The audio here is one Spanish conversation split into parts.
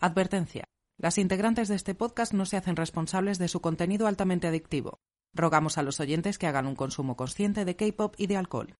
Advertencia. Las integrantes de este podcast no se hacen responsables de su contenido altamente adictivo. Rogamos a los oyentes que hagan un consumo consciente de K-pop y de alcohol.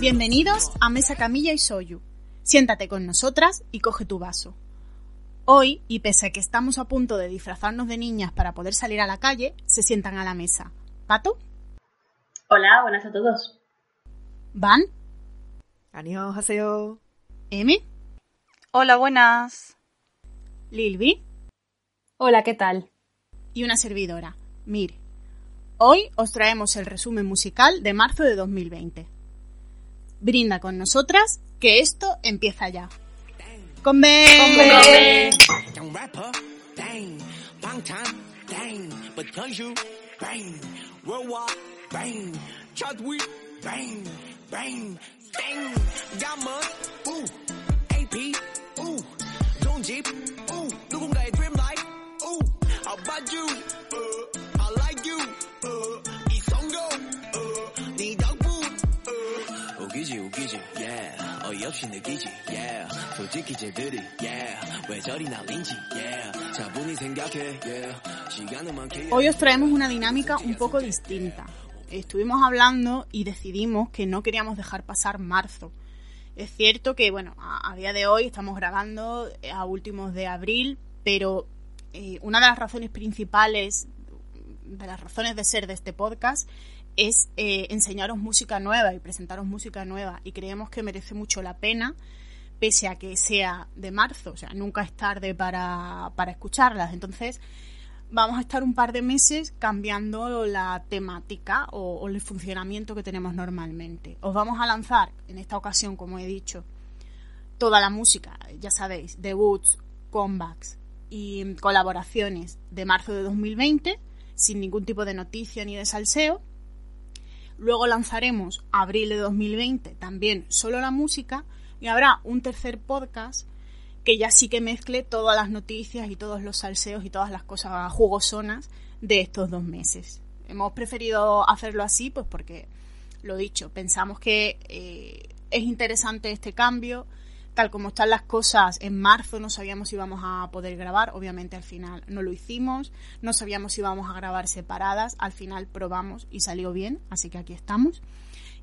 Bienvenidos a Mesa Camilla y Soyu. Siéntate con nosotras y coge tu vaso. Hoy, y pese a que estamos a punto de disfrazarnos de niñas para poder salir a la calle, se sientan a la mesa. ¿Pato? Hola, buenas a todos. ¿Van? Haseo. ¿Emi? Hola, buenas. ¿Lilvi? Hola, ¿qué tal? Y una servidora, Mir. Hoy os traemos el resumen musical de marzo de 2020. Brinda con nosotras que esto empieza ya. Hoy os traemos una dinámica un poco distinta. Estuvimos hablando y decidimos que no queríamos dejar pasar marzo. Es cierto que, bueno, a, día de hoy estamos grabando a últimos de abril, pero eh, una de las razones principales, de las razones de ser de este podcast, es eh, enseñaros música nueva y presentaros música nueva. Y creemos que merece mucho la pena pese a que sea de marzo, o sea, nunca es tarde para, para escucharlas. Entonces, vamos a estar un par de meses cambiando la temática o, el funcionamiento que tenemos normalmente. Os vamos a lanzar, en esta ocasión, como he dicho, toda la música, ya sabéis, debuts, comebacks y colaboraciones de marzo de 2020, sin ningún tipo de noticia ni de salseo. Luego lanzaremos abril de 2020, también solo la música y habrá un tercer podcast que ya sí que mezcle todas las noticias y todos los salseos y todas las cosas jugosonas de estos dos meses. Hemos preferido hacerlo así, pues porque, lo dicho, pensamos que eh, es interesante este cambio. Tal como están las cosas, en marzo no sabíamos si íbamos a poder grabar, obviamente al final no lo hicimos, no sabíamos si íbamos a grabar separadas, al final probamos y salió bien, así que aquí estamos.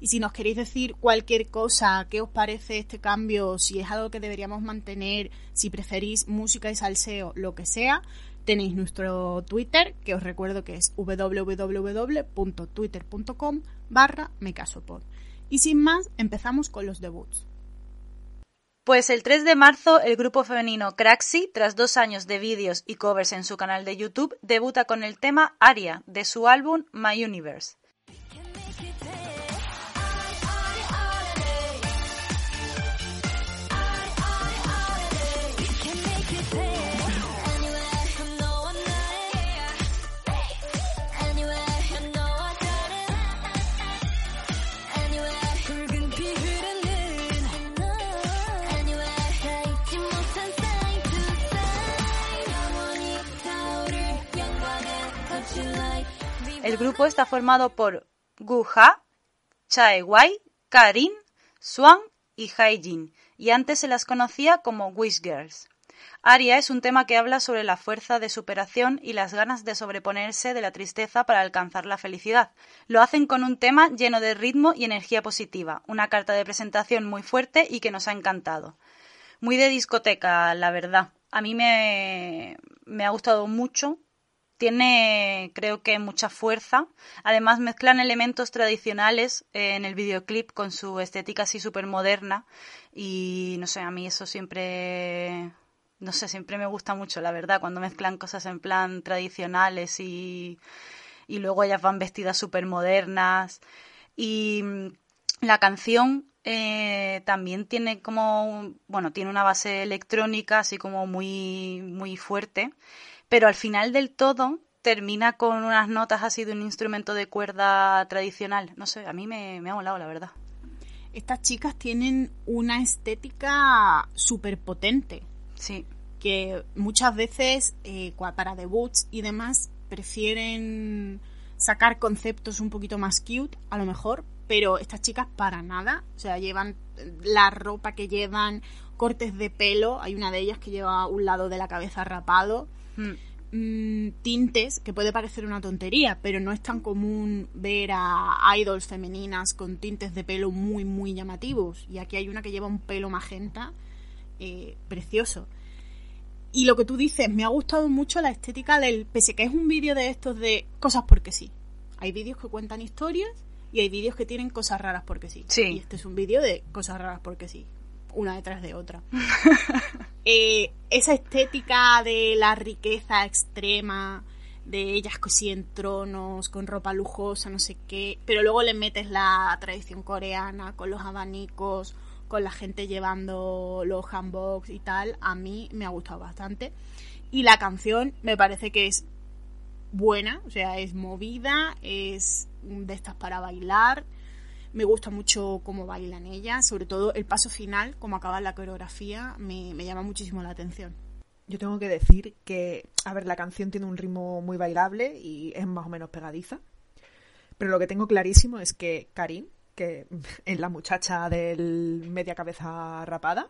Y si nos queréis decir cualquier cosa, qué os parece este cambio, si es algo que deberíamos mantener, si preferís música y salseo, lo que sea, tenéis nuestro Twitter, que os recuerdo que es www.twitter.com barra mecasopod. Y sin más, empezamos con los debuts. Pues el 3 de marzo el grupo femenino Craxi, tras dos años de vídeos y covers en su canal de YouTube, debuta con el tema Aria de su álbum My Universe. El grupo está formado por Gu Ha, Chae-wai, Karin, Swan y Haijin, y antes se las conocía como Wish Girls. Aria es un tema que habla sobre la fuerza de superación y las ganas de sobreponerse de la tristeza para alcanzar la felicidad. Lo hacen con un tema lleno de ritmo y energía positiva, una carta de presentación muy fuerte y que nos ha encantado. Muy de discoteca, la verdad. A mí me, me ha gustado mucho tiene creo que mucha fuerza. Además mezclan elementos tradicionales eh, en el videoclip con su estética así súper moderna y no sé, a mí eso siempre, no sé, siempre me gusta mucho, la verdad, cuando mezclan cosas en plan tradicionales y, y luego ellas van vestidas súper modernas y mm, la canción eh, también tiene como, bueno, tiene una base electrónica así como muy, muy fuerte pero al final del todo termina con unas notas así de un instrumento de cuerda tradicional. No sé, a mí me, me ha molado, la verdad. Estas chicas tienen una estética súper potente. Sí. Que muchas veces, eh, para debuts y demás, prefieren sacar conceptos un poquito más cute, a lo mejor, pero estas chicas para nada. O sea, llevan la ropa que llevan, cortes de pelo. Hay una de ellas que lleva un lado de la cabeza rapado. Mm, tintes, que puede parecer una tontería, pero no es tan común ver a idols femeninas con tintes de pelo muy, muy llamativos. Y aquí hay una que lleva un pelo magenta eh, precioso. Y lo que tú dices, me ha gustado mucho la estética del. Pese que es un vídeo de estos de cosas porque sí. Hay vídeos que cuentan historias y hay vídeos que tienen cosas raras porque sí. sí. Y este es un vídeo de cosas raras porque sí una detrás de otra. Eh, esa estética de la riqueza extrema, de ellas en tronos, con ropa lujosa, no sé qué, pero luego le metes la tradición coreana con los abanicos, con la gente llevando los handbox y tal, a mí me ha gustado bastante. Y la canción me parece que es buena, o sea, es movida, es de estas para bailar, me gusta mucho cómo bailan ellas, sobre todo el paso final, cómo acaba la coreografía, me, llama muchísimo la atención. Yo tengo que decir que, a ver, la canción tiene un ritmo muy bailable y es más o menos pegadiza. Pero lo que tengo clarísimo es que Karim, que es la muchacha del media cabeza rapada,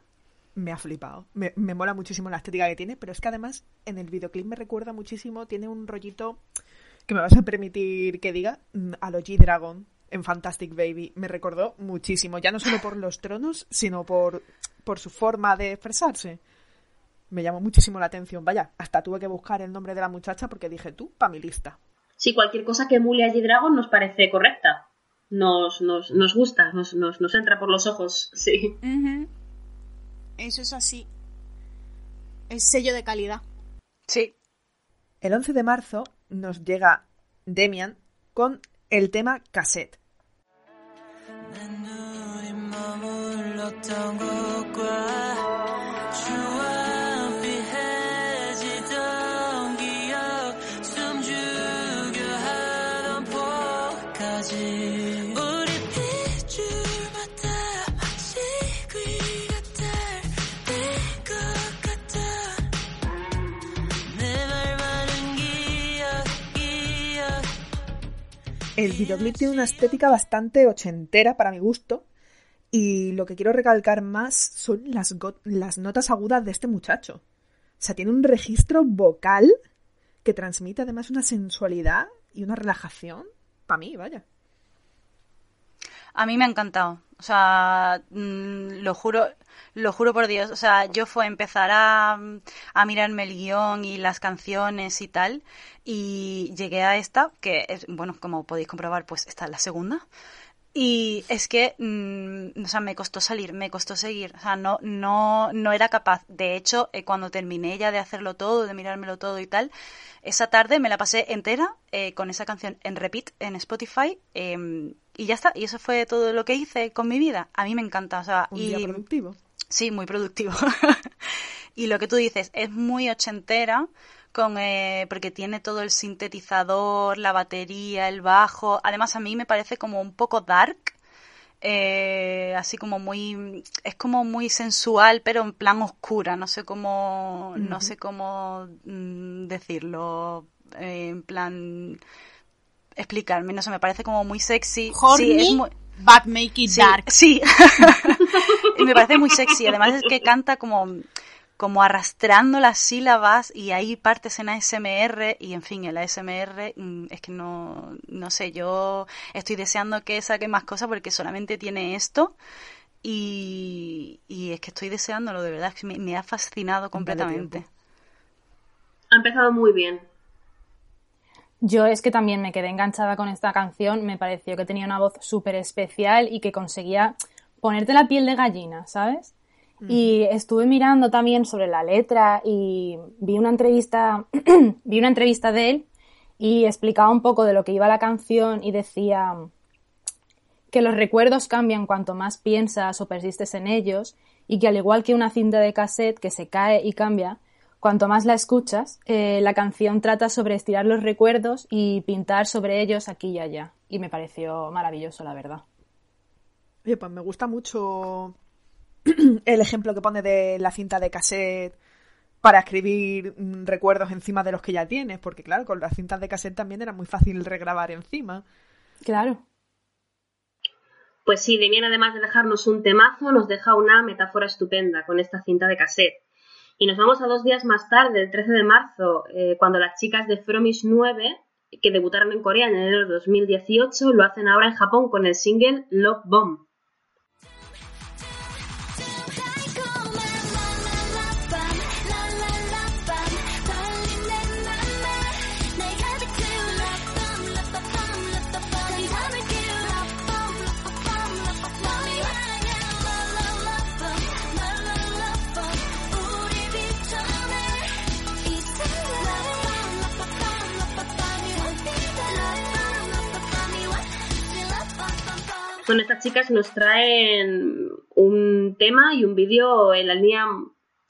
me ha flipado. Me, me mola muchísimo la estética que tiene, pero es que además en el videoclip me recuerda muchísimo, tiene un rollito que me vas a permitir que diga mm, a lo G-Dragon en Fantastic Baby. Me recordó muchísimo, ya no solo por los tronos, sino por, por su forma de expresarse. Me llamó muchísimo la atención. Vaya, hasta tuve que buscar el nombre de la muchacha porque dije tú, pa' mi lista. Sí, cualquier cosa que emule a G-Dragon nos parece correcta. Nos, nos, nos gusta, nos, nos, nos, entra por los ojos, sí. Eso es así. Es sello de calidad. Sí. El 11 de marzo nos llega Demian con el tema cassette. El videoclip tiene una estética bastante ochentera para mi gusto. Y lo que quiero recalcar más son las, las notas agudas de este muchacho. O sea, tiene un registro vocal que transmite además una sensualidad y una relajación. Para mí, vaya. A mí me ha encantado. O sea, mm, lo juro, lo juro por Dios. O sea, yo fue empezar a, a mirarme el guion y las canciones y tal. Y llegué a esta, que es, bueno, como podéis comprobar, pues esta es la segunda. Y es que, mm, o sea, me costó salir, me costó seguir. O sea, no, no, no era capaz. De hecho, eh, cuando terminé ya de hacerlo todo, de mirármelo todo y tal, esa tarde me la pasé entera eh, con esa canción en repeat en Spotify. Em, y ya está. Y eso fue todo lo que hice con mi vida. A mí me encanta. O sea, Un y, día productivo. Sí, muy productivo. y lo que tú dices, es muy ochentera con eh, porque tiene todo el sintetizador, la batería, el bajo. Además a mí me parece como un poco dark, eh, así como muy es como muy sensual, pero en plan oscura. No sé cómo no sé cómo mm, decirlo, eh, en plan explicarme. No sé, me parece como muy sexy. sí, es muy but make it dark. Sí, y me parece muy sexy. Además es que canta como como arrastrando las sílabas y hay partes en ASMR y en fin, el ASMR mm, es que no, no sé, yo estoy deseando que saque más cosas porque solamente tiene esto y, es que estoy deseándolo de verdad, que me, ha fascinado completamente. Ha empezado muy bien. Yo es que también me quedé enganchada con esta canción, me pareció que tenía una voz súper especial y que conseguía ponerte la piel de gallina, ¿sabes? Y estuve mirando también sobre la letra y vi una entrevista, vi una entrevista de él y explicaba un poco de lo que iba la canción y decía que los recuerdos cambian cuanto más piensas o persistes en ellos y que al igual que una cinta de cassette que se cae y cambia, cuanto más la escuchas, eh, la canción trata sobre estirar los recuerdos y pintar sobre ellos aquí y allá. Y me pareció maravilloso, la verdad. Oye, pues me gusta mucho el ejemplo que pone de la cinta de cassette para escribir mm, recuerdos encima de los que ya tienes, porque claro, con las cintas de cassette también era muy fácil regrabar encima. Claro. Pues sí, Demian además de dejarnos un temazo, nos deja una metáfora estupenda con esta cinta de cassette. Y nos vamos a dos días más tarde, el 13 de marzo, eh, cuando las chicas de Fromish 9, que debutaron en Corea en enero de 2018, lo hacen ahora en Japón con el single Love Bomb. Bueno, estas chicas nos traen un tema y un vídeo en la línea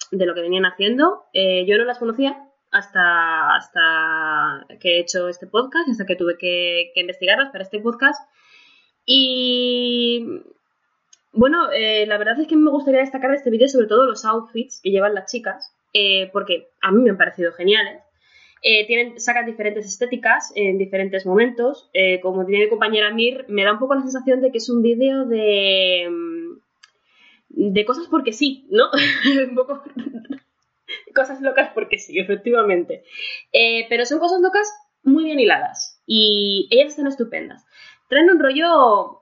de lo que venían haciendo. Eh, yo no las conocía hasta, hasta que he hecho este podcast, hasta que tuve que, investigarlas para este podcast. Y bueno, eh, la verdad es que me gustaría destacar de este vídeo sobre todo los outfits que llevan las chicas, eh, porque a mí me han parecido geniales. Eh, tienen, sacan diferentes estéticas en diferentes momentos. Eh, como tiene mi compañera Mir, me da un poco la sensación de que es un vídeo de. Mm, de cosas porque sí, ¿no? un poco. cosas locas porque sí, efectivamente. Eh, pero son cosas locas muy bien hiladas. Y ellas están estupendas. Traen un rollo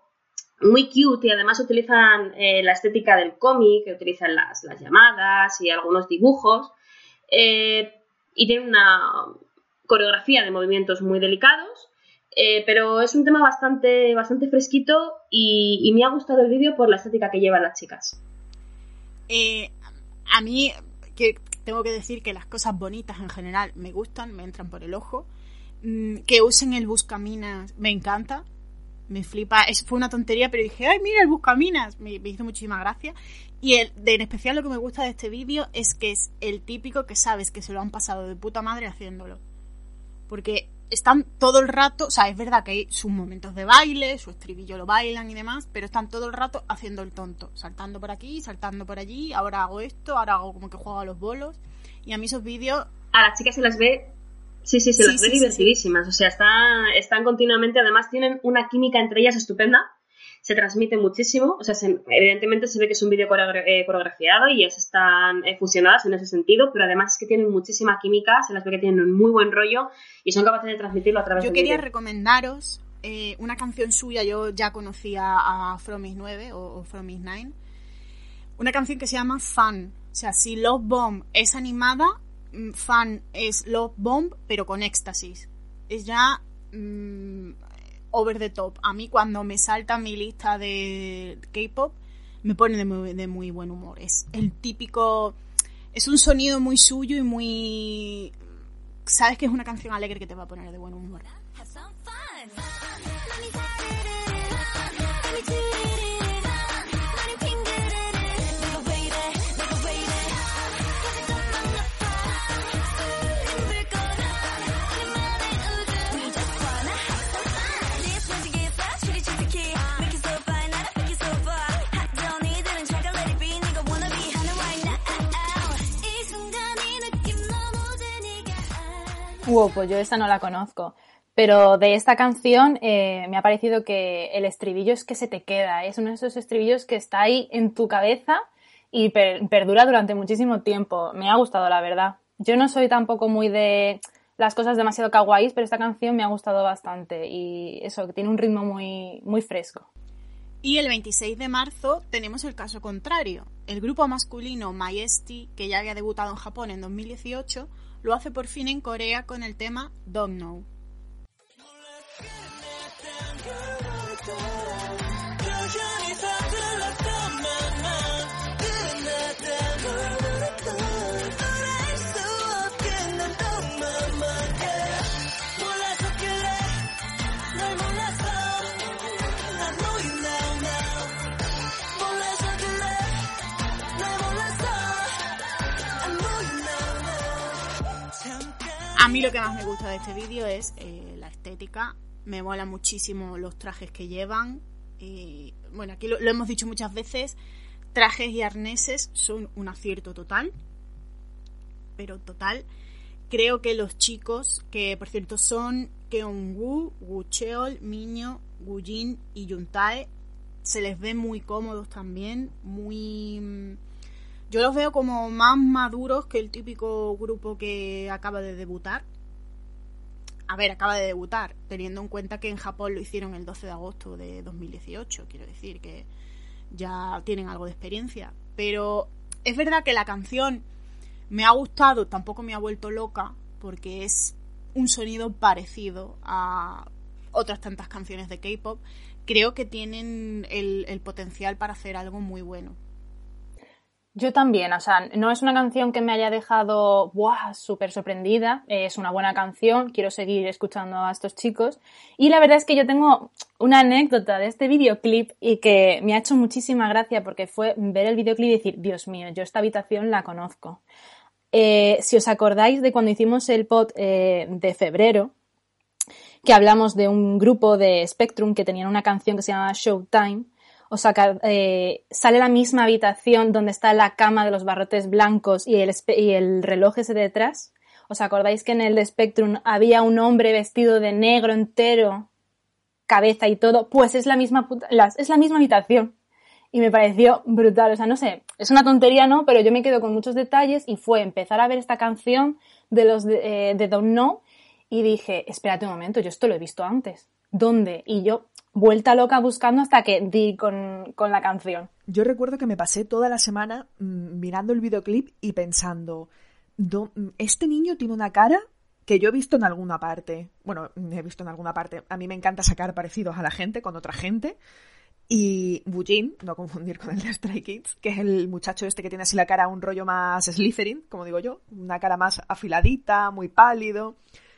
muy cute y además utilizan la estética del cómic, utilizan las, las llamadas y algunos dibujos. Y tiene una coreografía de movimientos muy delicados, eh, pero es un tema bastante, bastante fresquito y, me ha gustado el vídeo por la estética que llevan las chicas. Eh, a mí que tengo que decir que las cosas bonitas en general me gustan, me entran por el ojo. Mm, que usen el buscaminas me encanta, me flipa. Es, fue una tontería, pero dije, ay, mira el buscaminas, me, me hizo muchísima gracia. Y el, de, en especial lo que me gusta de este vídeo es que es el típico que sabes que se lo han pasado de puta madre haciéndolo. Porque están todo el rato, o sea, es verdad que hay sus momentos de baile, su estribillo lo bailan y demás, pero están todo el rato haciendo el tonto, saltando por aquí, saltando por allí, ahora hago esto, ahora hago como que juego a los bolos. Y a mí esos vídeos... A las chicas se las ve... Sí, sí, se las ve divertidísimas. O sea, están, están continuamente, además tienen una química entre ellas estupenda se transmite muchísimo. O sea, evidentemente se ve que es un vídeo eh, coreografiado y ellas están eh, fusionadas en ese sentido, pero además es que tienen muchísima química, se las ve que tienen un muy buen rollo y son capaces de transmitirlo a través Yo Yo quería recomendaros eh, una canción suya, yo ya conocía a Fromis 9 o, Fromis 9, una canción que se llama Fun. O sea, si Love Bomb es animada, mm, Fun es Love Bomb, pero con éxtasis. Es ya mm, over the top. A mí cuando me salta mi lista de K-pop me pone de muy, de muy buen humor. Es el típico... Es un sonido muy suyo y muy... Sabes que es una canción alegre que te va a poner de buen humor. Wow, pues yo esta no la conozco. Pero de esta canción eh, me ha parecido que el estribillo es que se te queda. Es uno de esos estribillos que está ahí en tu cabeza y perdura durante muchísimo tiempo. Me ha gustado, la verdad. Yo no soy tampoco muy de las cosas demasiado kawaii, pero esta canción me ha gustado bastante. Y eso, que tiene un ritmo muy, muy fresco. Y el 26 de marzo tenemos el caso contrario. El grupo masculino Majesty, que ya había debutado en Japón en 2018, lo hace por fin en Corea con el tema Don't Know. A mí lo que más me gusta de este vídeo es eh, la estética. Me mola muchísimo los trajes que llevan. Y, bueno, aquí lo, hemos dicho muchas veces. Trajes y arneses son un acierto total. Pero total. Creo que los chicos, que por cierto son Keong-woo, Woo Cheol, Miño, Woo Jin y Yuntae, se les ve muy cómodos también, muy... Yo los veo como más maduros que el típico grupo que acaba de debutar. A ver, acaba de debutar, teniendo en cuenta que en Japón lo hicieron el 12 de agosto de 2018, quiero decir que ya tienen algo de experiencia. Pero es verdad que la canción me ha gustado, tampoco me ha vuelto loca, porque es un sonido parecido a otras tantas canciones de K-pop. Creo que tienen el, el potencial para hacer algo muy bueno. Yo también, o sea, no es una canción que me haya dejado ¡buah! súper sorprendida, es una buena canción, quiero seguir escuchando a estos chicos. Y la verdad es que yo tengo una anécdota de este videoclip y que me ha hecho muchísima gracia porque fue ver el videoclip y decir, Dios mío, yo esta habitación la conozco. Eh, si os acordáis de cuando hicimos el pod eh, de febrero, que hablamos de un grupo de Spectrum que tenían una canción que se llama Showtime, o sea, eh, sale la misma habitación donde está la cama de los barrotes blancos y el, y el reloj ese detrás. ¿Os acordáis que en el de Spectrum había un hombre vestido de negro entero, cabeza y todo? Pues es la misma, puta- es la misma habitación. Y me pareció brutal. O sea, no sé, es una tontería, ¿no? Pero yo me quedo con muchos detalles y fue empezar a ver esta canción de los de, eh, de Don't Know y dije, espérate un momento, yo esto lo he visto antes. ¿Dónde? Y yo, vuelta loca buscando hasta que di con, con la canción. Yo recuerdo que me pasé toda la semana mm, mirando el videoclip y pensando, "Do- mm, este niño tiene una cara que yo he visto en alguna parte. Bueno, he visto en alguna parte. A mí me encanta sacar parecidos a la gente con otra gente. Y Wujin, no confundir con el de Stray Kids, que es el muchacho este que tiene así la cara un rollo más Slytherin, como digo yo, una cara más afiladita, muy pálido.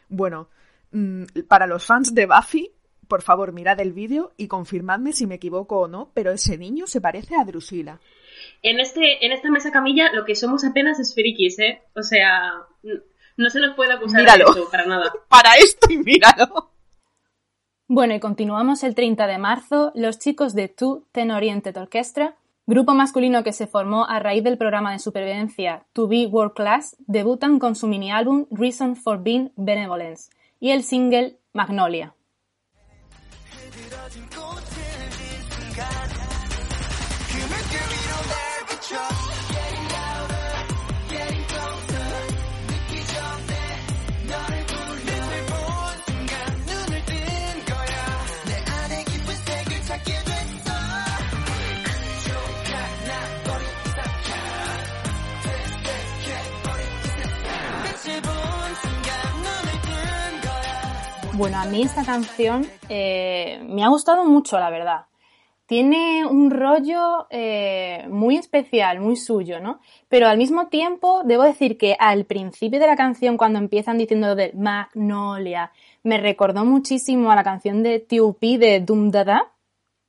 Bueno, mm, para los fans de Buffy, por favor, mirad el vídeo y confirmadme si me equivoco o no, pero ese niño se parece a Drusila. En, este, en esta mesa camilla lo que somos apenas es frikis, ¿eh? O sea, no se nos puede acusar Míralo. de eso, para nada. Para esto y míralo. Bueno, y continuamos el 30 de marzo. Los chicos de Two Ten Oriented Orchestra, grupo masculino que se formó a raíz del programa de supervivencia To Be World Class, debutan con su mini álbum Reason for Being Benevolence y el single Magnolia. Bueno, a mí esta canción eh, me ha gustado mucho, la verdad. Tiene un rollo eh, muy especial, muy suyo, ¿no? Pero al mismo tiempo, debo decir que al principio de la canción, cuando empiezan diciendo de Magnolia, me recordó muchísimo a la canción de T.U.P. de Dum Dada.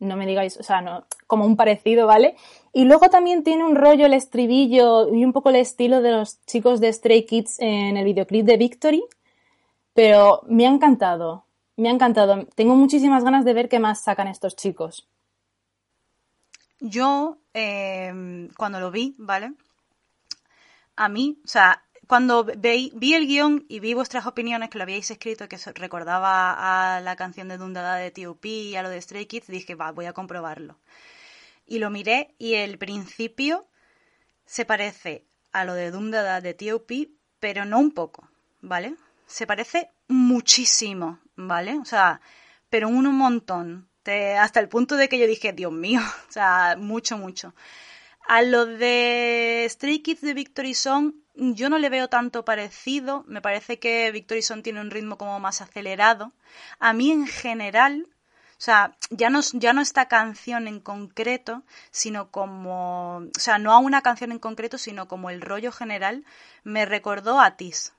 No me digáis, o sea, no, como un parecido, ¿vale? Y luego también tiene un rollo, el estribillo y un poco el estilo de los chicos de Stray Kids en el videoclip de Victory. Pero me ha encantado, me ha encantado. Tengo muchísimas ganas de ver qué más sacan estos chicos. Yo, eh, cuando lo vi, ¿vale? A mí, o sea, cuando vi el guion y vi vuestras opiniones que lo habíais escrito, que recordaba a la canción de Dundada de T.O.P. y a lo de Stray Kids, dije, va, voy a comprobarlo. Y lo miré y el principio se parece a lo de Dundada de T.O.P., pero no un poco, ¿vale? Se parece muchísimo, ¿vale? O sea, pero un, montón. Te- hasta el punto de que yo dije, Dios mío, o sea, mucho, mucho. A lo de Stray Kids de Victory Song, yo no le veo tanto parecido. Me parece que Victory Song tiene un ritmo como más acelerado. A mí en general, o sea, ya no, ya no esta canción en concreto, sino como, o sea, no a una canción en concreto, sino como el rollo general, me recordó a Tis.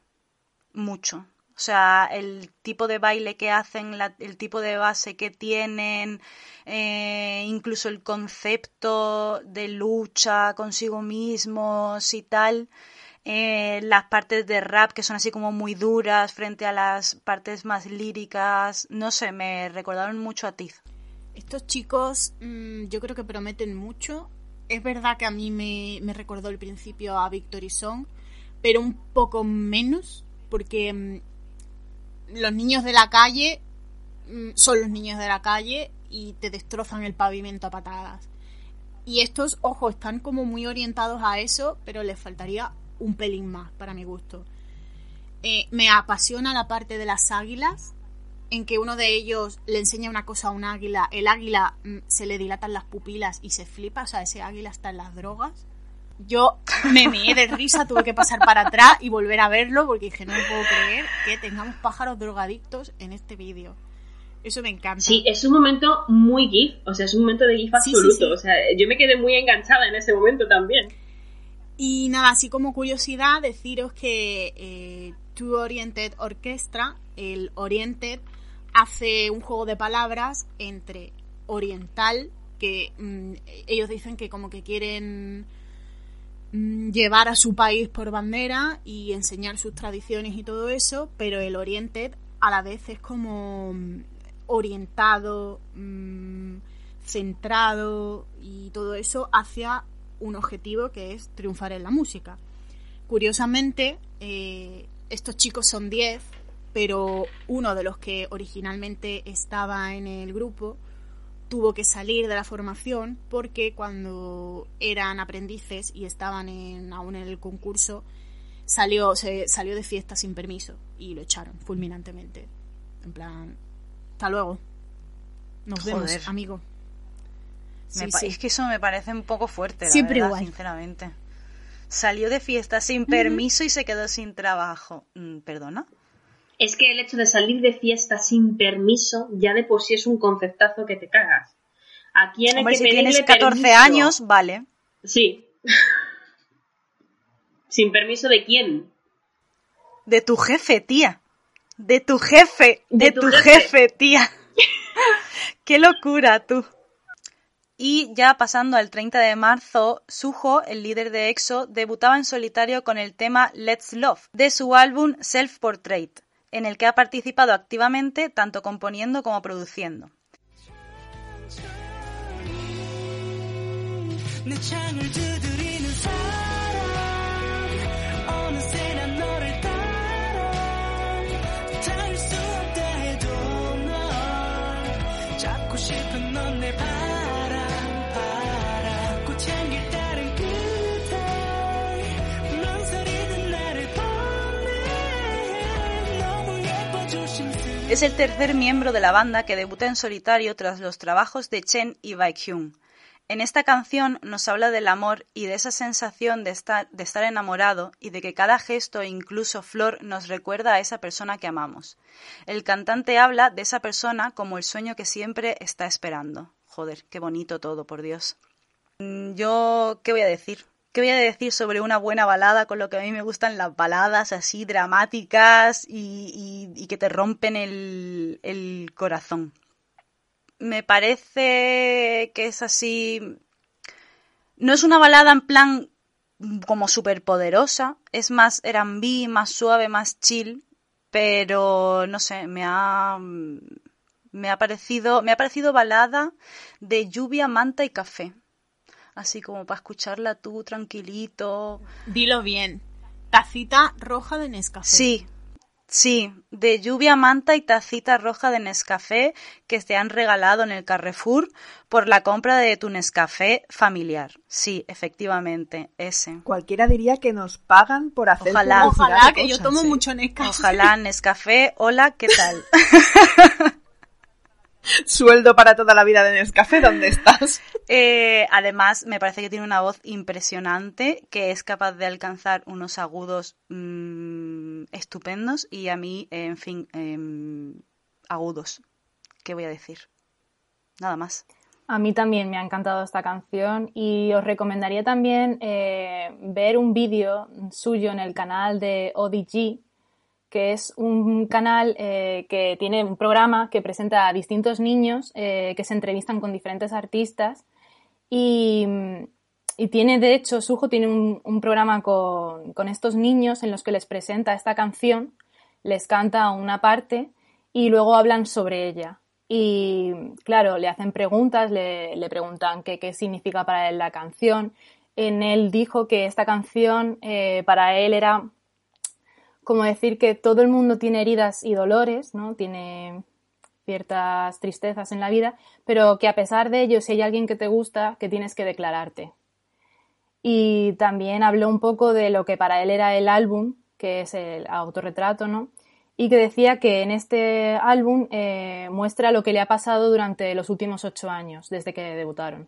Mucho. O sea, el tipo de baile que hacen, el tipo de base que tienen, eh, incluso el concepto de lucha consigo mismos y tal, eh, las partes de rap que son así como muy duras frente a las partes más líricas. No sé, me recordaron mucho a Tiz. Estos chicos mm, yo creo que prometen mucho. Es verdad que a mí me, me recordó al principio a Victory Song, pero un poco menos, porque mm, los niños de la calle mm, son los niños de la calle y te destrozan el pavimento a patadas. Y estos, ojo, están como muy orientados a eso, pero les faltaría un pelín más, para mi gusto. Eh, me apasiona la parte de las águilas, en que uno de ellos le enseña una cosa a un águila, el águila mm, se le dilatan las pupilas y se flipa, o sea, ese águila está en las drogas. Yo me meé de risa, tuve que pasar para atrás y volver a verlo porque dije, no me puedo creer que tengamos pájaros drogadictos en este vídeo. Eso me encanta. Sí, es un momento muy GIF, o sea, es un momento de GIF Sí, sí, absoluto. sí. O sea, yo me quedé muy enganchada en ese momento también. Y nada, así como curiosidad, deciros que eh, Two Oriented Orchestra, el Oriented, hace un juego de palabras entre oriental, que mm, ellos dicen que como que quieren llevar a su país por bandera y enseñar sus tradiciones y todo eso, pero el Oriented a la vez es como mm, orientado, mm, centrado y todo eso hacia un objetivo que es triunfar en la música. Curiosamente, eh, estos chicos son 10, pero uno de los que originalmente estaba en el grupo tuvo que salir de la formación porque cuando eran aprendices y estaban en, aún en el concurso salió se salió de fiesta sin permiso y lo echaron fulminantemente en plan hasta luego nos Joder. vemos amigo Me Sí. Es que eso me parece un poco fuerte, la Siempre verdad, igual. sinceramente. Salió de fiesta sin permiso y se quedó sin trabajo. Mm, ¿Perdona? Es que el hecho de salir de fiesta sin permiso ya de por sí es un conceptazo que te cagas. ¿A quién hay Hombre, que si tienes 14 permiso? años, vale. Sí. ¿Sin permiso de quién? De tu jefe, tía. De tu jefe. De, De tu, tu jefe. jefe. tía. Qué locura, tú. Y ya pasando al 30 de marzo, Suho, el líder de EXO, debutaba en solitario con el tema Let's Love de su álbum Self Portrait, en el que ha participado activamente tanto componiendo como produciendo. Es el tercer miembro de la banda que debuta en solitario tras los trabajos de Chen y Baekhyun. En esta canción nos habla del amor y de esa sensación de estar, de estar enamorado y de que cada gesto e incluso flor nos recuerda a esa persona que amamos. El cantante habla de esa persona como el sueño que siempre está esperando. Joder, qué bonito todo, por Dios. Mm, Yo, ¿qué voy a decir? ¿Qué voy a decir sobre una buena balada con lo que a mí me gustan las baladas así dramáticas y, que te rompen el, el corazón? Me parece que es así... No es una balada en plan como súper poderosa, es más R&B, más suave, más chill, pero no sé, me ha me ha parecido me ha parecido balada de lluvia, manta y café. Así como para escucharla tú tranquilito. Dilo bien. Tacita roja de Nescafé. Sí, sí, de lluvia, manta y tacita roja de Nescafé que te han regalado en el Carrefour por la compra de tu Nescafé familiar. Sí, efectivamente, ese. Cualquiera diría que nos pagan por hacer Ojalá. Ojalá que yo tomo ¿eh? mucho Nescafé. Ojalá Nescafé, hola, ¿qué tal? Sueldo para toda la vida de Nescafé, ¿dónde estás? Eh, además, me parece que tiene una voz impresionante, que es capaz de alcanzar unos agudos mm, estupendos y a mí, en fin, em, agudos. ¿Qué voy a decir? Nada más. A mí también me ha encantado esta canción y os recomendaría también eh, ver un vídeo suyo en el canal de ODG, que es un canal eh, que tiene un programa que presenta a distintos niños eh, que se entrevistan con diferentes artistas y, Y tiene, de hecho, Sujo tiene un, programa con, con estos niños en los que les presenta esta canción, les canta una parte y luego hablan sobre ella. Y claro, le hacen preguntas, le, le preguntan qué, qué significa para él la canción. En él dijo que esta canción eh, para él era como decir que todo el mundo tiene heridas y dolores, ¿no? Tiene ciertas tristezas en la vida, pero que a pesar de ello, si hay alguien que te gusta, que tienes que declararte. Y también habló un poco de lo que para él era el álbum, que es el autorretrato, ¿no? Y que decía que en este álbum eh, muestra lo que le ha pasado durante los últimos ocho años, desde que debutaron.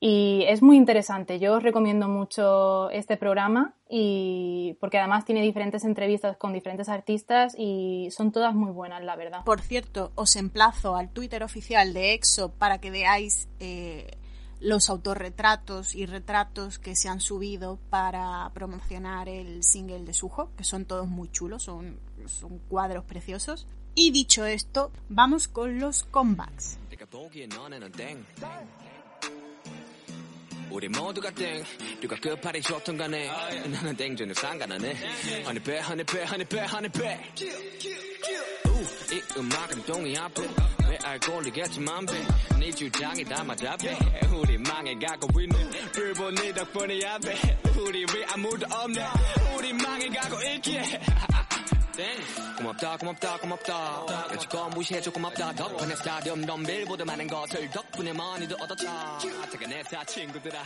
Y es muy interesante. Yo os recomiendo mucho este programa y porque además tiene diferentes entrevistas con diferentes artistas y son todas muy buenas, la verdad. Por cierto, os emplazo al Twitter oficial de EXO para que veáis eh, los autorretratos y retratos que se han subido para promocionar el single de Suho, que son todos muy chulos, son, son cuadros preciosos. Y dicho esto, vamos con los comebacks. 우리 모두가 땡 누가 끝발이 좋든 간에. 나는 땡전에 상관하네 허니배 허니배 허니배 허니배 우, 이 음악은 동이 앞에. 왜 알고리겠지만 배네 주장이 배. 우리 망해가고 있네. 불본 네 덕분이야 배 우리 왜 아무도 없네. 우리 망해가고 있기에. 땡 고맙다 고맙다 고맙다 여지껏 무시해줘 고맙다 덕분에 스타디움 덤빌보다 많은 것을 덕분에 많이도 얻었다 퇴근했다 친구들아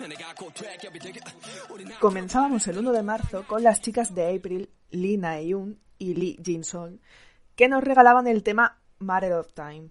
너네가 곧 퇴격이 되게 우리 나 Comenzábamos el 1 de marzo con las chicas de April, Lee Naeun y Lee Jinson, que nos regalaban el tema Matter of Time.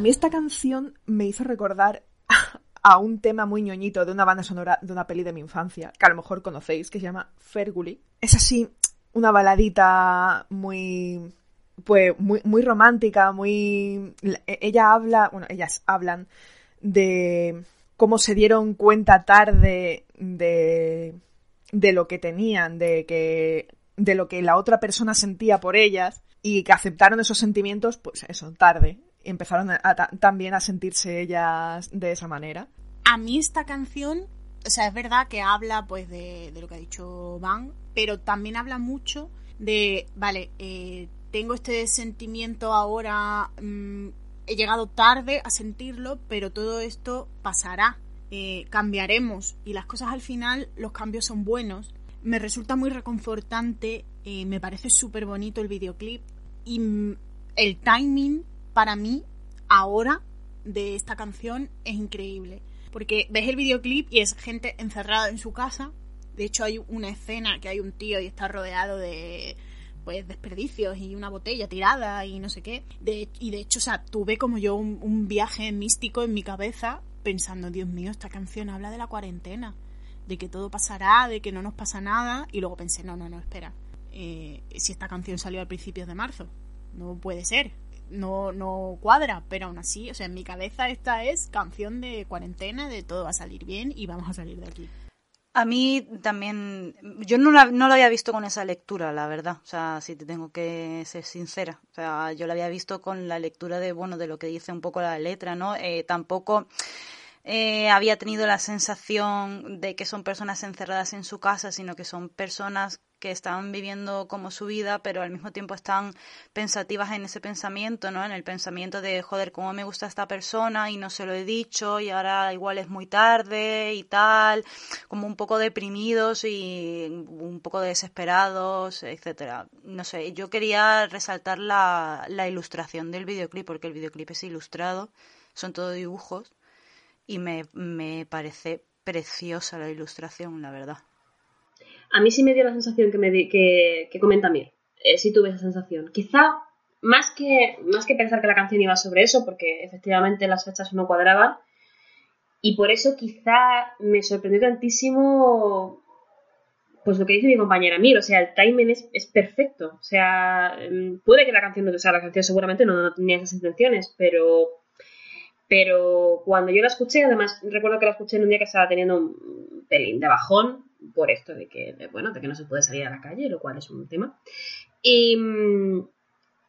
A mí esta canción me hizo recordar a un tema muy ñoñito de una banda sonora de una peli de mi infancia, que a lo mejor conocéis, que se llama Ferguli. Es así, una baladita muy pues muy, muy romántica, muy ella habla, bueno, ellas hablan de cómo se dieron cuenta tarde de de lo que tenían, de que de lo que la otra persona sentía por ellas y que aceptaron esos sentimientos, pues eso, tarde. Empezaron a- a ta- también a sentirse ellas de esa manera. A mí esta canción, o sea, es verdad que habla pues de, lo que ha dicho Van, pero también habla mucho de, vale, eh, tengo este sentimiento ahora, mm, he llegado tarde a sentirlo, pero todo esto pasará, eh, cambiaremos y las cosas al final, los cambios son buenos. Me resulta muy reconfortante, eh, me parece súper bonito el videoclip y el timing para mí ahora de esta canción es increíble. Porque ves el videoclip y es gente encerrada en su casa. De hecho, hay una escena que hay un tío y está rodeado de pues desperdicios y una botella tirada y no sé qué. Y de hecho, o sea, tuve como yo un, un viaje místico en mi cabeza pensando, Dios mío, esta canción habla de la cuarentena, de que todo pasará, de que no nos pasa nada. Y luego pensé, no, no, no, espera. Eh, si esta canción salió a principios de marzo, no puede ser. No, no cuadra, pero aún así, o sea, en mi cabeza esta es canción de cuarentena, de todo va a salir bien y vamos a salir de aquí. A mí también, yo no, la- no lo había visto con esa lectura, la verdad. O sea, si te tengo que ser sincera. O sea, yo la había visto con la lectura de, bueno, de lo que dice un poco la letra, ¿no? Eh, tampoco eh, había tenido la sensación de que son personas encerradas en su casa, sino que son personas que están viviendo como su vida, pero al mismo tiempo están pensativas en ese pensamiento, ¿no? En el pensamiento de, joder, cómo me gusta esta persona y no se lo he dicho y ahora igual es muy tarde y tal, como un poco deprimidos y un poco desesperados, etcétera. No sé, yo quería resaltar la, la ilustración del videoclip, porque el videoclip es ilustrado, son todo dibujos y me, me parece preciosa la ilustración, la verdad. A mí sí me dio la sensación que, me di- que, que comenta Mir. Eh, sí tuve esa sensación. Quizá más que, más que pensar que la canción iba sobre eso, porque efectivamente las fechas no cuadraban, y por eso quizá me sorprendió tantísimo pues lo que dice mi compañera Mir, o sea, el timing es, es perfecto. O sea, mm, puede que la canción no, o sea, la canción seguramente no, no tenía esas intenciones, pero pero cuando yo la escuché, además recuerdo que la escuché en un día que estaba teniendo un pelín de bajón por esto de que, bueno, de que no se puede salir a la calle, lo cual es un tema. Y, mm,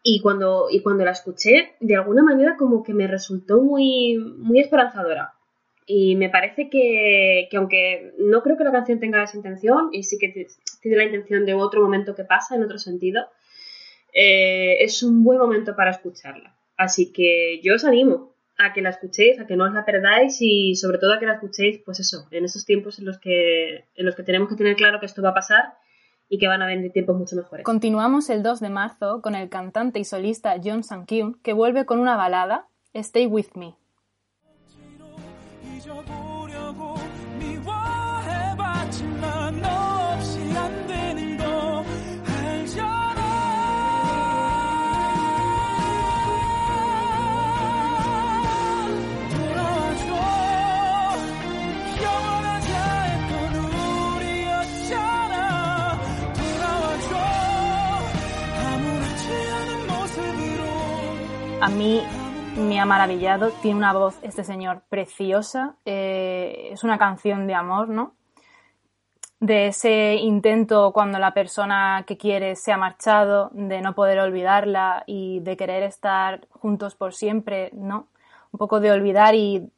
y cuando, y cuando la escuché, de alguna manera como que me resultó muy, muy esperanzadora. Y me parece que, que aunque no creo que la canción tenga esa intención, y sí que tiene la intención de otro momento que pasa, en otro sentido, eh, es un buen momento para escucharla. Así que yo os animo a que la escuchéis, a que no os la perdáis y sobre todo a que la escuchéis, pues eso, en esos tiempos en los que, en los que tenemos que tener claro que esto va a pasar y que van a venir tiempos mucho mejores. Continuamos el 2 de marzo con el cantante y solista John Sang-kyun, que vuelve con una balada, Stay With Me. A mí me ha maravillado, tiene una voz este señor preciosa, eh, es una canción de amor, ¿no? De ese intento cuando la persona que quieres se ha marchado, de no poder olvidarla y de querer estar juntos por siempre, ¿no? Un poco de olvidar y,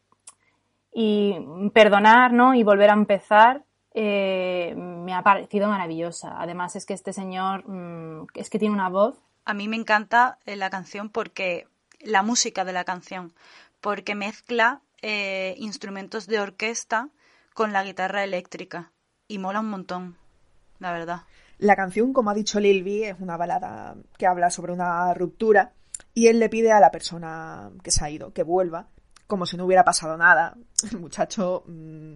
perdonar, ¿no? Y volver a empezar. eh, me ha parecido maravillosa. Además es que este señor mm, es que tiene una voz A mí me encanta eh, la canción porque la música de la canción, porque mezcla eh, instrumentos de orquesta con la guitarra eléctrica y mola un montón, la verdad. La canción, como ha dicho Lilby, es una balada que habla sobre una ruptura y él le pide a la persona que se ha ido que vuelva, como si no hubiera pasado nada. El muchacho mm,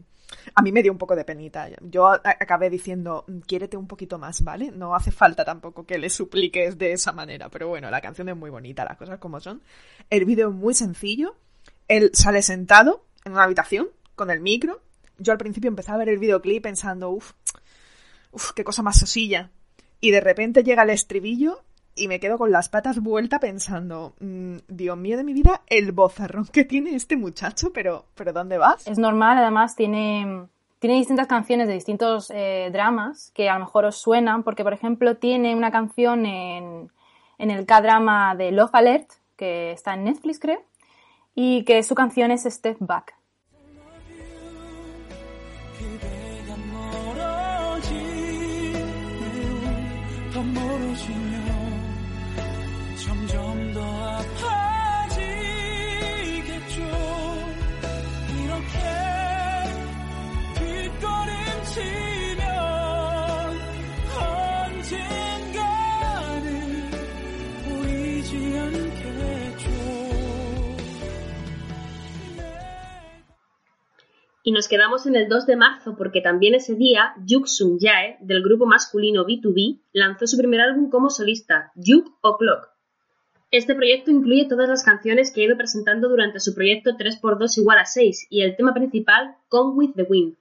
a mí me dio un poco de penita. Yo acabé diciendo, "Mm, quiérete un poquito más, ¿vale? No hace falta tampoco que le supliques de esa manera, pero bueno, la canción es muy bonita, las cosas como son. El vídeo es muy sencillo. Él sale sentado en una habitación con el micro. Yo al principio empecé a ver el videoclip pensando, uff, Uf, qué cosa más sosilla. Y de repente llega el estribillo y me quedo con las patas vueltas pensando, mm, Dios mío de mi vida, el bozarrón que tiene este muchacho, pero, pero ¿dónde vas? Es normal, además tiene, tiene distintas canciones de distintos eh, dramas que a lo mejor os suenan, porque por ejemplo tiene una canción en, en el K-drama de Love Alert, que está en Netflix creo, y que su canción es Step Back. Y nos quedamos en el 2 de marzo porque también ese día Yuk Sun Jae, del grupo masculino B2B, lanzó su primer álbum como solista, Yuk O'Clock. Este proyecto incluye todas las canciones que ha ido presentando durante su proyecto 3x2 igual a 6 y el tema principal, Come With The Wind.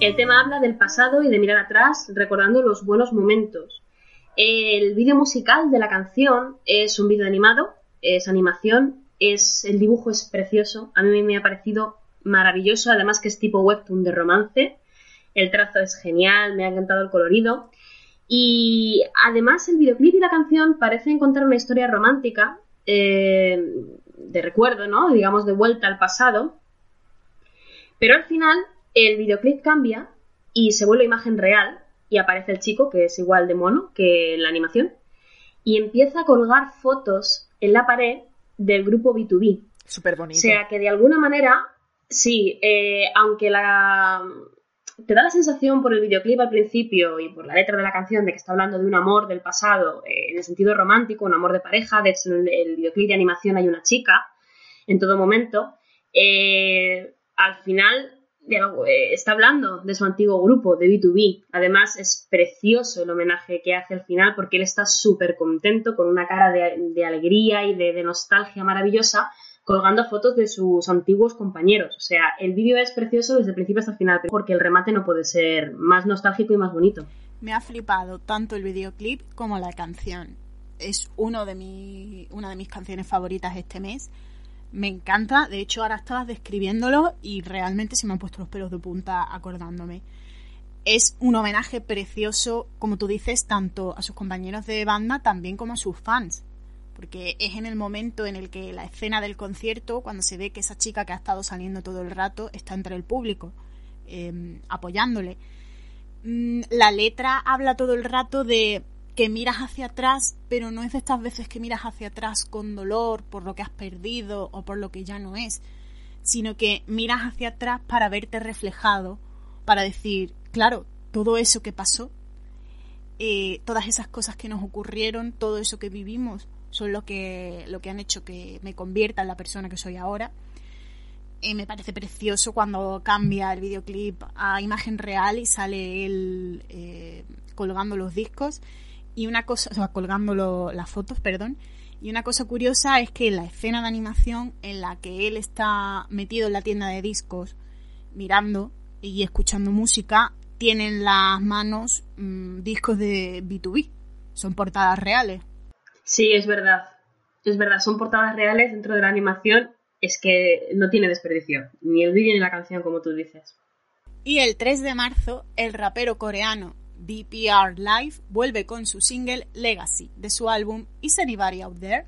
El tema habla del pasado y de mirar atrás, recordando los buenos momentos. El vídeo musical de la canción es un vídeo animado, es animación, es el dibujo es precioso, a mí me ha parecido maravilloso, además que es tipo webtoon de romance. El trazo es genial, me ha encantado el colorido. Y además el videoclip y la canción parecen contar una historia romántica eh, de recuerdo, ¿no? Digamos de vuelta al pasado. Pero al final el videoclip cambia y se vuelve imagen real y aparece el chico que es igual de mono que en la animación y empieza a colgar fotos en la pared del grupo B2B. Súper O bonito. sea que de alguna manera, sí, eh, aunque la, te da la sensación por el videoclip al principio y por la letra de la canción de que está hablando de un amor del pasado eh, en el sentido romántico, un amor de pareja. De hecho, en el, videoclip de animación hay una chica en todo momento. Eh, al final está hablando de su antiguo grupo, de B2B. Además, es precioso el homenaje que hace al final porque él está súper contento, con una cara de, alegría y de, de nostalgia maravillosa, colgando fotos de sus antiguos compañeros. O sea, el vídeo es precioso desde el principio hasta el final, porque el remate no puede ser más nostálgico y más bonito. Me ha flipado tanto el videoclip como la canción. Es uno de mi, una de mis canciones favoritas este mes. Me encanta, de hecho ahora estabas describiéndolo y realmente se me han puesto los pelos de punta acordándome. Es un homenaje precioso, como tú dices, tanto a sus compañeros de banda también como a sus fans. Porque es en el momento en el que la escena del concierto, cuando se ve que esa chica que ha estado saliendo todo el rato está entre el público, eh, apoyándole. Mm, La letra habla todo el rato de que miras hacia atrás, pero no es de estas veces que miras hacia atrás con dolor por lo que has perdido o por lo que ya no es, sino que miras hacia atrás para verte reflejado, para decir, claro, todo eso que pasó, eh, todas esas cosas que nos ocurrieron, todo eso que vivimos, son lo que, lo que han hecho que me convierta en la persona que soy ahora. Eh, me parece precioso cuando cambia el videoclip a imagen real y sale él eh, colgando los discos y una cosa, o sea, colgando lo- las fotos, perdón. Y una cosa curiosa es que la escena de animación en la que él está metido en la tienda de discos, mirando y escuchando música, tienen las manos mm, discos de B2B. Son portadas reales. Sí, es verdad. Es verdad, son portadas reales dentro de la animación. Es que no tiene desperdicio. Ni el vídeo ni la canción, como tú dices. Y el 3 de marzo, el rapero coreano DPR Live vuelve con su single Legacy de su álbum Is Anybody Out There?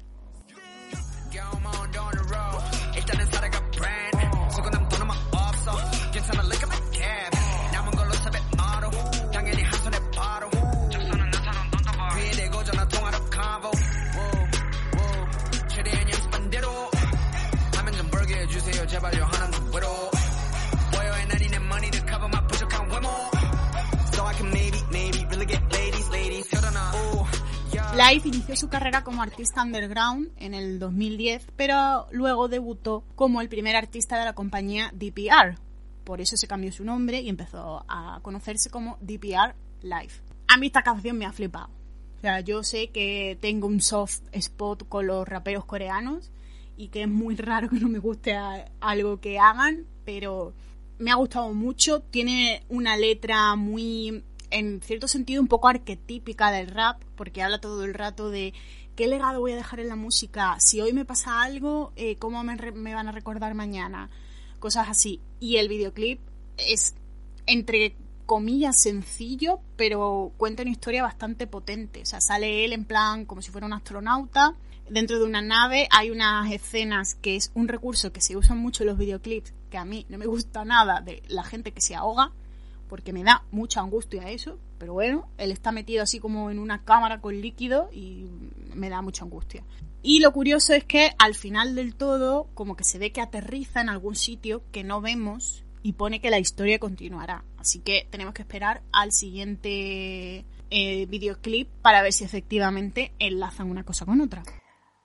Live inició su carrera como artista underground en el 2010, pero luego debutó como el primer artista de la compañía DPR. Por eso se cambió su nombre y empezó a conocerse como DPR Live. A mí esta canción me ha flipado. O sea, yo sé que tengo un soft spot con los raperos coreanos y que es muy raro que no me guste algo que hagan, pero me ha gustado mucho. Tiene una letra muy, en cierto sentido, un poco arquetípica del rap, porque habla todo el rato de qué legado voy a dejar en la música. Si hoy me pasa algo, eh, ¿cómo me, me van a recordar mañana? Cosas así. Y el videoclip es, entre comillas, sencillo, pero cuenta una historia bastante potente. O sea, sale él en plan como si fuera un astronauta. Dentro de una nave hay unas escenas que es un recurso que se usa mucho en los videoclips, que a mí no me gusta nada de la gente que se ahoga, porque me da mucha angustia eso, pero bueno, él está metido así como en una cámara con líquido y me da mucha angustia. Y lo curioso es que al final del todo, como que se ve que aterriza en algún sitio que no vemos y pone que la historia continuará. Así que tenemos que esperar al siguiente eh, videoclip para ver si efectivamente enlazan una cosa con otra.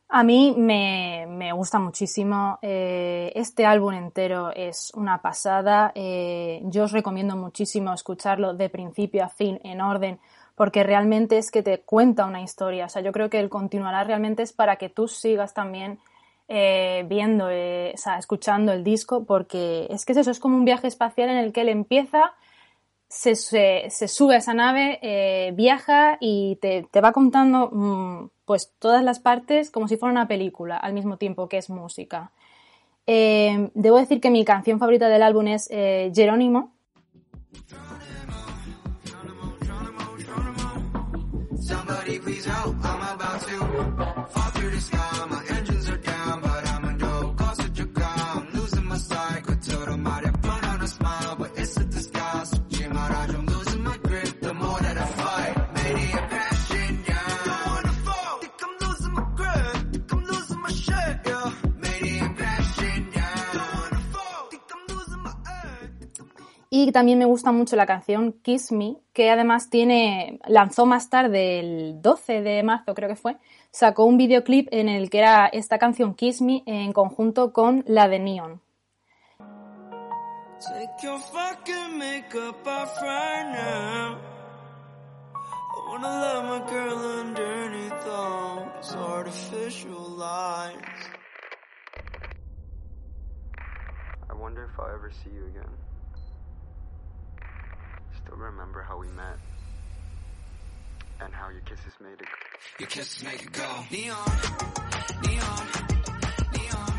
A mí me, me gusta muchísimo. eh, este álbum entero es una pasada. eh, yo os recomiendo muchísimo escucharlo de principio a fin, en orden, porque realmente es que te cuenta una historia. O sea, yo creo que el continuará realmente es para que tú sigas también eh, viendo, o sea, escuchando el disco, porque es que es eso, es como un viaje espacial en el que él empieza se, se- sube a esa nave, eh, viaja y te, te va contando mm, pues todas las partes como si fuera una película al mismo tiempo que es música. Eh, debo decir que mi canción favorita del álbum es eh, Jerónimo. Somebody please help, I'm about to fall through the sky. Y también me gusta mucho la canción Kiss Me, que además tiene, lanzó más tarde, el 12 de marzo creo que fue, sacó un videoclip en el que era esta canción Kiss Me en conjunto con la de Neon. Take your fucking makeup off right now. I wanna let my girl underneath all these artificial lights. I wonder if I'll ever see you again. Still remember how we met and how your kisses made it. Your kisses make it go. Neon, neon, neon.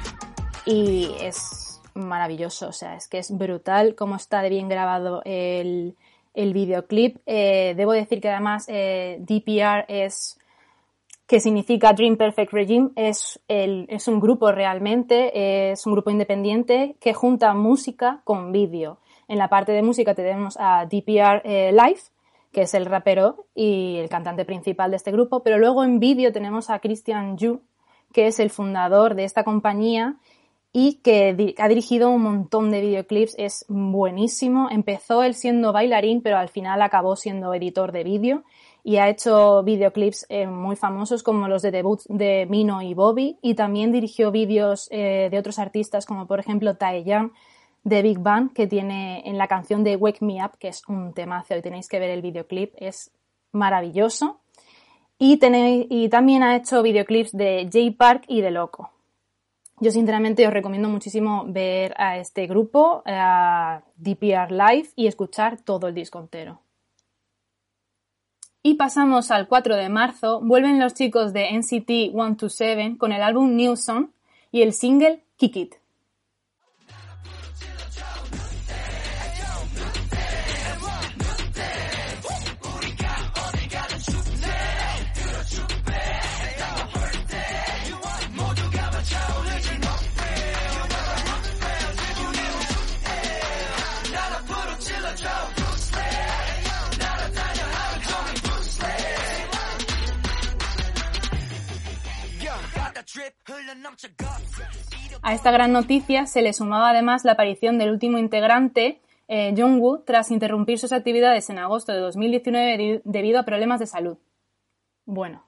y es maravilloso, o sea, es que es brutal cómo está de bien grabado el, el videoclip. Eh, debo decir que además eh, DPR es, que significa Dream Perfect Regime, es, el, es un grupo realmente, es un grupo independiente que junta música con vídeo. En la parte de música tenemos a DPR eh, Live, que es el rapero y el cantante principal de este grupo, pero luego en vídeo tenemos a Christian Yu, que es el fundador de esta compañía y que ha dirigido un montón de videoclips, es buenísimo. Empezó él siendo bailarín, pero al final acabó siendo editor de vídeo y ha hecho videoclips eh, muy famosos como los de debut de Mino y Bobby y también dirigió vídeos eh, de otros artistas como por ejemplo Taeyang de Big Bang que tiene en la canción de Wake Me Up, que es un temazo y tenéis que ver el videoclip, es maravilloso. Y, tenéis, y también ha hecho videoclips de J Park y de Loco. Yo sinceramente os recomiendo muchísimo ver a este grupo, a DPR Live y escuchar todo el disco entero. Y pasamos al 4 de marzo, vuelven los chicos de NCT 127 con el álbum New Song y el single Kick It. A esta gran noticia se le sumaba además la aparición del último integrante, eh, Jungwoo, tras interrumpir sus actividades en agosto de 2019 de- debido a problemas de salud. Bueno,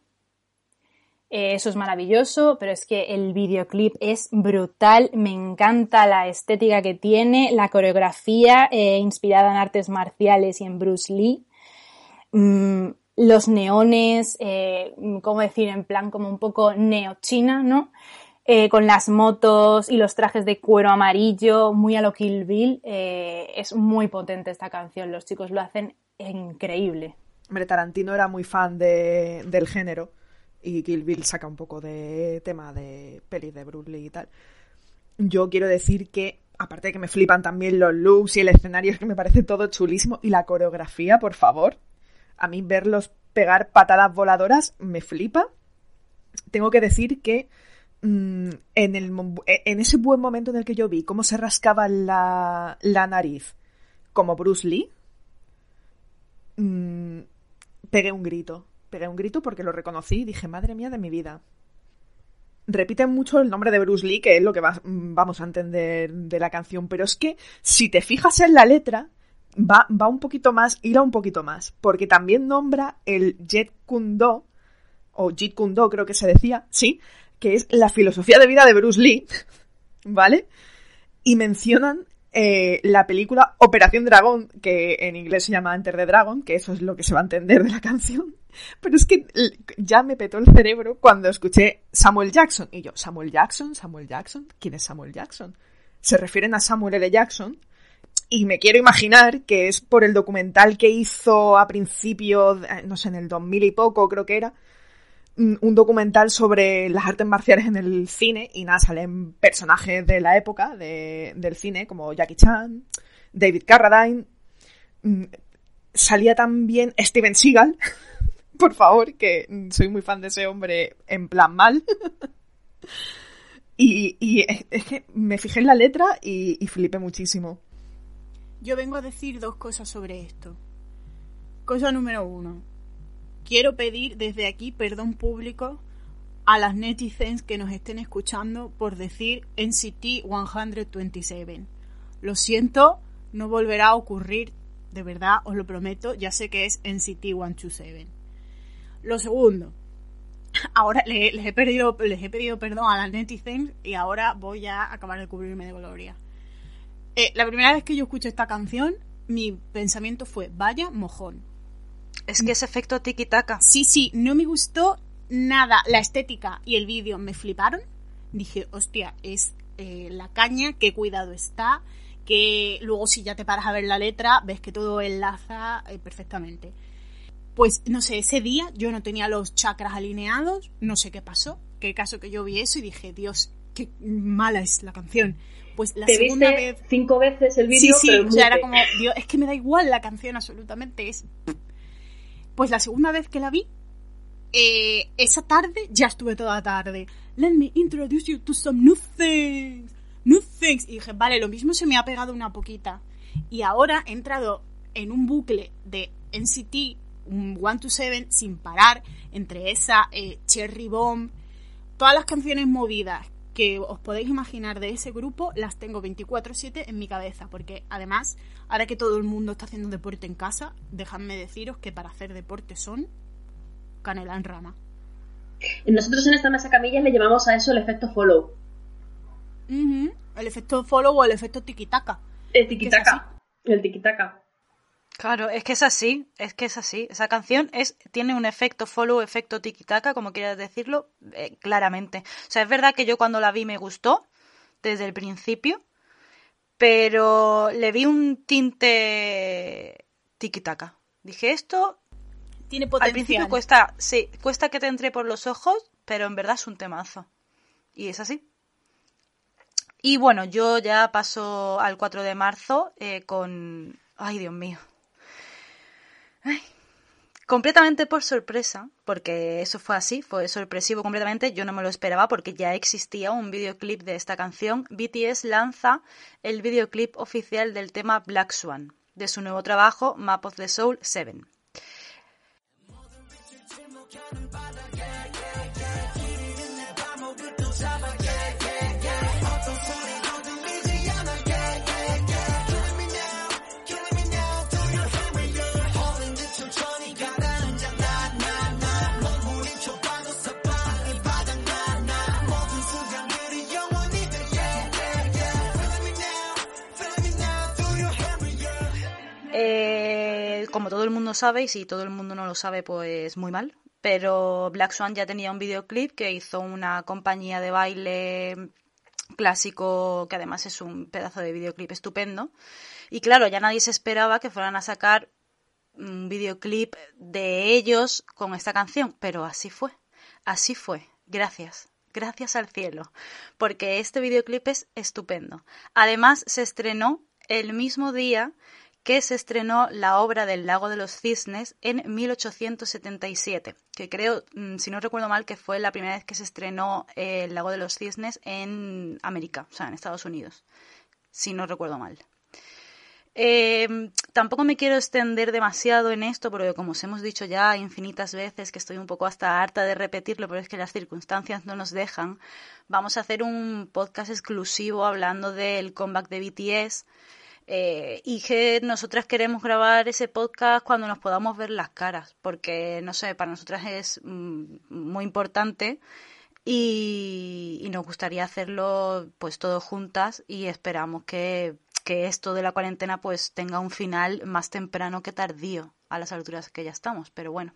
eh, eso es maravilloso, pero es que el videoclip es brutal, me encanta la estética que tiene, la coreografía eh, inspirada en artes marciales y en Bruce Lee. Mm, los neones, eh, ¿cómo decir? En plan como un poco neochina, ¿no? Eh, con las motos y los trajes de cuero amarillo, muy a lo Kill Bill. eh, es muy potente esta canción, los chicos lo hacen increíble. Hombre, Tarantino era muy fan de, del género y Kill Bill saca un poco de tema de pelis de Bruce y tal. Yo quiero decir que, aparte de que me flipan también los looks y el escenario, es que me parece todo chulísimo. Y la coreografía, por favor. A mí verlos pegar patadas voladoras me flipa. Tengo que decir que mm, en, el, mo- en ese buen momento en el que yo vi cómo se rascaba la, nariz como Bruce Lee, mm, pegué un grito. Pegué un grito porque lo reconocí y dije, madre mía de mi vida. Repiten mucho el nombre de Bruce Lee, que es lo que va- vamos a entender de la canción, pero es que si te fijas en la letra, va, va un poquito más, irá un poquito más, porque también nombra el Jet Kundo, o Jeet Kundo creo que se decía, sí, que es la filosofía de vida de Bruce Lee, ¿vale? Y mencionan eh, la película Operación Dragón, que en inglés se llama Enter the Dragon, que eso es lo que se va a entender de la canción. Pero es que ya me petó el cerebro cuando escuché Samuel Jackson. Y yo, ¿Samuel Jackson? ¿Samuel Jackson? ¿Quién es Samuel Jackson? Se refieren a Samuel L. Jackson. Y me quiero imaginar que es por el documental que hizo a principio, de- no sé, en el 2000 y poco creo que era, mm, un documental sobre las artes marciales en el cine y nada, salen personajes de la época de- del cine como Jackie Chan, David Carradine, mm, salía también Steven Seagal, por favor, que soy muy fan de ese hombre en plan mal. y, y es, es que me fijé en la letra y, y flipé muchísimo. Yo vengo a decir dos cosas sobre esto. Cosa número uno. Quiero pedir desde aquí perdón público a las netizens que nos estén escuchando por decir NCT 127. Lo siento no volverá a ocurrir, de verdad, os lo prometo, ya sé que es NCT 127. Lo segundo, ahora le- les, he pedido, les he pedido perdón a las netizens y ahora voy a acabar de cubrirme de gloria. Eh, la primera vez que yo escuché esta canción, mi pensamiento fue, vaya mojón. Es que ese efecto tiki-taka. Sí, sí, no me gustó nada. La estética y el vídeo me fliparon. Dije, hostia, es eh, la caña, qué cuidado está, que luego si ya te paras a ver la letra, ves que todo enlaza eh, perfectamente. Pues no sé, ese día yo no tenía los chakras alineados, no sé qué pasó, qué caso que yo vi eso y dije, Dios, qué mala es la canción. Pues la Te segunda viste vez cinco veces el Sí, vídeo, sí, pero o sea, era como, Dios, es que me da igual la canción absolutamente. Es... Pues la segunda vez que la vi, eh, esa tarde, ya estuve toda la tarde. Let me introduce you to some new things. New things. Y dije, vale, lo mismo se me ha pegado una poquita. Y ahora he entrado en un bucle de NCT un 127 sin parar, entre esa, eh, Cherry Bomb, todas las canciones movidas que os podéis imaginar de ese grupo las tengo 24/7 en mi cabeza, porque además, ahora que todo el mundo está haciendo deporte en casa, dejadme deciros que para hacer deporte son canela en rama. Nosotros en esta mesa camillas le llamamos a eso el efecto follow. El efecto follow o el efecto tiki-taka. El tiki-taka. El tiki-taka. Claro, es que es así, es que es así. Esa canción es, tiene un efecto follow, efecto tiki-taka, como quieras decirlo, eh, claramente. O sea, es verdad que yo cuando la vi me gustó desde el principio, pero le vi un tinte tiki-taka. Dije, esto Tiene al potencial. principio cuesta, sí, cuesta que te entre por los ojos, pero en verdad es un temazo. Y es así. Y bueno, yo ya paso al 4 de marzo eh, con... Ay, Dios mío. Completamente por sorpresa, porque eso fue así, fue sorpresivo completamente, yo no me lo esperaba porque ya existía un videoclip de esta canción. BTS lanza el videoclip oficial del tema Black Swan, de su nuevo trabajo Map of the Soul 7. Como todo el mundo sabe, y si todo el mundo no lo sabe, pues muy mal. Pero Black Swan ya tenía un videoclip que hizo una compañía de baile clásico, que además es un pedazo de videoclip estupendo. Y claro, ya nadie se esperaba que fueran a sacar un videoclip de ellos con esta canción, pero así fue, así fue, gracias, gracias al cielo, porque este videoclip es estupendo. Además, se estrenó el mismo día que se estrenó la obra del Lago de los Cisnes en 1877, que creo, mm, si no recuerdo mal, que fue la primera vez que se estrenó eh, el Lago de los Cisnes en América, o sea, en Estados Unidos, si no recuerdo mal. Eh, tampoco me quiero extender demasiado en esto, porque como os hemos dicho ya infinitas veces, que estoy un poco hasta harta de repetirlo, pero es que las circunstancias no nos dejan, vamos a hacer un podcast exclusivo hablando del comeback de BTS. Eh, y que nosotras queremos grabar ese podcast cuando nos podamos ver las caras, porque no sé, para nosotras es mm, muy importante y, y nos gustaría hacerlo pues todos juntas y esperamos que, que esto de la cuarentena pues tenga un final más temprano que tardío a las alturas que ya estamos, pero bueno.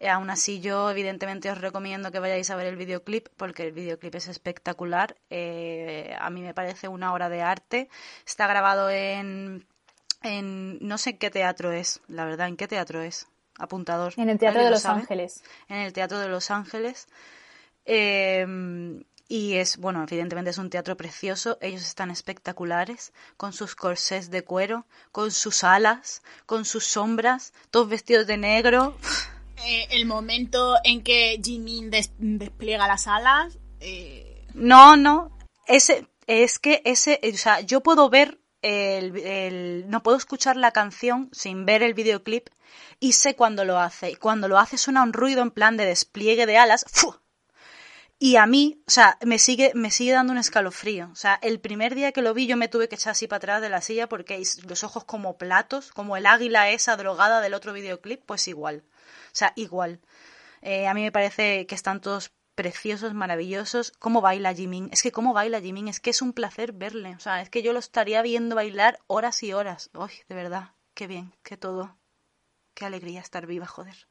Eh, aún así yo evidentemente os recomiendo que vayáis a ver el videoclip porque el videoclip es espectacular. Eh, a mí me parece una obra de arte. Está grabado en, en no sé en qué teatro es, la verdad, en qué teatro es. Apuntador. En el Teatro ¿Alguien de lo Los sabe? Ángeles. En el Teatro de Los Ángeles. Eh, y es, bueno, evidentemente es un teatro precioso. Ellos están espectaculares, con sus corsés de cuero, con sus alas, con sus sombras, todos vestidos de negro. Eh, el momento en que Jimin des- despliega las alas. eh, No, no. Ese, es que ese, o sea, yo puedo ver el, no puedo escuchar la canción sin ver el videoclip y sé cuando lo hace. Y cuando lo hace suena un ruido en plan de despliegue de alas. Y a mí, o sea, me sigue, me sigue dando un escalofrío. O sea, el primer día que lo vi yo me tuve que echar así para atrás de la silla porque los ojos como platos, como el águila esa drogada del otro videoclip, pues igual. O sea, igual. Eh, a mí me parece que están todos preciosos, maravillosos. ¿Cómo baila Jimin? Es que cómo baila Jimin, es que es un placer verle. O sea, es que yo lo estaría viendo bailar horas y horas. Uy, de verdad, qué bien, qué todo. Qué alegría estar viva, joder.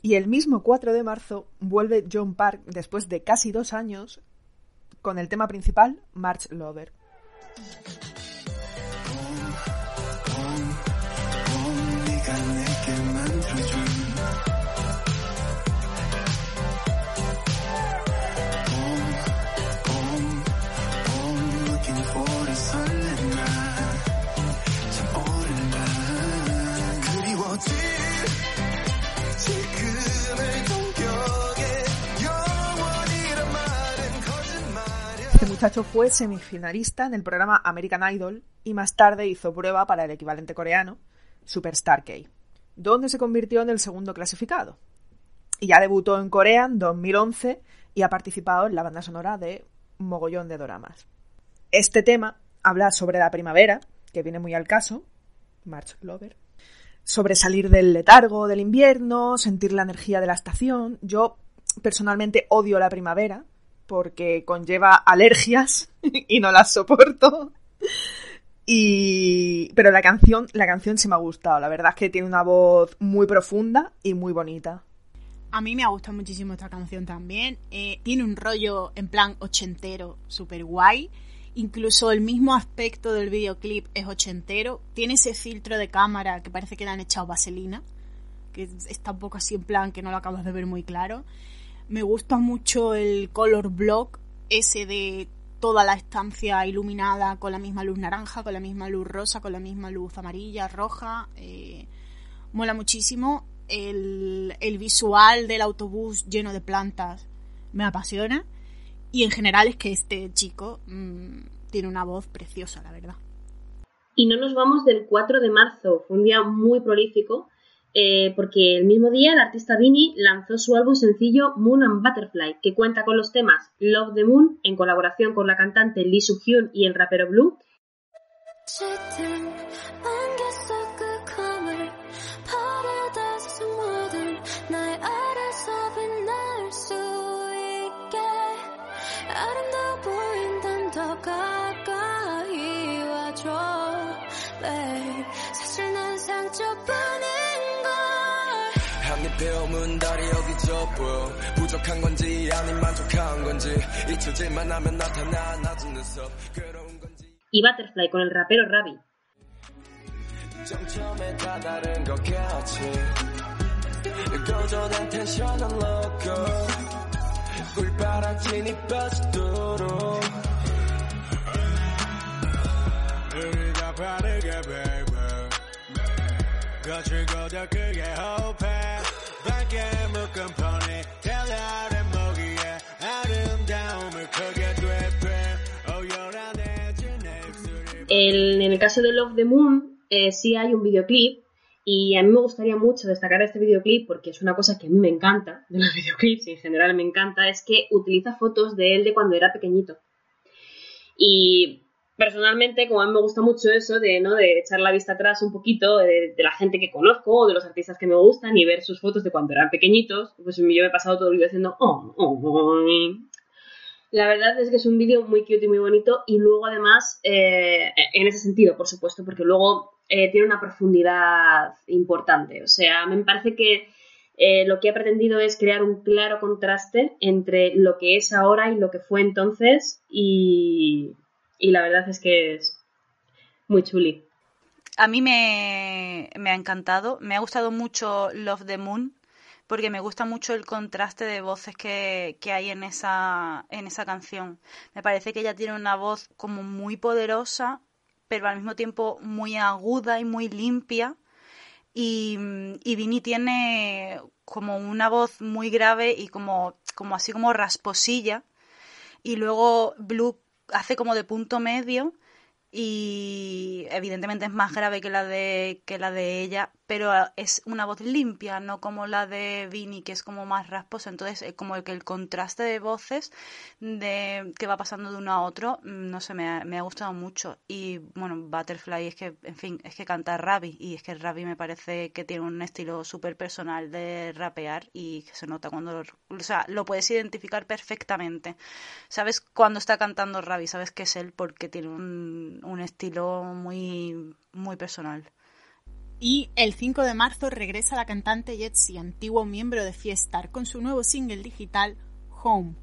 Y el mismo 4 de marzo vuelve John Park después de casi dos años con el tema principal March Lover. Muchacho fue semifinalista en el programa American Idol y más tarde hizo prueba para el equivalente coreano, Superstar K, donde se convirtió en el segundo clasificado. Y ya debutó en Corea en 2011 y ha participado en la banda sonora de mogollón de doramas. Este tema habla sobre la primavera, que viene muy al caso, March Lover, sobre salir del letargo del invierno, sentir la energía de la estación. Yo personalmente odio la primavera porque conlleva alergias y no las soporto. Y pero la canción, la canción sí me ha gustado, la verdad es que tiene una voz muy profunda y muy bonita. A mí me ha gustado muchísimo esta canción también. Eh, tiene un rollo en plan ochentero, súper guay. Incluso el mismo aspecto del videoclip es ochentero. Tiene ese filtro de cámara que parece que le han echado vaselina. Que está un poco así en plan que no lo acabas de ver muy claro. Me gusta mucho el color block, ese de toda la estancia iluminada con la misma luz naranja, con la misma luz rosa, con la misma luz amarilla, roja. eh, mola muchísimo. El, el visual del autobús lleno de plantas me apasiona. Y en general es que este chico mm, tiene una voz preciosa, la verdad. Y no nos vamos del 4 de marzo, fue un día muy prolífico, eh, porque el mismo día el artista Vini lanzó su álbum sencillo Moon and Butterfly, que cuenta con los temas Love the Moon, en colaboración con la cantante Lee Soo-hyun y el rapero Blue, 보여. 부족한 건지 아님 만족한 건지. 잊혀질만 하면 나타나 낮은 눈썹 괴로운 건지. y Butterfly con el rapero Ravi. 점점에 다 다른 것 같이. 고조된 텐션은 loco 꿀바라지니 빠지도록 우리가 빠르게 baby 거칠고 더 크게 호흡해 En el caso de Love the Moon, eh, sí hay un videoclip. Y a mí me gustaría mucho destacar este videoclip porque es una cosa que a mí me encanta de los videoclips en general me encanta, es que utiliza fotos de él de cuando era pequeñito. Y personalmente, como a mí me gusta mucho eso de, ¿no? de echar la vista atrás un poquito de, la gente que conozco o de los artistas que me gustan y ver sus fotos de cuando eran pequeñitos, pues yo me he pasado todo el vídeo haciendo oh, oh, oh". La verdad es que es un vídeo muy cute y muy bonito y luego además, eh, en ese sentido, por supuesto, porque luego eh, tiene una profundidad importante. O sea, me parece que eh, lo que ha pretendido es crear un claro contraste entre lo que es ahora y lo que fue entonces y, y la verdad es que es muy chuli. A mí me, me ha encantado, me ha gustado mucho Love the Moon, porque me gusta mucho el contraste de voces que, que hay en esa, en esa canción. Me parece que ella tiene una voz como muy poderosa, pero al mismo tiempo muy aguda y muy limpia. Y, y Vini tiene como una voz muy grave y como, como así como rasposilla. Y luego Blue hace como de punto medio y evidentemente es más grave que la de que la de ella, pero es una voz limpia, no como la de Vini, que es como más rasposa. Entonces, eh, como que el contraste de voces de que va pasando de uno a otro, mm, no sé, me ha, me ha gustado mucho. Y bueno, Butterfly es que, en fin, es que canta Ravi, y es que Ravi me parece que tiene un estilo súper personal de rapear y que se nota cuando lo, o sea, lo puedes identificar perfectamente. Sabes cuando está cantando Ravi, sabes que es él porque tiene un, un estilo muy, muy personal. Y el 5 de marzo regresa la cantante Jetsi, antiguo miembro de Fiestar, con su nuevo single digital Home.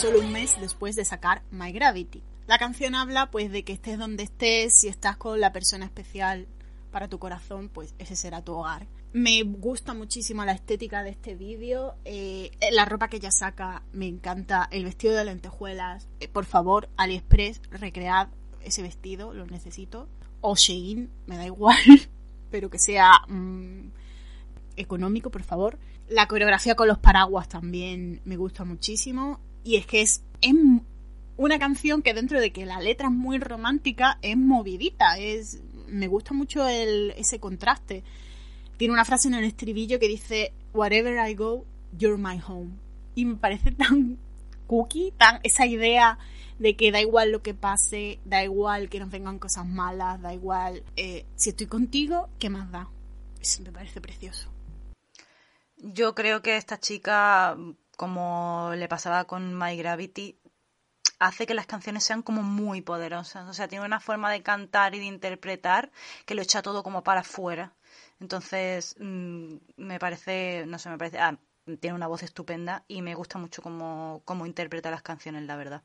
Solo un mes después de sacar My Gravity, la canción habla pues de que estés donde estés, si estás con la persona especial para tu corazón, pues ese será tu hogar. Me gusta muchísimo la estética de este vídeo, eh, la ropa que ella saca me encanta, el vestido de lentejuelas. Eh, por favor, AliExpress, recread ese vestido, lo necesito. O Shein, me da igual, pero que sea mm, económico, por favor. La coreografía con los paraguas también me gusta muchísimo. Y es que es, es una canción que dentro de que la letra es muy romántica, es movidita. Es, me gusta mucho el, ese contraste. Tiene una frase en el estribillo que dice, Wherever I go, you're my home. Y me parece tan cookie, tan esa idea de que da igual lo que pase, da igual que nos vengan cosas malas, da igual eh, si estoy contigo, ¿qué más da? Eso me parece precioso. Yo creo que esta chica, como le pasaba con My Gravity, hace que las canciones sean como muy poderosas. O sea, tiene una forma de cantar y de interpretar que lo echa todo como para afuera. Entonces, mm, me parece, no sé, me parece, ah, tiene una voz estupenda y me gusta mucho cómo, cómo interpreta las canciones, la verdad.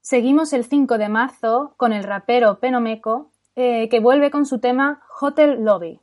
Seguimos el 5 de marzo con el rapero Penomeco, eh, que vuelve con su tema Hotel Lobby.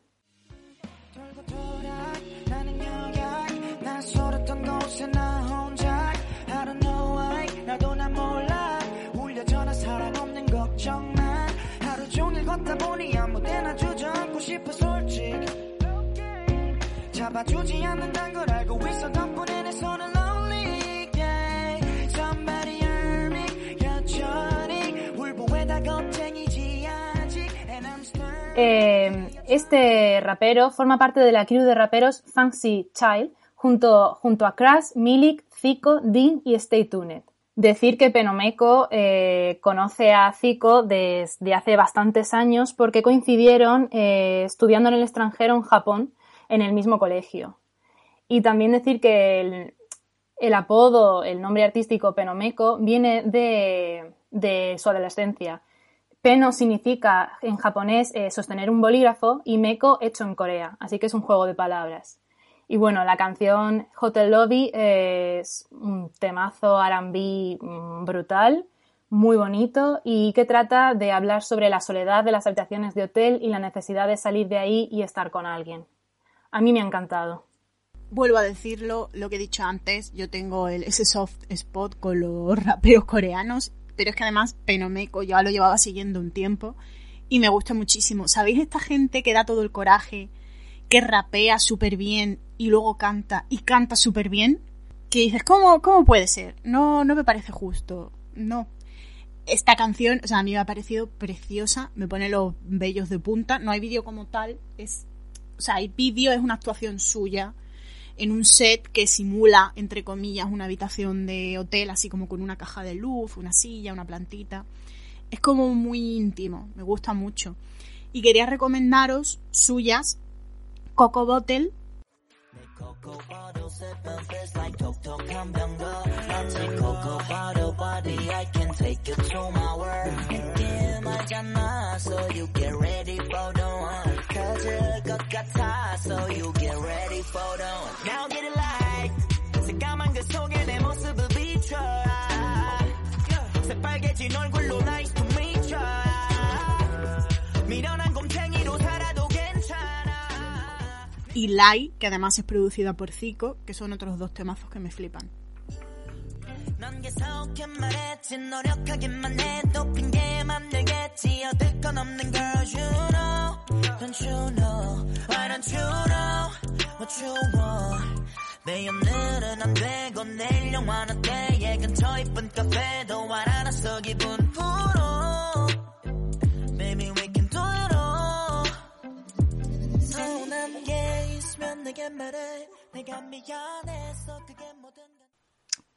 잡아주지 않는단 걸 알고 있어 덕분에 내 손은 lonely yeah. Somebody help me 여전히 울보에다 겁쟁이지 아직 And I'm still Eh, este rapero forma parte de la crew de raperos Fancy Child junto, junto a Crash, Milik, Zico, Dean y Stay Tuned. Decir que Penomeco eh, conoce a Zico desde hace bastantes años porque coincidieron eh, estudiando en el extranjero en Japón en el mismo colegio. Y también decir que el, apodo, el nombre artístico Penomeco viene de, de su adolescencia. Peno significa en japonés eh, sostener un bolígrafo y Meko hecho en Corea, así que es un juego de palabras. Y bueno, la canción Hotel Lobby es un temazo R&B mm, brutal, muy bonito y que trata de hablar sobre la soledad de las habitaciones de hotel y la necesidad de salir de ahí y estar con alguien. A mí me ha encantado. Vuelvo a decirlo, lo que he dicho antes, yo tengo el, ese soft spot con los raperos coreanos, pero es que además Penomeco ya lo llevaba siguiendo un tiempo y me gusta muchísimo. ¿Sabéis esta gente que da todo el coraje, que rapea súper bien y luego canta y canta súper bien? Que dices, ¿cómo, ¿cómo puede ser? No, no me parece justo. No. Esta canción, o sea, a mí me ha parecido preciosa, me pone los vellos de punta. No hay vídeo como tal, es, o sea, hay vídeo, es una actuación suya en un set que simula, entre comillas, una habitación de hotel, así como con una caja de luz, una silla, una plantita. Es como muy íntimo, me gusta mucho. Y quería recomendaros suyas, Coco Bottle, Cocoa bottle sipping fizz like 톡톡한 병도 마치 cocoa bottle body I can take you to my world 느낌 알잖아 So you get ready for the one 터질 것 같아 So you get ready for the one Now get it light 새까만 그 속에 내 모습을 비춰 새빨개진 얼굴 y Lai, que además es producida por Zico, que son otros dos temazos que me flipan.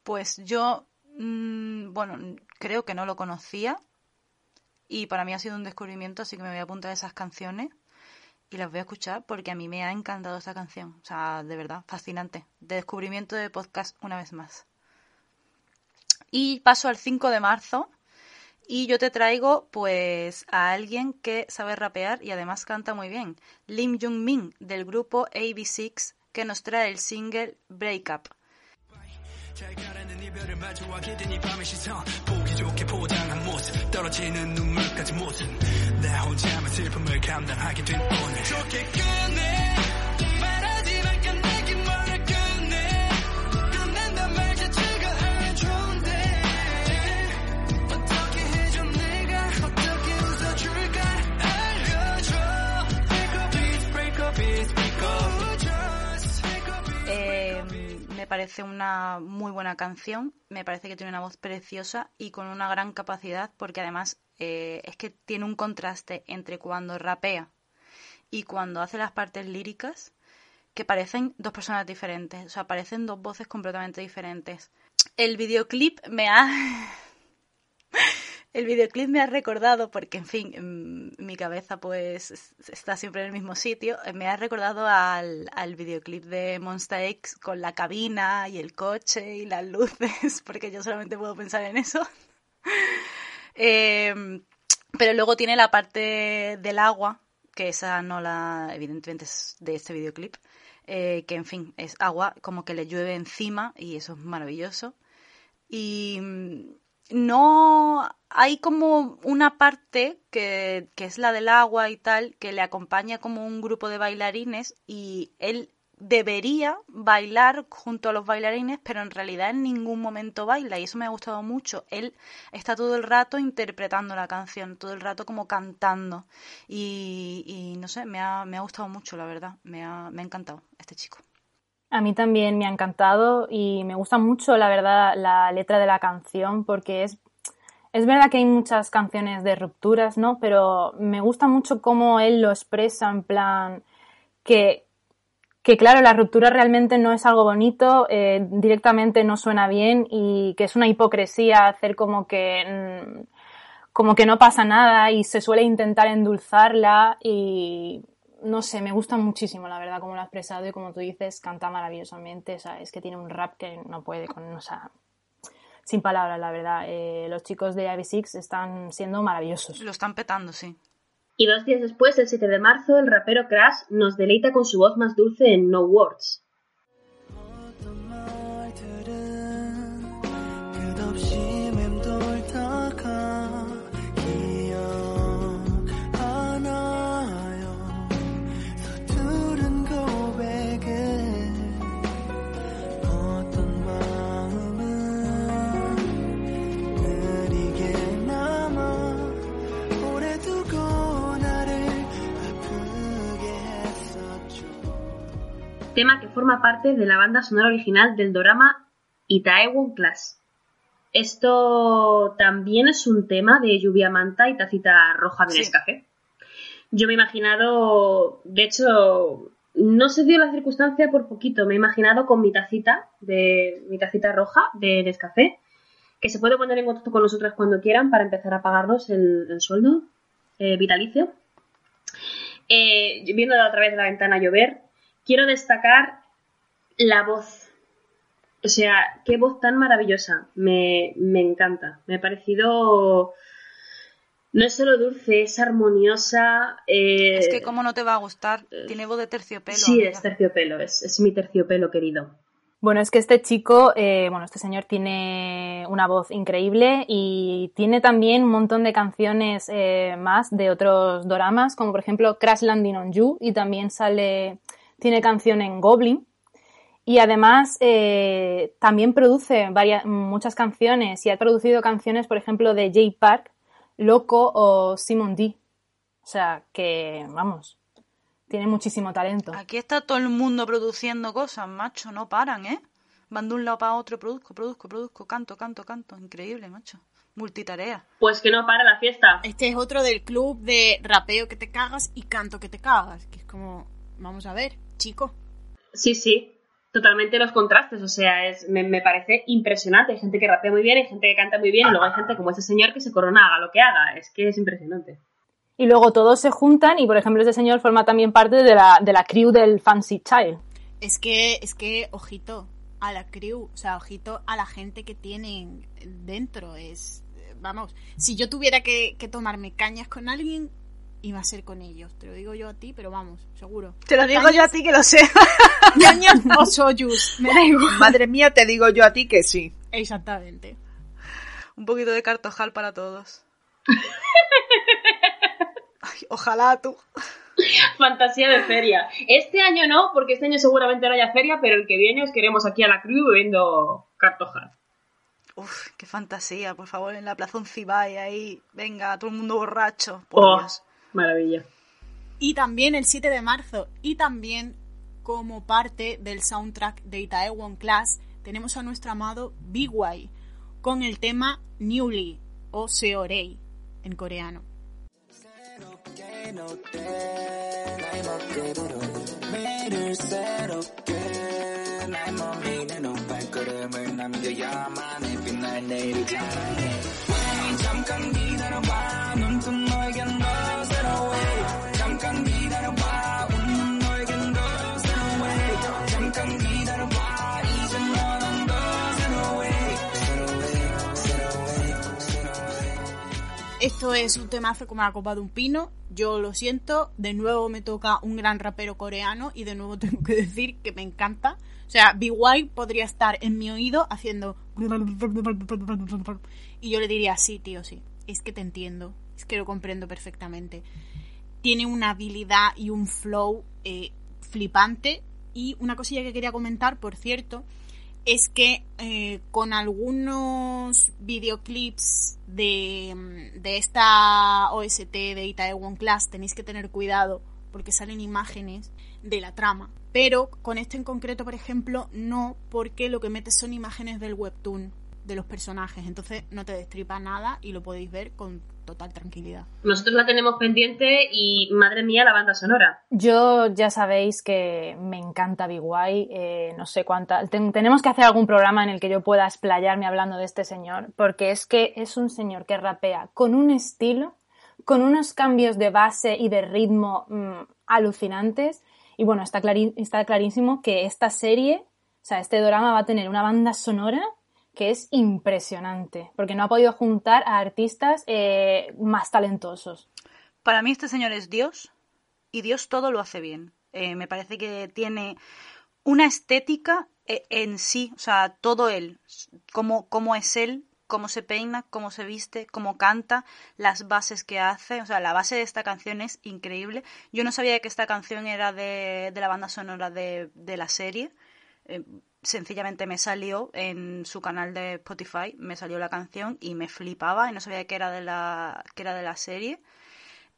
Pues yo, mm, bueno, creo que no lo conocía y para mí ha sido un descubrimiento, así que me voy a apuntar esas canciones y las voy a escuchar porque a mí me ha encantado esta canción. O sea, de verdad, fascinante. De descubrimiento de podcast una vez más. Y paso al 5 de marzo y yo te traigo pues a alguien que sabe rapear y además canta muy bien. Lim Jung Min del grupo AB6 que nos trae el single Break Up. Me parece una muy buena canción, me parece que tiene una voz preciosa y con una gran capacidad porque además eh, es que tiene un contraste entre cuando rapea y cuando hace las partes líricas que parecen dos personas diferentes, o sea, parecen dos voces completamente diferentes. El videoclip me ha... El videoclip me ha recordado, porque en fin, en mi cabeza pues es- está siempre en el mismo sitio, eh, me ha recordado al, al videoclip de Monster X con la cabina y el coche y las luces, porque yo solamente puedo pensar en eso. Eh, pero luego tiene la parte del agua, que esa no la, evidentemente es de este videoclip, eh, que en fin, es agua como que le llueve encima y eso es maravilloso. Y mm, no hay como una parte que, que es la del agua y tal, que le acompaña como un grupo de bailarines y él debería bailar junto a los bailarines, pero en realidad en ningún momento baila y eso me ha gustado mucho. Él está todo el rato interpretando la canción, todo el rato como cantando y, y no sé, me ha, me ha gustado mucho, la verdad, me ha, me ha encantado este chico. A mí también me ha encantado y me gusta mucho, la verdad, la letra de la canción porque es, es verdad que hay muchas canciones de rupturas, ¿no? Pero me gusta mucho cómo él lo expresa en plan que, que claro, la ruptura realmente no es algo bonito, eh, directamente no suena bien y que es una hipocresía hacer como que, mm, como que no pasa nada y se suele intentar endulzarla y no sé, me gusta muchísimo, la verdad, como lo ha expresado y como tú dices, canta maravillosamente, o sea, es que tiene un rap que no puede con, o sea, sin palabras, la verdad. Eh, los chicos de AB6 están siendo maravillosos. Lo están petando, sí. Y dos días después, el 7 de marzo, el rapero Crash nos deleita con su voz más dulce en No Words. Tema que forma parte de la banda sonora original del drama Itaewon Class. Esto también es un tema de lluvia manta y tacita roja de Sí. Nescafé. Yo me he imaginado, de hecho, no se dio la circunstancia por poquito, me he imaginado con mi tacita, de, mi tacita roja de Nescafé, que se puede poner en contacto con nosotras cuando quieran para empezar a pagarnos el, el sueldo eh, vitalicio. Eh, viendo a través de la ventana llover, quiero destacar la voz. O sea, qué voz tan maravillosa. Me, me encanta. Me ha parecido. No es solo dulce, es armoniosa. eh, Es que cómo no te va a gustar, tiene voz de terciopelo. Sí, amiga. es terciopelo, es, es mi terciopelo querido. Bueno, es que este chico, eh, bueno, este señor tiene una voz increíble y tiene también un montón de canciones eh, más de otros doramas, como por ejemplo Crash Landing on You y también sale, tiene canción en Goblin. Y además eh, también produce varias, muchas canciones y ha producido canciones, por ejemplo, de Jay Park, Loco o Simon D. O sea que, vamos, tiene muchísimo talento. Aquí está todo el mundo produciendo cosas, macho, no paran, ¿eh? Van de un lado para otro, produzco, produzco, produzco, canto, canto, canto. Increíble, macho. Multitarea. Pues que no para la fiesta. Este es otro del club de rapeo que te cagas y canto que te cagas. Que es como, vamos a ver, chico. Sí, sí, totalmente los contrastes. O sea, es, me, me parece impresionante. Hay gente que rapea muy bien, hay gente que canta muy bien, y luego hay gente como ese señor que se corona, haga lo que haga. Es que es impresionante. Y luego todos se juntan y, por ejemplo, este señor forma también parte de la, de la crew del Fancy Child. Es que, es que, ojito a la crew, o sea, ojito a la gente que tienen dentro. Es, vamos, si yo tuviera que, que tomarme cañas con alguien, iba a ser con ellos. Te lo digo yo a ti, pero vamos, seguro. Te lo digo yo a ti que lo sé. Cañas o soyuz, me da igual. Madre mía, te digo yo a ti que sí. Exactamente. Un poquito de cartojal para todos. Ay, ojalá tú. Fantasía de feria. Este año no, porque este año seguramente no haya feria, pero el que viene os queremos aquí a la crew bebiendo cartojal. Uf, qué fantasía, por favor, en la plaza Uncibay ahí, venga, todo el mundo borracho. Por Oh, Dios. Maravilla. Y también el 7 de marzo, y también como parte del soundtrack de Itaewon Class, tenemos a nuestro amado BY con el tema Newly o Seorei en coreano. Esto es un temazo como la copa de un pino. Yo lo siento. De nuevo me toca un gran rapero coreano y de nuevo tengo que decir que me encanta. O sea, BY podría estar en mi oído haciendo... Y yo le diría, sí, tío, sí. Es que te entiendo. Es que lo comprendo perfectamente. Tiene una habilidad y un flow eh, flipante. Y una cosilla que quería comentar, por cierto, es que eh, con algunos videoclips de, de esta OST de Itaewon Class tenéis que tener cuidado porque salen imágenes de la trama. Pero con este en concreto, por ejemplo, no, porque lo que metes son imágenes del webtoon de los personajes. Entonces no te destripa nada y lo podéis ver con total tranquilidad. Nosotros la tenemos pendiente y madre mía la banda sonora. Yo ya sabéis que me encanta Big Guay, eh, no sé cuánta. ten- tenemos que hacer algún programa en el que yo pueda explayarme hablando de este señor, porque es que es un señor que rapea con un estilo, con unos cambios de base y de ritmo mm, alucinantes. Y bueno, está, está clarísimo que esta serie, o sea, este drama va a tener una banda sonora que es impresionante, porque no ha podido juntar a artistas eh, más talentosos. Para mí este señor es Dios y Dios todo lo hace bien. Eh, me parece que tiene una estética eh, en sí, o sea, todo él, cómo, cómo es él, cómo se peina, cómo se viste, cómo canta, las bases que hace, o sea, la base de esta canción es increíble. Yo no sabía que esta canción era de, de la banda sonora de, de la serie. Sencillamente me salió en su canal de Spotify, me salió la canción y me flipaba y no sabía que era de la, que era de la serie.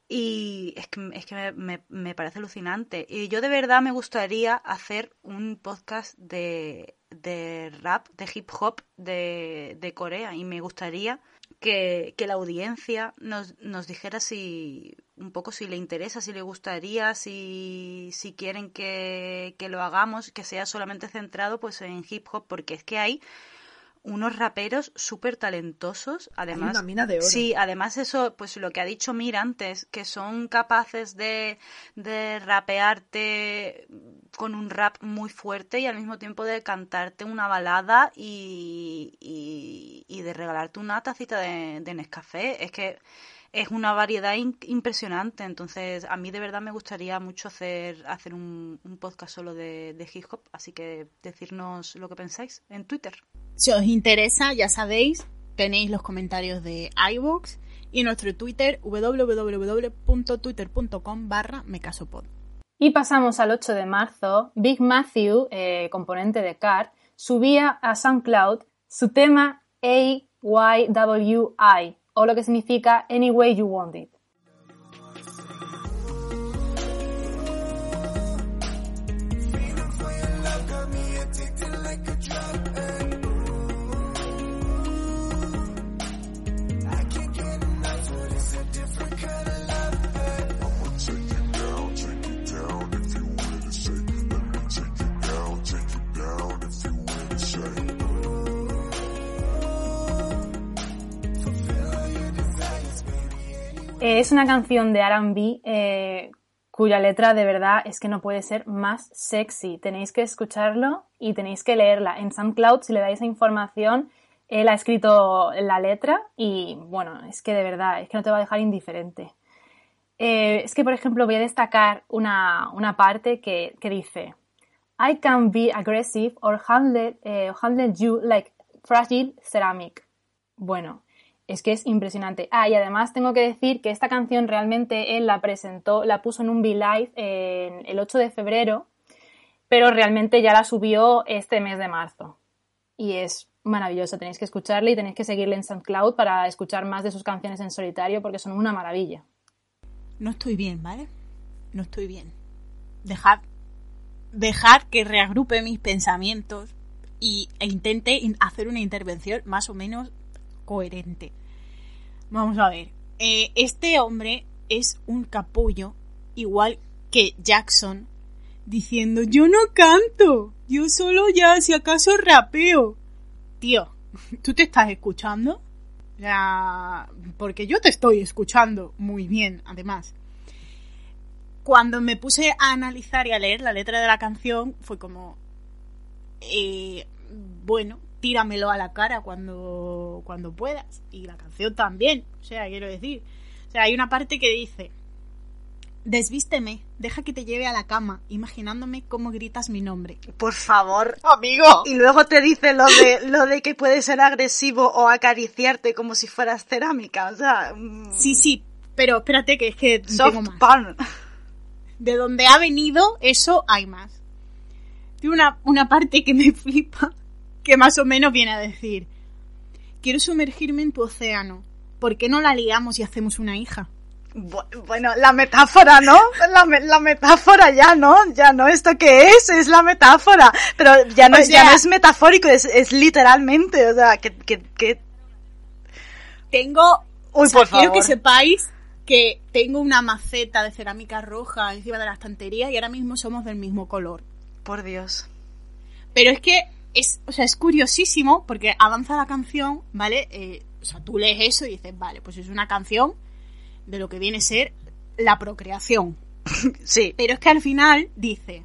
Y es que, es que me, me- me parece alucinante. Y yo de verdad me gustaría hacer un podcast de, de rap, de hip hop de, de Corea. Y me gustaría que, que la audiencia nos, nos dijera si un poco si le interesa, si le gustaría, si, si quieren que, que lo hagamos, que sea solamente centrado pues en hip hop, porque es que hay unos raperos súper talentosos, además. una mina de oro. Sí, además eso, pues lo que ha dicho Mira antes, que son capaces de, de rapearte con un rap muy fuerte y al mismo tiempo de cantarte una balada y, y, y de regalarte una tacita de, de Nescafé. Es que es una variedad in- impresionante. Entonces, a mí de verdad me gustaría mucho hacer, hacer un, un podcast solo de, de hip hop. Así que decirnos lo que pensáis en Twitter. Si os interesa, ya sabéis, tenéis los comentarios de iVoox y nuestro Twitter www.twitter.com barra mecasopod. Y pasamos al 8 de marzo. Big Matthew, eh, componente de Card, subía a SoundCloud su tema AYWI, o lo que significa Any Way You Want It. Es una canción de RB eh, cuya letra de verdad es que no puede ser más sexy. Tenéis que escucharlo y tenéis que leerla. En SoundCloud, si le dais esa información, él ha escrito la letra y bueno, es que de verdad, es que no te va a dejar indiferente. Eh, es que, por ejemplo, voy a destacar una, una parte que, que dice I can be aggressive or handle, eh, handle you like fragile ceramic. Bueno, es que es impresionante. Ah, y además tengo que decir que esta canción realmente él la presentó, la puso en un V-Live en el 8 de febrero, pero realmente ya la subió este mes de marzo. Y es maravilloso, tenéis que escucharle y tenéis que seguirle en SoundCloud para escuchar más de sus canciones en solitario porque son una maravilla. No estoy bien, ¿vale? No estoy bien. Dejad, dejad que reagrupe mis pensamientos y, e intente in- hacer una intervención más o menos coherente. Vamos a ver. Eh, este hombre es un capullo, igual que Jackson, diciendo, yo no canto, yo solo ya, si acaso rapeo. Tío, ¿tú te estás escuchando? Sea, porque yo te estoy escuchando muy bien, además. Cuando me puse a analizar y a leer la letra de la canción, fue como, eh, bueno, tíramelo a la cara cuando, cuando puedas. Y la canción también, o sea, quiero decir. O sea, hay una parte que dice, desvísteme, deja que te lleve a la cama, imaginándome cómo gritas mi nombre. Por favor. Amigo. Y luego te dice lo de, lo de que puede ser agresivo o acariciarte como si fueras cerámica. O sea, mm, Sí, sí, pero espérate que es que soft tengo más. porn. de donde ha venido, eso hay más. Tiene una, una parte que me flipa, que más o menos viene a decir, quiero sumergirme en tu océano, ¿por qué no la liamos y hacemos una hija? Bu- Bueno, la metáfora, ¿no? La, me- la metáfora ya, ¿no? Ya no, ¿esto qué es? Es la metáfora. Pero ya no, O es- ya no es metafórico, es, es literalmente. O sea, que, que, que- Tengo... Uy, o sea, por quiero favor. que sepáis que tengo una maceta de cerámica roja encima de la estantería y ahora mismo somos del mismo color. Por Dios. Pero es que es, o sea, es curiosísimo porque avanza la canción, ¿vale? Eh, o sea, tú lees eso y dices, vale, pues es una canción de lo que viene a ser la procreación. Sí. Pero es que al final dice,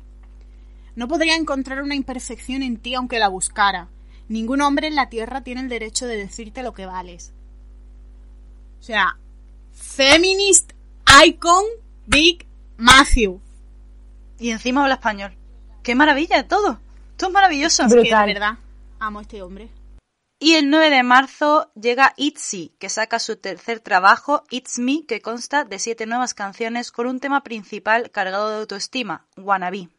no podría encontrar una imperfección en ti aunque la buscara. Ningún hombre en la tierra tiene el derecho de decirte lo que vales. O sea, feminist icon Big Matthew. Y encima habla español. ¡Qué maravilla! Todo. Todo es maravilloso. Es que de verdad amo a este hombre. Y el 9 de marzo llega Itzy, que saca su tercer trabajo, It's Me, que consta de siete nuevas canciones con un tema principal cargado de autoestima, Wannabe.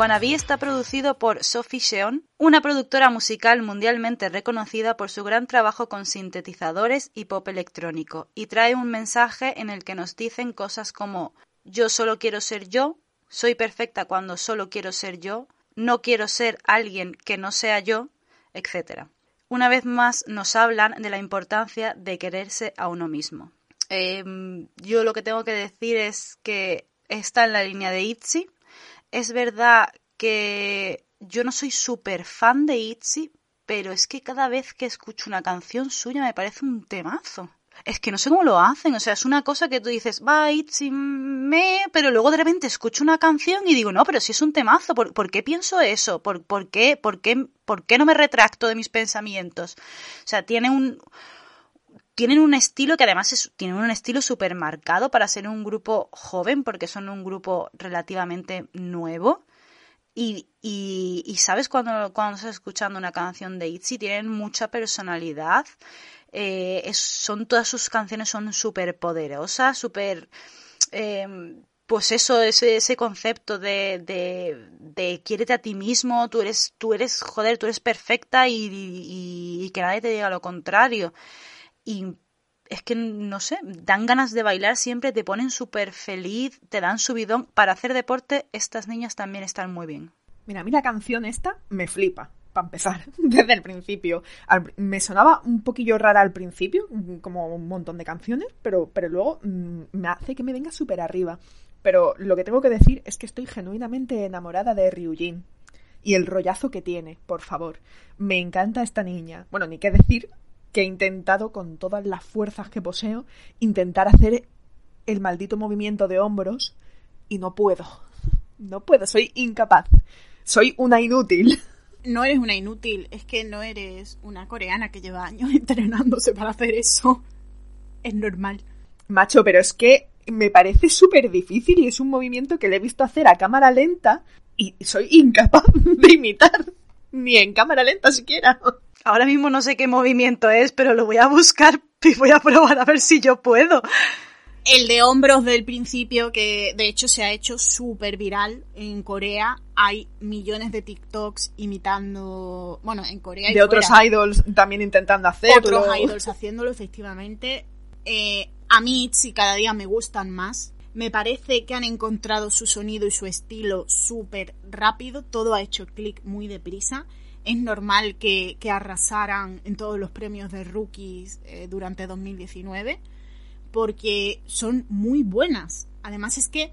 Wannabe está producido por Sophie Sheon, una productora musical mundialmente reconocida por su gran trabajo con sintetizadores y pop electrónico, y trae un mensaje en el que nos dicen cosas como yo solo quiero ser yo, soy perfecta cuando solo quiero ser yo, no quiero ser alguien que no sea yo, etc. Una vez más nos hablan de la importancia de quererse a uno mismo. Em, yo lo que tengo que decir es que está en la línea de Itzy, es verdad que yo no soy súper fan de Itzy, pero es que cada vez que escucho una canción suya me parece un temazo. es que no sé cómo lo hacen, o sea, es una cosa que tú dices, va, Itzy, me, pero luego de repente escucho una canción y digo, no, pero si es un temazo, ¿por, por qué pienso eso? ¿Por, por, qué, por, qué, ¿Por qué no me retracto de mis pensamientos? O sea, tiene un, tienen un estilo que además es, tienen un estilo súper marcado para ser un grupo joven, porque son un grupo relativamente nuevo. Y, y, y sabes cuando, cuando estás escuchando una canción de ITZY, tienen mucha personalidad. Eh, son todas sus canciones son súper poderosas, súper eh, pues eso, ese, concepto de, de, quiérete a ti mismo, tú eres, tú eres, joder, tú eres perfecta y que nadie te diga lo contrario. Y es que, no sé, dan ganas de bailar siempre, te ponen súper feliz, te dan subidón. Para hacer deporte, estas niñas también están muy bien. Mira, a mí la canción esta me flipa, para empezar, desde el principio. Me sonaba un poquillo rara al principio, como un montón de canciones, pero, pero luego mm, me hace que me venga súper arriba. Pero lo que tengo que decir es que estoy genuinamente enamorada de Ryujin. Y el rollazo que tiene, por favor. Me encanta esta niña. Bueno, ni qué decir que he intentado con todas las fuerzas que poseo intentar hacer el maldito movimiento de hombros y no puedo. No puedo, soy incapaz. Soy una inútil. No eres una inútil, es que no eres una coreana que lleva años entrenándose para hacer eso. Es normal. Macho, pero es que me parece súper difícil y es un movimiento que le he visto hacer a cámara lenta y soy incapaz de imitar. Ni en cámara lenta siquiera. Ahora mismo no sé qué movimiento es, pero lo voy a buscar y voy a probar a ver si yo puedo. El de hombros del principio, que de hecho se ha hecho súper viral en Corea. Hay millones de TikToks imitando. Bueno, en Corea y De otros idols también intentando hacerlo. otros idols haciéndolo, efectivamente. Eh, a mí ITZY cada día me gustan más. Me parece que han encontrado su sonido y su estilo súper rápido. Todo ha hecho clic muy deprisa. Es normal que, que arrasaran en todos los premios de rookies eh, durante 2019 porque son muy buenas. Además es que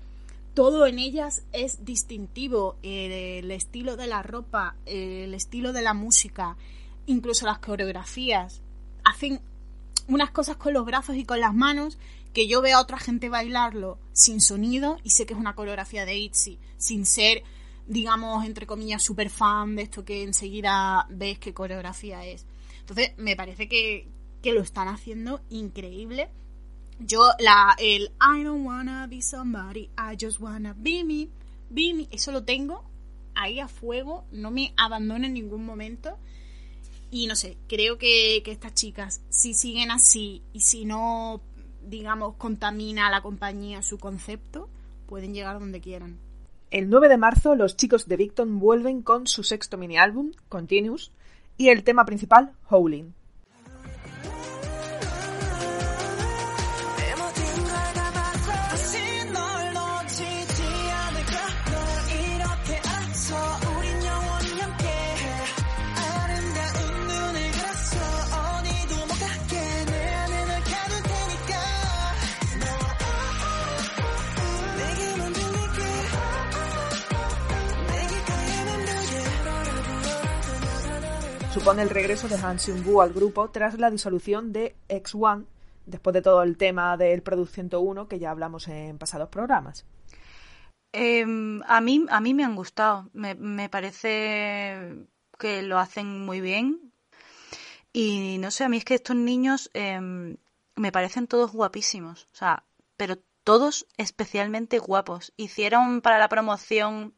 todo en ellas es distintivo. el estilo de la ropa, el estilo de la música, incluso las coreografías. Hacen unas cosas con los brazos y con las manos que yo veo a otra gente bailarlo sin sonido y sé que es una coreografía de ITZY, sin ser, digamos, entre comillas, super fan de esto que enseguida ves qué coreografía es. Entonces, me parece que, que lo están haciendo increíble. Yo, la, el I don't wanna be somebody, I just wanna be me, be me, eso lo tengo ahí a fuego, no me abandono en ningún momento. Y no sé, creo que, que estas chicas, si siguen así y si no, digamos, contamina a la compañía su concepto, pueden llegar donde quieran. El 9 de marzo, los chicos de Victon vuelven con su sexto mini álbum, Continuous, y el tema principal, Howling. Supone el regreso de Han Seung-woo al grupo tras la disolución de X1, después de todo el tema del Product 101 que ya hablamos en pasados programas. Eh, a, mí, a mí me han gustado. Me, me parece que lo hacen muy bien. Y no sé, a mí es que estos niños eh, me parecen todos guapísimos. O sea, pero todos especialmente guapos. Hicieron para la promoción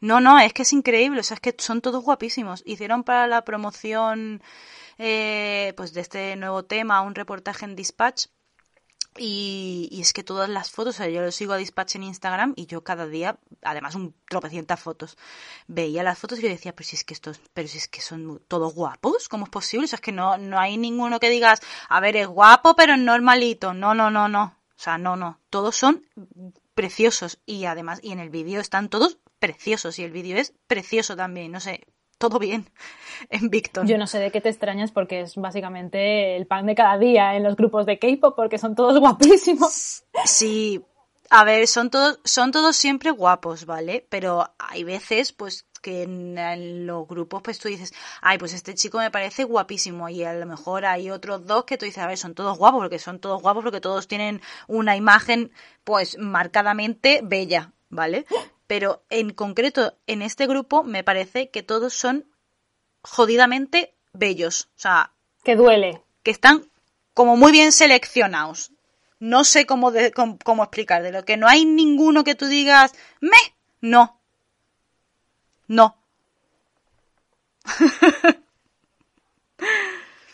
no, no, es que es increíble, o sea, es que son todos guapísimos. Hicieron para la promoción eh, pues de este nuevo tema un reportaje en Dispatch y, es que todas las fotos, o sea, yo lo sigo a Dispatch en Instagram y yo cada día, además un tropecientas fotos, veía las fotos y yo decía, pero si es que estos, pero si es que son todos guapos, ¿cómo es posible? O sea, es que no, no hay ninguno que digas, a ver, es guapo pero es normalito. No, no, no, no. O sea, no, no. Todos son preciosos y además, y en el vídeo están todos preciosos y el vídeo es precioso también, no sé, todo bien en Victor. Yo no sé de qué te extrañas porque es básicamente el pan de cada día en los grupos de K-pop porque son todos guapísimos. Sí, a ver, son todos, son todos siempre guapos, ¿vale? Pero hay veces, pues, que en, en los grupos pues tú dices, ay, pues este chico me parece guapísimo y a lo mejor hay otros dos que tú dices, a ver, son todos guapos porque son todos guapos porque todos tienen una imagen pues marcadamente bella, ¿vale? Pero en concreto en este grupo me parece que todos son jodidamente bellos, o sea, Que duele. que están como muy bien seleccionados. No sé cómo, de- cómo, cómo explicar, de lo que no hay ninguno que tú digas, me, no. No.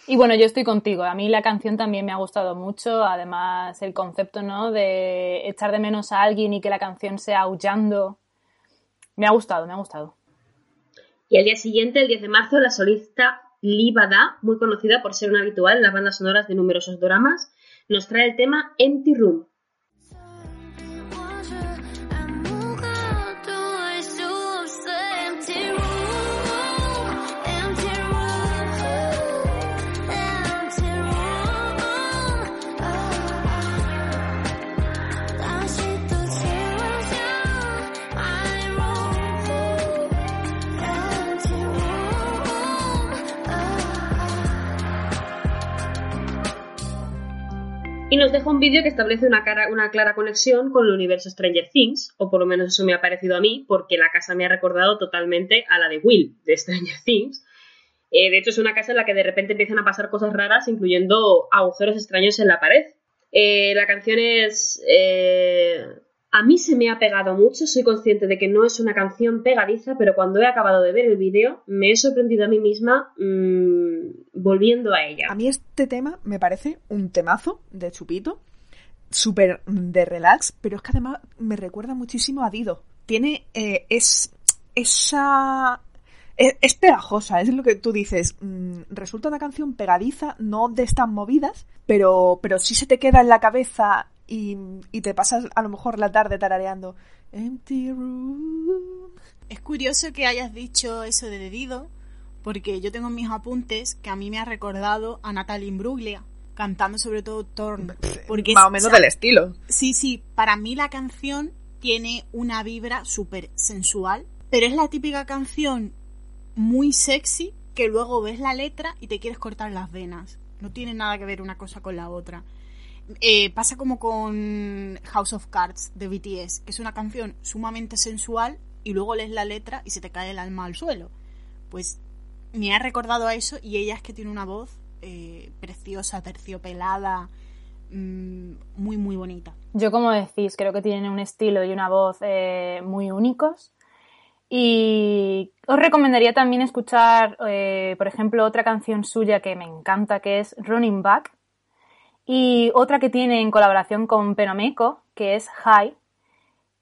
Y bueno, yo estoy contigo. A mí la canción también me ha gustado mucho. Además, el concepto, ¿no? De echar de menos a alguien y que la canción sea aullando. Me ha gustado, me ha gustado. Y al día siguiente, el 10 de marzo, la solista Libada, muy conocida por ser una habitual en las bandas sonoras de numerosos dramas, nos trae el tema Empty Room. Nos deja un vídeo que establece una, clara conexión con el universo Stranger Things, o por lo menos eso me ha parecido a mí, porque la casa me ha recordado totalmente a la de Will, de Stranger Things. Eh, de hecho, es una casa en la que de repente empiezan a pasar cosas raras, incluyendo agujeros extraños en la pared. Eh, la canción es... eh, a mí se me ha pegado mucho, soy consciente de que no es una canción pegadiza, pero cuando he acabado de ver el vídeo me he sorprendido a mí misma mm, volviendo a ella. A mí este tema me parece un temazo de chupito, súper de relax, pero es que además me recuerda muchísimo a Dido. Tiene eh, es esa es, es pegajosa, es lo que tú dices. Mm, resulta una canción pegadiza, no de estas movidas, pero pero sí se te queda en la cabeza y, y te pasas a lo mejor la tarde tarareando Empty Room. Es curioso que hayas dicho eso de Dido, porque yo tengo en mis apuntes que a mí me ha recordado a Natalie Imbruglia, cantando sobre todo Torn. Porque Más o menos o sea, del estilo. Sí, sí, para mí la canción tiene una vibra súper sensual, pero es la típica canción muy sexy que luego ves la letra y te quieres cortar las venas. No tiene nada que ver una cosa con la otra. Eh, pasa como con House of Cards de BTS, que es una canción sumamente sensual y luego lees la letra y se te cae el alma al suelo. Pues me ha recordado a eso y ella es que tiene una voz eh, preciosa, terciopelada, mm, muy, muy bonita. Yo, como decís, creo que tienen un estilo y una voz eh, muy únicos. Y os recomendaría también escuchar, por ejemplo, otra canción suya que me encanta, que es Running Back. Y otra que tiene en colaboración con Penomeco, que es High,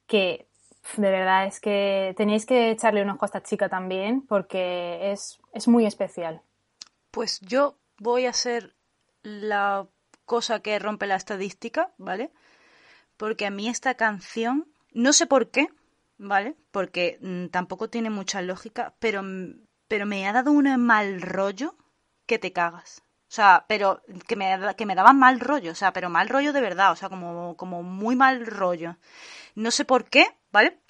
que de verdad es que tenéis que echarle un ojo a esta chica también, porque es, es muy especial. Pues yo voy a hacer la cosa que rompe la estadística, ¿vale? Porque a mí esta canción, no sé por qué, ¿vale? Porque mm, tampoco tiene mucha lógica, pero, pero me ha dado un mal rollo que te cagas. O sea, pero que me, que me daba mal rollo, o sea, pero mal rollo de verdad, o sea, como, como muy mal rollo. No sé por qué, ¿vale?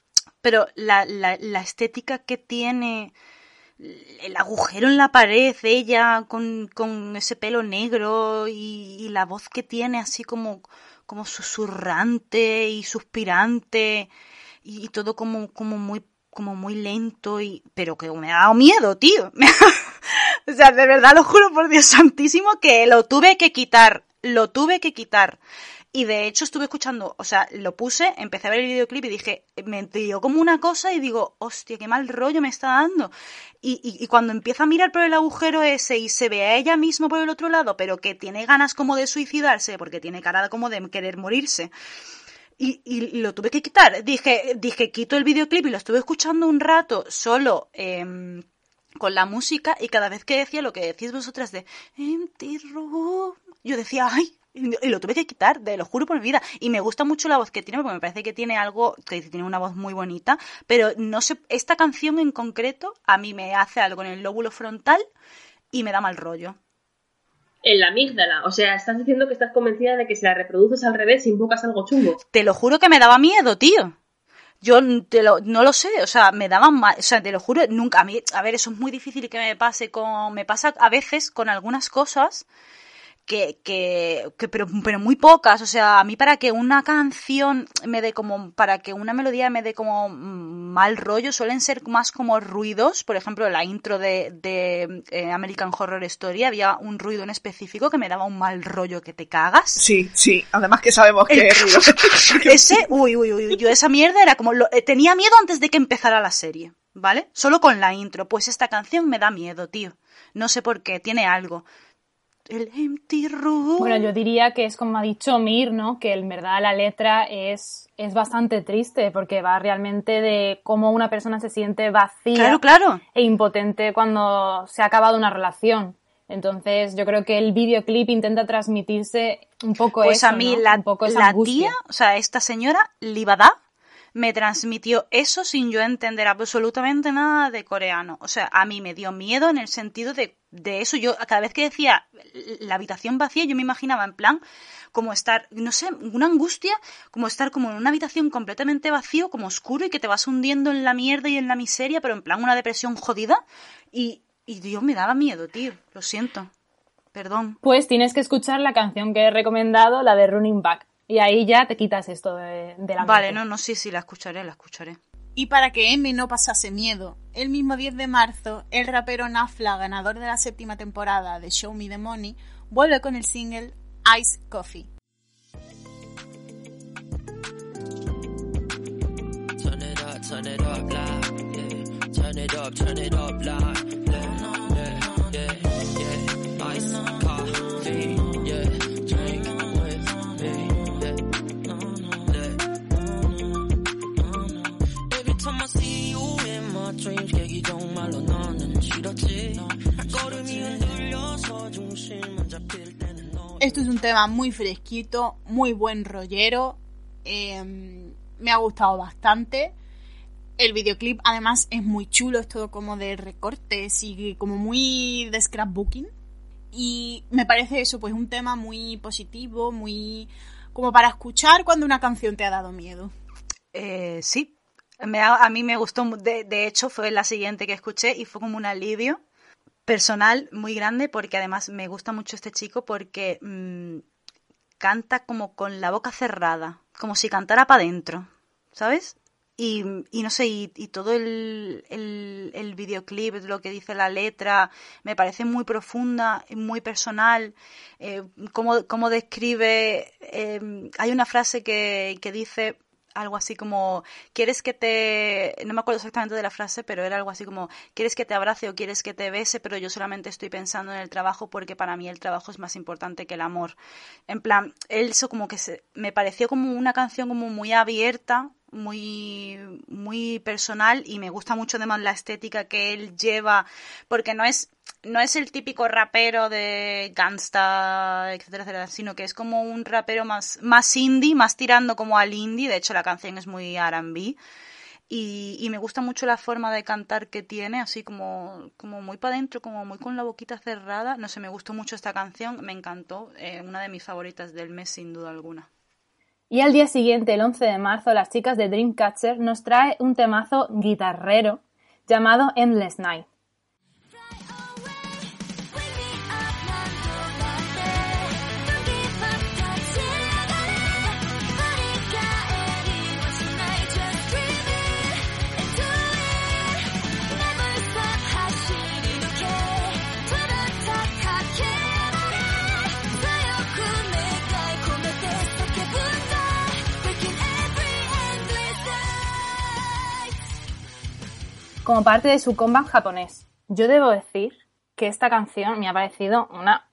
Pero la, la, la estética que tiene, el agujero en la pared, ella con, con ese pelo negro y, y la voz que tiene así como, como susurrante y suspirante y, y todo como, como muy como muy lento y pero que me ha dado miedo, tío. o sea, de verdad lo juro por Dios santísimo que lo tuve que quitar, lo tuve que quitar. Y de hecho estuve escuchando, o sea, lo puse, empecé a ver el videoclip y dije, me dio como una cosa y digo, hostia, qué mal rollo me está dando. Y, y, cuando empieza a mirar por el agujero ese y se ve a ella misma por el otro lado, pero que tiene ganas como de suicidarse, porque tiene cara como de querer morirse. Y, y lo tuve que quitar. Dije, dije, quito el videoclip y lo estuve escuchando un rato solo em, con la música y cada vez que decía lo que decís vosotras de Empty Room, yo decía, ay, y lo tuve que quitar, de lo juro por mi vida. Y me gusta mucho la voz que tiene, porque me parece que tiene algo, que tiene una voz muy bonita, pero no sé, esta canción en concreto a mí me hace algo en el lóbulo frontal y me da mal rollo. En la amígdala. O sea, estás diciendo que estás convencida de que si la reproduces al revés invocas algo chungo. Te lo juro que me daba miedo, tío. Yo te lo- no lo sé, o sea, me daban mal, o sea, te lo juro, nunca, a mí, a ver, eso es muy difícil que me pase con, me pasa a veces con algunas cosas que, que, que pero, pero muy pocas, o sea, a mí para que una canción me dé como, para que una melodía me dé como mal rollo, suelen ser más como ruidos, por ejemplo, la intro de, de eh, American Horror Story, había un ruido en específico que me daba un mal rollo que te cagas. Sí, sí. Además que sabemos que es ruido. Ese, uy, uy, uy, yo esa mierda era como, lo- eh, tenía miedo antes de que empezara la serie, ¿vale? Solo con la intro, pues esta canción me da miedo, tío. No sé por qué, tiene algo. El empty room. Bueno, yo diría que es como ha dicho Mir, ¿no? Que en verdad la letra es, es bastante triste porque va realmente de cómo una persona se siente vacía Claro, claro. e impotente cuando se ha acabado una relación. Entonces, yo creo que el videoclip intenta transmitirse un poco Pues eso, a mí ¿no? la, un poco esa la angustia. tía, o sea, esta señora, Libada, me transmitió eso sin yo entender absolutamente nada de coreano. O sea, a mí me dio miedo en el sentido de, de eso. Yo, cada vez que decía la habitación vacía, yo me imaginaba en plan como estar, no sé, una angustia, como estar como en una habitación completamente vacío, como oscuro y que te vas hundiendo en la mierda y en la miseria, pero en plan una depresión jodida. Y, y Dios, me daba miedo, tío. Lo siento. Perdón. Pues tienes que escuchar la canción que he recomendado, la de Running Back. Y ahí ya te quitas esto de, de la Vale, mente. no, no, sí, sí, la escucharé, la escucharé. Y para que M no pasase miedo, el mismo 10 de marzo, el rapero Nafla, ganador de la séptima temporada de Show Me the Money, vuelve con el single Ice Coffee. Turn it up, turn it up loud. Yeah. Turn it up, turn it up loud. Yeah, yeah, yeah, yeah. Ice dreams, 얘기 정말로 너는 싫었지. 걸음이 흔들려서 중심은 잡힐 때는 너. Esto es un tema muy fresquito, muy buen rollero. eh, me ha gustado bastante. El videoclip además es muy chulo, es todo como de recortes y como muy de scrapbooking. Y me parece eso, pues un tema muy positivo, muy como para escuchar cuando una canción te ha dado miedo. Eh, sí, me a mí me gustó, de, de hecho fue la siguiente que escuché y fue como un alivio personal muy grande porque además me gusta mucho este chico porque mm, canta como con la boca cerrada, como si cantara para adentro, ¿sabes? Y, no sé, y, todo el, el, videoclip, lo que dice la letra, me parece muy profunda, muy personal. Eh, cómo, cómo describe. eh, hay una frase que, que dice algo así como: ¿Quieres que te.? No me acuerdo exactamente de la frase, pero era algo así como: ¿Quieres que te abrace o quieres que te bese? Pero yo solamente estoy pensando en el trabajo porque para mí el trabajo es más importante que el amor. En plan, eso como que se, me pareció como una canción como muy abierta, muy, muy personal y me gusta mucho además la estética que él lleva, porque no es, no es el típico rapero de gangsta, etcétera, etcétera, sino que es como un rapero más, más indie, más tirando como al indie, de hecho la canción es muy R&B. Y, y me gusta mucho la forma de cantar que tiene, así como, como muy para adentro, como muy con la boquita cerrada. No sé, me gustó mucho esta canción, me encantó, eh, una de mis favoritas del mes sin duda alguna. Y al día siguiente, el 11 de marzo, las chicas de Dreamcatcher nos trae un temazo guitarrero llamado Endless Night. Como parte de su comeback japonés. Yo debo decir que esta canción me ha parecido una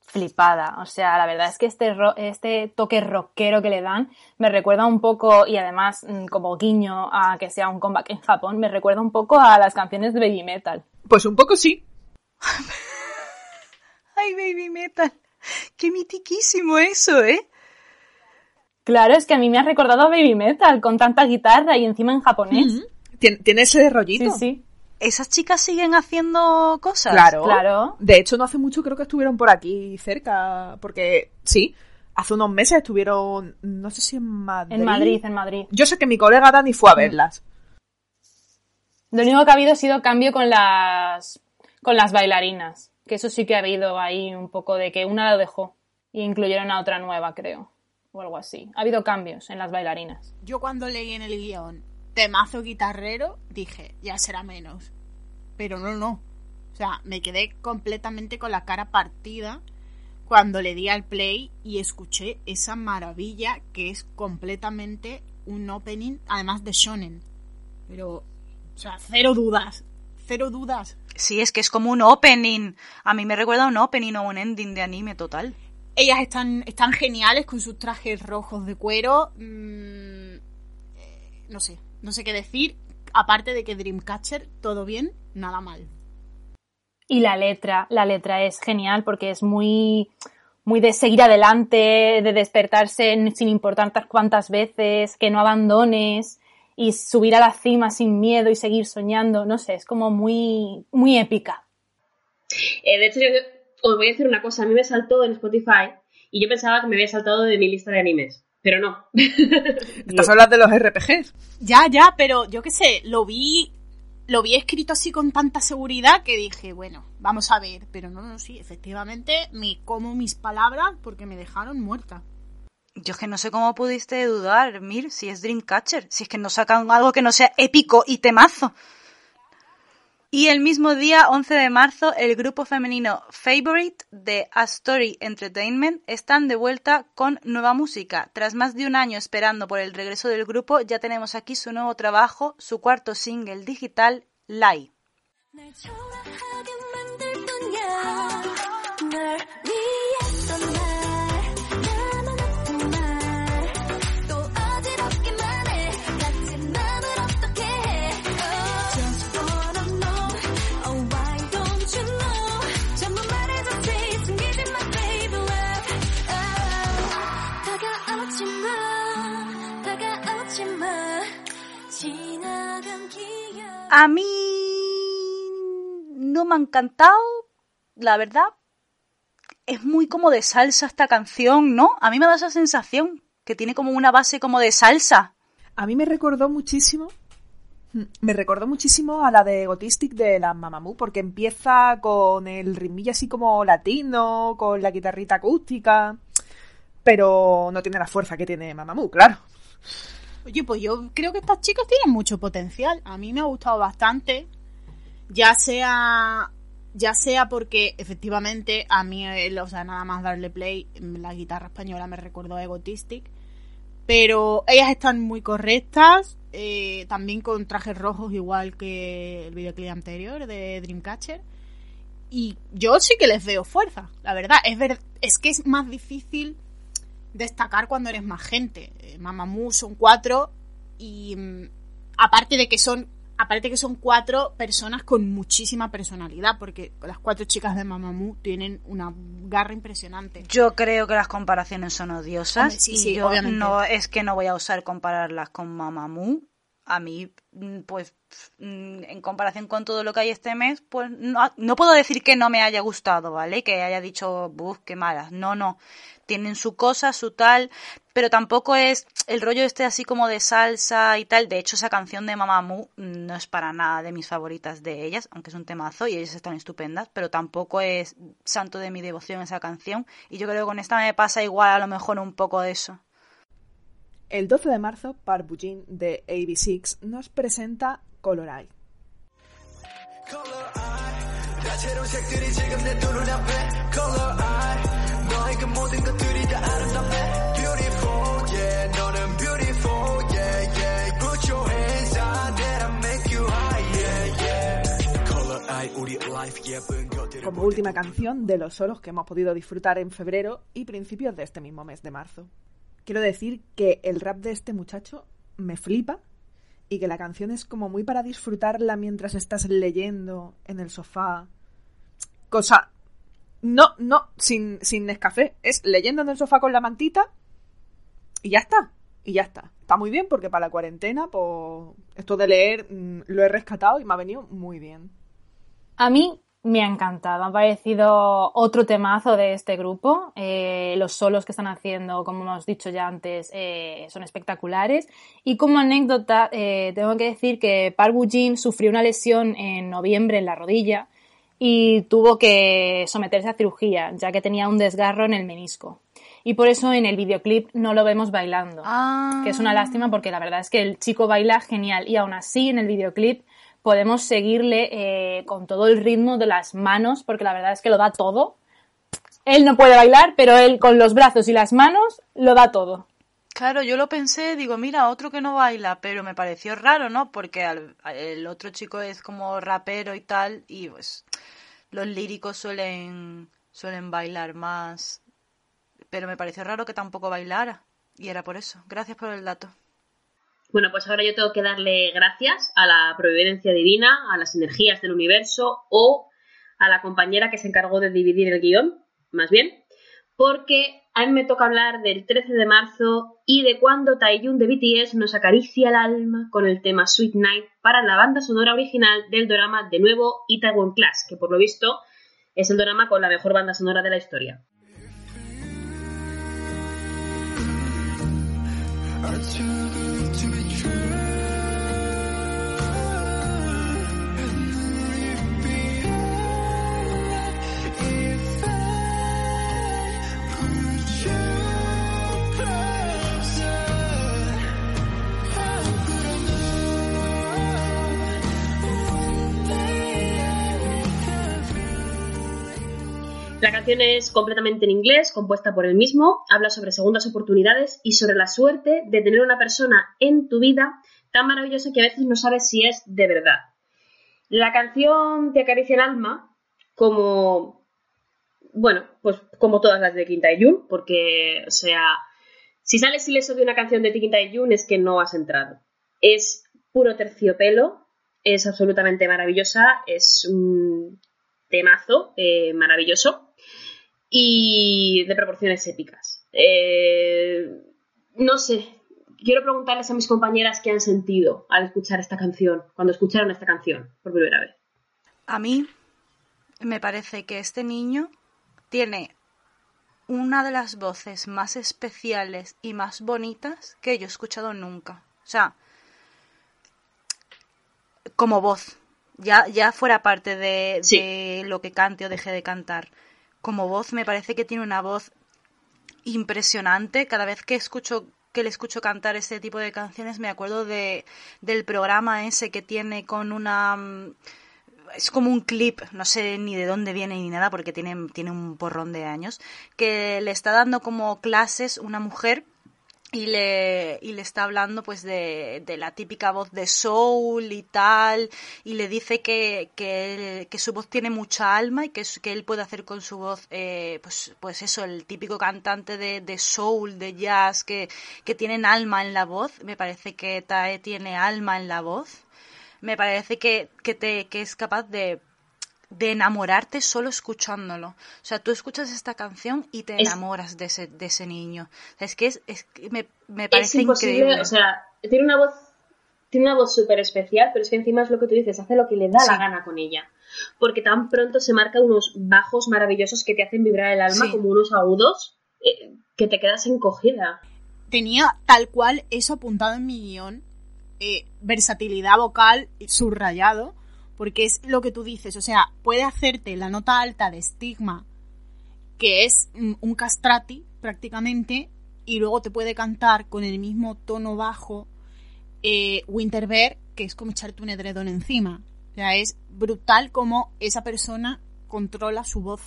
flipada. O sea, la verdad es que este, ro- este toque rockero que le dan me recuerda un poco, y además mm, como guiño a que sea un comeback en Japón, me recuerda un poco a las canciones de Baby Metal. Pues un poco sí. ¡Ay, baby metal! ¡Qué mitiquísimo eso, eh! Claro, es que a mí me ha recordado a Baby Metal con tanta guitarra y encima en japonés. Tiene, tiene ese rollito. Sí, sí. ¿Esas chicas siguen haciendo cosas? Claro. Claro. De hecho, no hace mucho creo que estuvieron por aquí cerca, porque sí, hace unos meses estuvieron, no sé si en Madrid. En Madrid, en Madrid. Yo sé que mi colega Dani fue a verlas. Lo único que ha habido ha sido cambio con las, con las bailarinas. Que eso sí que ha habido ahí un poco de que una lo dejó y incluyeron a otra nueva, creo. O algo así. Ha habido cambios en las bailarinas. Yo cuando leí en el guion temazo guitarrero, dije, ya será menos. Pero no, no. O sea, me quedé completamente con la cara partida cuando le di al play y escuché esa maravilla que es completamente un opening, además de shonen. Pero, o sea, cero dudas. Cero dudas. Sí, es que es como un opening. A mí me recuerda a un opening o un ending de anime total. Ellas están, están geniales con sus trajes rojos de cuero. Mm, eh, no sé, no sé qué decir. Aparte de que Dreamcatcher, todo bien, nada mal. Y la letra, la letra es genial porque es muy, muy de seguir adelante, de despertarse sin importar cuántas veces, que no abandones y subir a la cima sin miedo y seguir soñando. No sé, es como muy, muy épica. Eh, de hecho, yo os voy a decir una cosa. A mí me saltó en Spotify y yo pensaba que me había saltado de mi lista de animes. Pero no. Estás hablando de los RPGs. Ya, ya, pero yo qué sé, lo vi lo vi escrito así con tanta seguridad que dije, bueno, vamos a ver, pero no, no, sí, efectivamente me como mis palabras porque me dejaron muerta. Yo es que no sé cómo pudiste dudar, Mir, si es Dreamcatcher, si es que no sacan algo que no sea épico y temazo. Y el mismo día, 11 de marzo, el grupo femenino Favorite de A Story Entertainment están de vuelta con nueva música. Tras más de un año esperando por el regreso del grupo, ya tenemos aquí su nuevo trabajo, su cuarto single digital, Lie. A mí no me ha encantado, la verdad. Es muy como de salsa esta canción, ¿no? A mí me da esa sensación, que tiene como una base como de salsa. A mí me recordó muchísimo. Me recordó muchísimo a la de Gotistic de la Mamamoo, porque empieza con el ritmillo así como latino, con la guitarrita acústica, pero no tiene la fuerza que tiene Mamamoo, claro. Oye, pues yo creo que estas chicas tienen mucho potencial. A mí me ha gustado bastante. Ya sea. Ya sea porque efectivamente a mí, eh, o sea, nada más darle play, la guitarra española me recordó a Egotistic. Pero ellas están muy correctas. eh, también con trajes rojos, igual que el videoclip anterior de Dreamcatcher. Y yo sí que les veo fuerza, la verdad. Es, ver, es que es más difícil destacar cuando eres más gente. Eh, Mamamoo son cuatro y mm, aparte de que son aparte que son cuatro personas con muchísima personalidad porque las cuatro chicas de Mamamoo tienen una garra impresionante. Yo creo que las comparaciones son odiosas. Hombre, sí, y sí, yo obviamente. no es que no voy a usar compararlas con Mamamoo. A mí, mm, pues, mm, en comparación con todo lo que hay este mes, pues no, no puedo decir que no me haya gustado, ¿vale? Que haya dicho, buf, qué malas. No, no tienen su cosa, su tal, pero tampoco es el rollo este así como de salsa y tal. De hecho, esa canción de Mamamoo no es para nada de mis favoritas de ellas, aunque es un temazo y ellas están estupendas, pero tampoco es santo de mi devoción esa canción. Y yo creo que con esta me pasa igual a lo mejor un poco de eso. El 12 de marzo, Park Bujin de AB6 nos presenta Color Eye. Color Eye 너의 그 모든 것들이 다 아름답네 Beautiful yeah 너는 beautiful yeah yeah Put your hands out there and make you high yeah yeah Color eye 우리 life 예쁜 것들을 como última canción de los solos que hemos podido disfrutar en febrero y principios de este mismo mes de marzo. Quiero decir que el rap de este muchacho me flipa y que la canción es como muy para disfrutarla mientras estás leyendo en el sofá. Cosa... no, no, sin, sin. Es leyendo en el sofá con la mantita y ya está. Y ya está. Está muy bien porque para la cuarentena, pues esto de leer mm, lo he rescatado y me ha venido muy bien. A mí Me ha encantado, me ha parecido otro temazo de este grupo. Eh, los solos que están haciendo, como hemos dicho ya antes, eh, son espectaculares. Y como anécdota, eh, tengo que decir que Park Woo-jin sufrió una lesión en noviembre en la rodilla y tuvo que someterse a cirugía, ya que tenía un desgarro en el menisco. Y por eso en el videoclip no lo vemos bailando, Ah. que es una lástima porque la verdad es que el chico baila genial y aún así en el videoclip podemos seguirle eh, con todo el ritmo de las manos, porque la verdad es que lo da todo. Él no puede bailar, pero él con los brazos y las manos lo da todo. Claro, yo lo pensé, digo, mira, otro que no baila, pero me pareció raro, ¿no? Porque al- el otro chico es como rapero y tal, y pues los líricos suelen, suelen bailar más. Pero me pareció raro que tampoco bailara, y era por eso. Gracias por el dato. Bueno, pues ahora yo tengo que darle gracias a la providencia divina, a las energías del universo o a la compañera que se encargó de dividir el guion, más bien, porque a mí me toca hablar del 13 de marzo y de cuando Taeyun de BTS nos acaricia el alma con el tema Sweet Night para la banda sonora original del drama de nuevo Itaewon Class, que por lo visto es el drama con la mejor banda sonora de la historia. La canción es completamente en inglés, compuesta por él mismo, habla sobre segundas oportunidades y sobre la suerte de tener una persona en tu vida tan maravillosa que a veces no sabes si es de verdad. La canción te acaricia el alma como, bueno, pues como todas las de Kim Tae-yoon, porque, o sea, si sales ileso de una canción de Kim Tae-yoon es que no has entrado. Es puro terciopelo, es absolutamente maravillosa, es un temazo eh, maravilloso y de proporciones épicas. Eh, no sé, quiero preguntarles a mis compañeras qué han sentido al escuchar esta canción, cuando escucharon esta canción por primera vez. A mí me parece que este niño tiene una de las voces más especiales y más bonitas que yo he escuchado nunca. O sea, como voz, ya, ya fuera parte de, Sí. de lo que cante o deje de cantar. Como voz me parece que tiene una voz impresionante. Cada vez que escucho que le escucho cantar este tipo de canciones me acuerdo de del programa ese que tiene con una mm, es como un clip, no sé ni de dónde viene ni nada porque tiene, tiene un porrón de años, que le está dando como clases una mujer y le, y le está hablando pues de, de la típica voz de soul y tal y le dice que, que, su voz tiene mucha alma y que, que él puede hacer con su voz eh, pues, pues eso, el típico cantante de, de soul, de jazz que, que tienen alma en la voz. Me parece que Tae tiene alma en la voz. Me parece que, que, te, que es capaz de, de enamorarte solo escuchándolo. O sea, tú escuchas esta canción y te Es- enamoras de ese, de ese niño. Es que es, es que me, me Es parece imposible, increíble. o sea, tiene una voz tiene una voz súper especial, pero es que encima es lo que tú dices, hace lo que le da la gana con ella. Porque tan pronto se marca unos bajos maravillosos que te hacen vibrar el alma Sí. como unos agudos eh, que te quedas encogida. tenía tal cual eso apuntado en mi guion, eh, versatilidad vocal subrayado, porque es lo que tú dices, o sea, puede hacerte la nota alta de estigma, que es mm, un castrati prácticamente, y luego te puede cantar con el mismo tono bajo eh, Winterberg, que es como echarte un edredón encima. O sea, es brutal como esa persona controla su voz.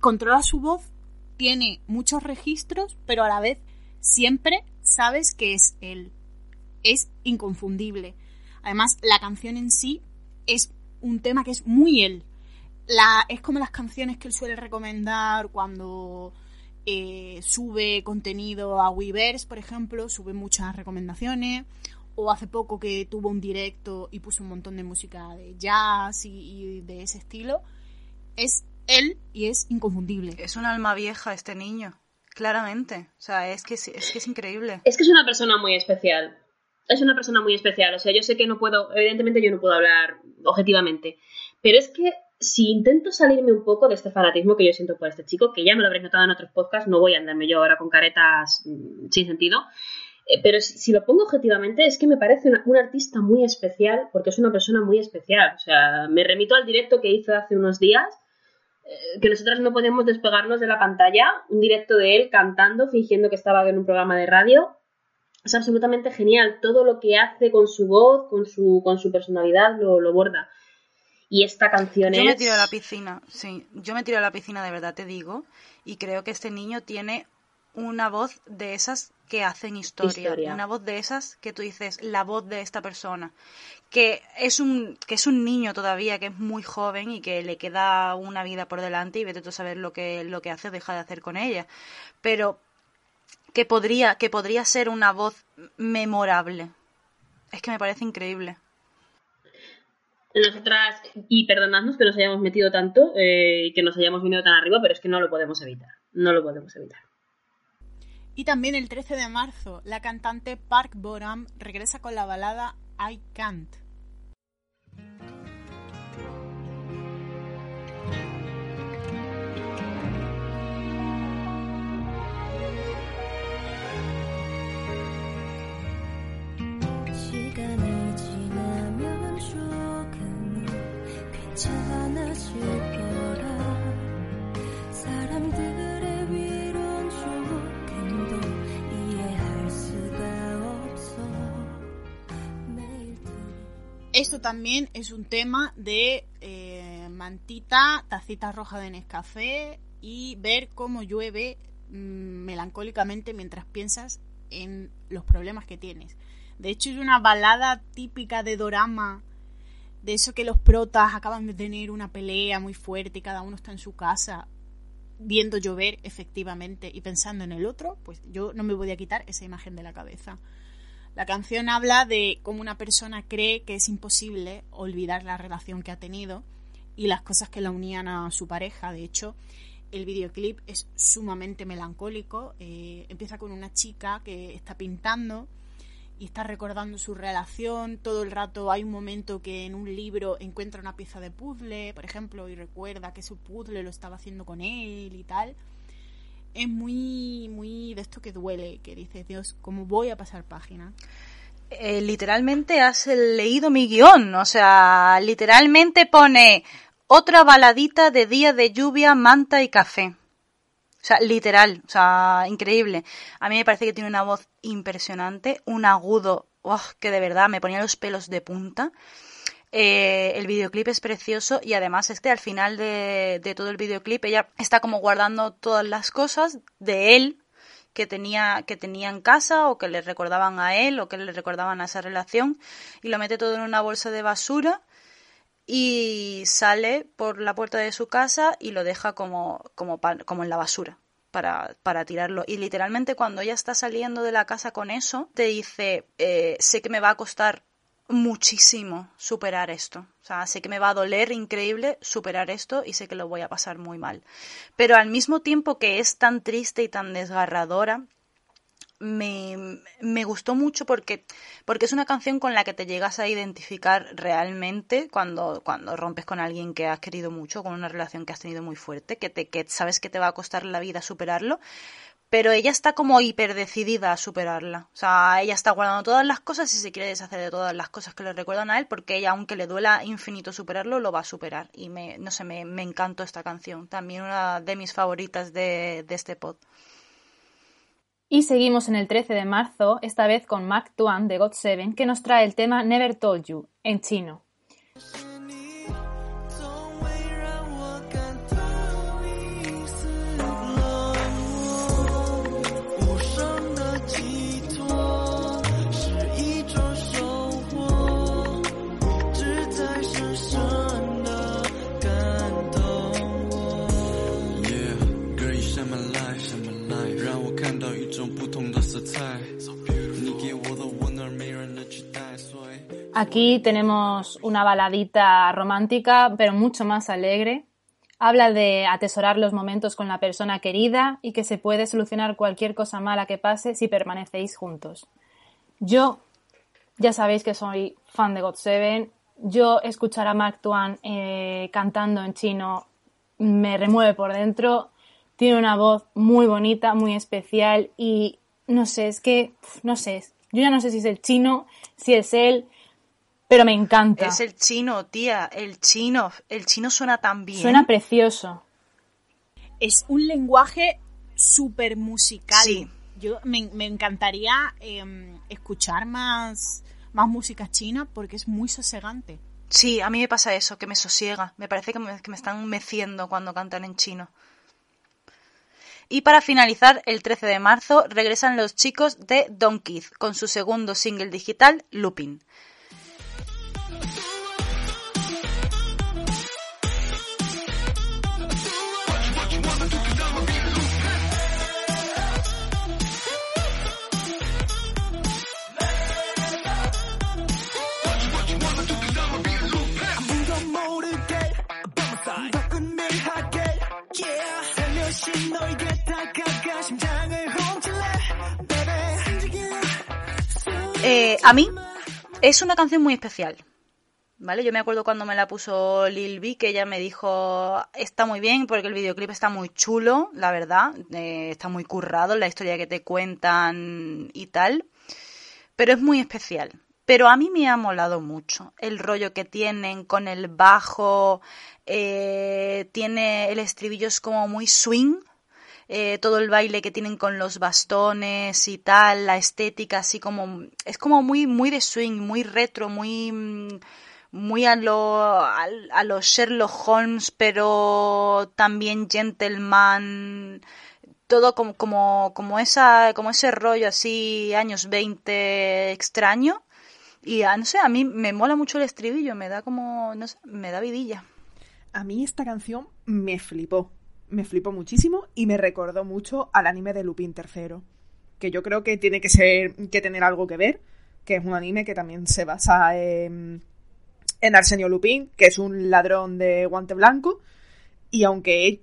Controla su voz, tiene muchos registros, pero a la vez siempre sabes que es él. Es inconfundible. Además, la canción en sí es un tema que es muy él. La, es como las canciones que él suele recomendar cuando eh, sube contenido a Weverse, por ejemplo, sube muchas recomendaciones. O hace poco que tuvo un directo y puso un montón de música de jazz y, y de ese estilo. Es él y es inconfundible. Es un alma vieja este niño, claramente. O sea, es que es, es que es increíble. Es que es una persona muy especial. Es una persona muy especial. O sea, yo sé que no puedo, evidentemente yo no puedo hablar objetivamente. Pero es que si intento salirme un poco de este fanatismo que yo siento por este chico, que ya me lo habréis notado en otros podcasts, no voy a andarme yo ahora con caretas mm, sin sentido, eh, pero si, lo pongo objetivamente es que me parece una- un artista muy especial porque es una persona muy especial. O sea, me remito al directo que hizo hace unos días, eh, que nosotras no podemos despegarnos de la pantalla, un directo de él cantando, fingiendo que estaba en un programa de radio. Es absolutamente genial. Todo lo que hace con su voz, con su, con su personalidad, lo, lo borda. Y esta canción Yo es... me tiro a la piscina, sí, yo me tiro a la piscina de verdad, te digo, y creo que este niño tiene una voz de esas que hacen historia, Historia. una voz de esas que tú dices, la voz de esta persona, que es un que es un niño todavía, que es muy joven y que le queda una vida por delante y vete tú a saber lo que lo que hace o deja de hacer con ella, pero que podría que podría ser una voz memorable. Es que me parece increíble. Nosotras, y perdonadnos que nos hayamos metido tanto eh, y que nos hayamos venido tan arriba, pero es que no lo podemos evitar. No lo podemos evitar. Y también el 13 de marzo, la cantante Park Boram regresa con la balada I Can't. Esto también es un tema de eh, mantita, tacita roja de Nescafé y ver cómo llueve mm, melancólicamente mientras piensas en los problemas que tienes. De hecho, es una balada típica de dorama, de eso que los protas acaban de tener una pelea muy fuerte y cada uno está en su casa viendo llover efectivamente y pensando en el otro, pues yo no me podía quitar esa imagen de la cabeza. La canción habla de cómo una persona cree que es imposible olvidar la relación que ha tenido y las cosas que la unían a su pareja. De hecho, el videoclip es sumamente melancólico. Eh, empieza con una chica que está pintando y está recordando su relación. Todo el rato hay un momento que en un libro encuentra una pieza de puzzle, por ejemplo, y recuerda que su puzzle lo estaba haciendo con él y tal. Es muy, muy de esto que duele, que dices, Dios, ¿cómo voy a pasar página? eh, literalmente has leído mi guion. O sea, literalmente pone otra baladita de día de lluvia, manta y café. O sea, literal, o sea, increíble. A mí me parece que tiene una voz impresionante, un agudo, ¡oh! que de verdad me ponía los pelos de punta. Eh, el videoclip es precioso y además este al final de, de todo el videoclip ella está como guardando todas las cosas de él que tenía, que tenía en casa o que le recordaban a él o que le recordaban a esa relación y lo mete todo en una bolsa de basura y sale por la puerta de su casa y lo deja como, como, en la basura para, para tirarlo. Y literalmente cuando ella está saliendo de la casa con eso, te dice, eh, sé que me va a costar muchísimo superar esto. Sé que me va a doler increíble superar esto y sé que lo voy a pasar muy mal. Pero al mismo tiempo que es tan triste y tan desgarradora, me, me gustó mucho porque, porque es una canción con la que te llegas a identificar realmente cuando, cuando rompes con alguien que has querido mucho, con una relación que has tenido muy fuerte, que, te, que sabes que te va a costar la vida superarlo, pero ella está como hiper decidida a superarla. O sea, ella está guardando todas las cosas y se quiere deshacer de todas las cosas que le recuerdan a él, porque ella, aunque le duela infinito superarlo, lo va a superar. Y me, no sé, me, encantó esta canción. También una de mis favoritas de, de este pod. Y seguimos en el 13 de marzo, esta vez con Mark Tuan de God7, que nos trae el tema Never Told You, en chino. Aquí tenemos una baladita romántica, pero mucho más alegre. Habla de atesorar los momentos con la persona querida y que se puede solucionar cualquier cosa mala que pase si permanecéis juntos. Yo, ya sabéis que soy fan de God7 yo escuchar a Mark Twain eh, cantando en chino me remueve por dentro. Tiene una voz muy bonita, muy especial y no sé, es que, no sé, yo ya no sé si es el chino, si es él, pero me encanta. Es el chino, tía, el chino. El chino suena tan bien. Suena precioso. Es un lenguaje súper musical. Sí. Yo me, me encantaría eh, escuchar más, más música china porque es muy sosegante. Sí, a mí me pasa eso, que me sosiega. Me parece que me, que me están meciendo cuando cantan en chino. Y para finalizar, el 13 de marzo regresan los chicos de Don con su segundo single digital, Lupin. Eh, a mí es una canción muy especial. ¿Vale? Yo me acuerdo cuando me la puso Lil B que ella me dijo está muy bien porque el videoclip está muy chulo, la verdad, eh, está muy currado la historia que te cuentan y tal, pero es muy especial. Pero a mí me ha molado mucho el rollo que tienen con el bajo, eh, tiene el estribillo es como muy swing, eh, todo el baile que tienen con los bastones y tal, la estética así como es como muy muy de swing, muy retro, muy mm, muy a lo a, los Sherlock Holmes, pero también gentleman, todo como como como esa como ese rollo así años 20 extraño y ah, no sé, a mí me mola mucho el estribillo, me da como no me da vidilla. A mí esta canción me flipó. Me flipó muchísimo y me recordó mucho al anime de Lupin III. Que yo creo que tiene que ser. que tener algo que ver. Que es un anime que también se basa en. en Arsenio Lupin, que es un ladrón de guante blanco. Y aunque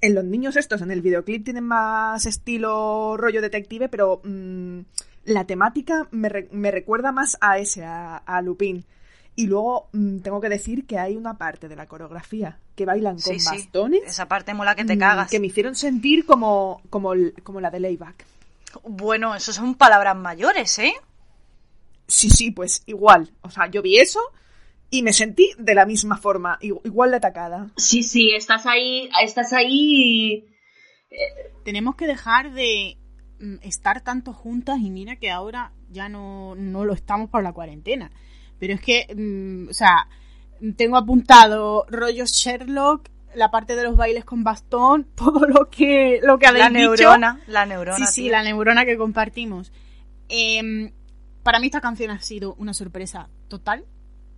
en los niños estos, en el videoclip, tienen más estilo rollo detective, pero mm, la temática me, me recuerda más a ese, a, a Lupin. Y luego mm, tengo que decir que hay una parte de la coreografía que bailan con Sí, sí, bastones esa parte mola que te mm, cagas. que me hicieron sentir como, como, como la de Layback. Bueno, eso son palabras mayores, ¿eh? Sí, sí, pues igual. O sea, yo vi eso y me sentí de la misma forma, igual de atacada. Sí, sí, estás ahí, estás ahí. Tenemos que dejar de mm, estar tanto juntas y mira que ahora ya no, no lo estamos por la cuarentena. Pero es que, mm, o sea, tengo apuntado rollos Sherlock, la parte de los bailes con bastón, todo lo que, lo que habéis La dicho. neurona, la neurona. Sí, sí, la neurona que compartimos. Em, para mí esta canción ha sido una sorpresa total.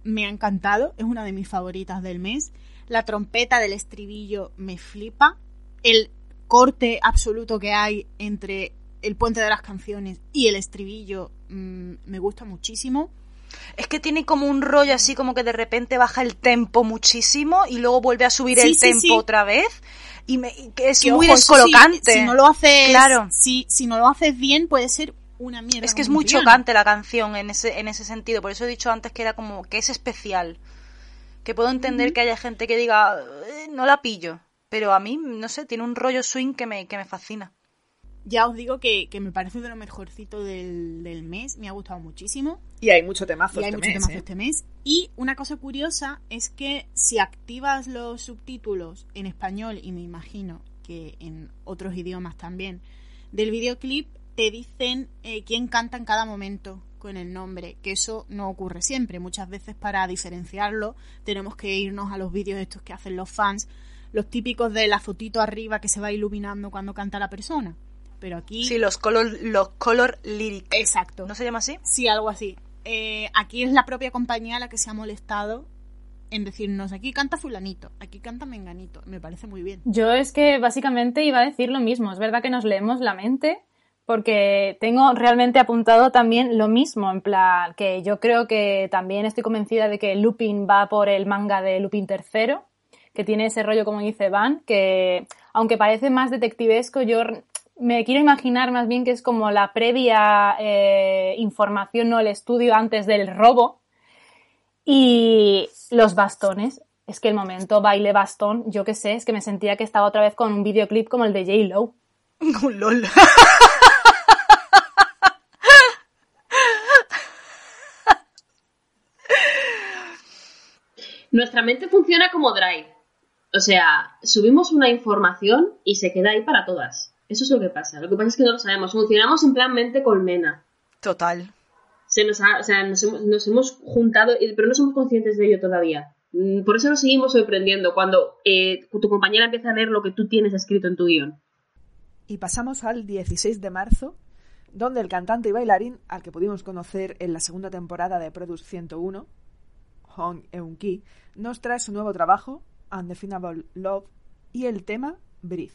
Me ha encantado, es una de mis favoritas del mes. La trompeta del estribillo me flipa. El corte absoluto que hay entre el puente de las canciones y el estribillo mm, me gusta muchísimo. Es que tiene como un rollo así como que de repente baja el tempo muchísimo y luego vuelve a subir Sí, el sí, tempo sí. otra vez y me, y que es Que, muy ojo, descolocante. si no lo haces, Claro. si, si no lo haces bien, puede ser una mierda. Es que es muy piano. chocante la canción en ese, en ese sentido. Por eso he dicho antes que era como que es especial. Que puedo entender que haya gente que diga, "Eh, no la pillo. Pero a mí, no sé, tiene un rollo swing que me, que me fascina. Ya os digo que, que me parece de lo mejorcito del, del mes, me ha gustado muchísimo. Y hay mucho temazo y hay este mucho mes, temazo ¿eh? este mes. Y una cosa curiosa es que si activas los subtítulos en español, y me imagino que en otros idiomas también, del videoclip, te dicen eh, quién canta en cada momento con el nombre, que eso no ocurre siempre. Muchas veces para diferenciarlo tenemos que irnos a los vídeos estos que hacen los fans, los típicos de la fotito arriba que se va iluminando cuando canta la persona. Pero aquí... Sí, los color, los color lyric. Exacto. ¿No se llama así? Sí, algo así. Eh, aquí es la propia compañía la que se ha molestado en decirnos, aquí canta fulanito, aquí canta menganito. Me parece muy bien. Yo es que básicamente iba a decir lo mismo. Es verdad que nos leemos la mente porque tengo realmente apuntado también lo mismo, en plan que yo creo que también estoy convencida de que Lupin va por el manga de Lupin III, que tiene ese rollo como dice Van, que aunque parece más detectivesco, yo me quiero imaginar más bien que es como la previa eh, información o el estudio antes del robo. Y los bastones. Es que el momento baile bastón, yo qué sé, es que me sentía que estaba otra vez con un videoclip como el de J-Lo. Un LOL. Nuestra mente funciona como Drive. O sea, subimos una información y se queda ahí para todas. Eso es lo que pasa. Lo que pasa es que no lo sabemos. Funcionamos en plan mente colmena. Total. Se nos ha- o sea, nos hemos, nos hemos juntado, pero no somos conscientes de ello todavía. Mm, Por eso nos seguimos sorprendiendo cuando eh, tu compañera empieza a leer lo que tú tienes escrito en tu guion. Y pasamos al 16 de marzo, donde el cantante y bailarín, al que pudimos conocer en la segunda temporada de Produce 101, Hong Eun-ki, nos trae su nuevo trabajo, Undefinable Love, y el tema Breathe.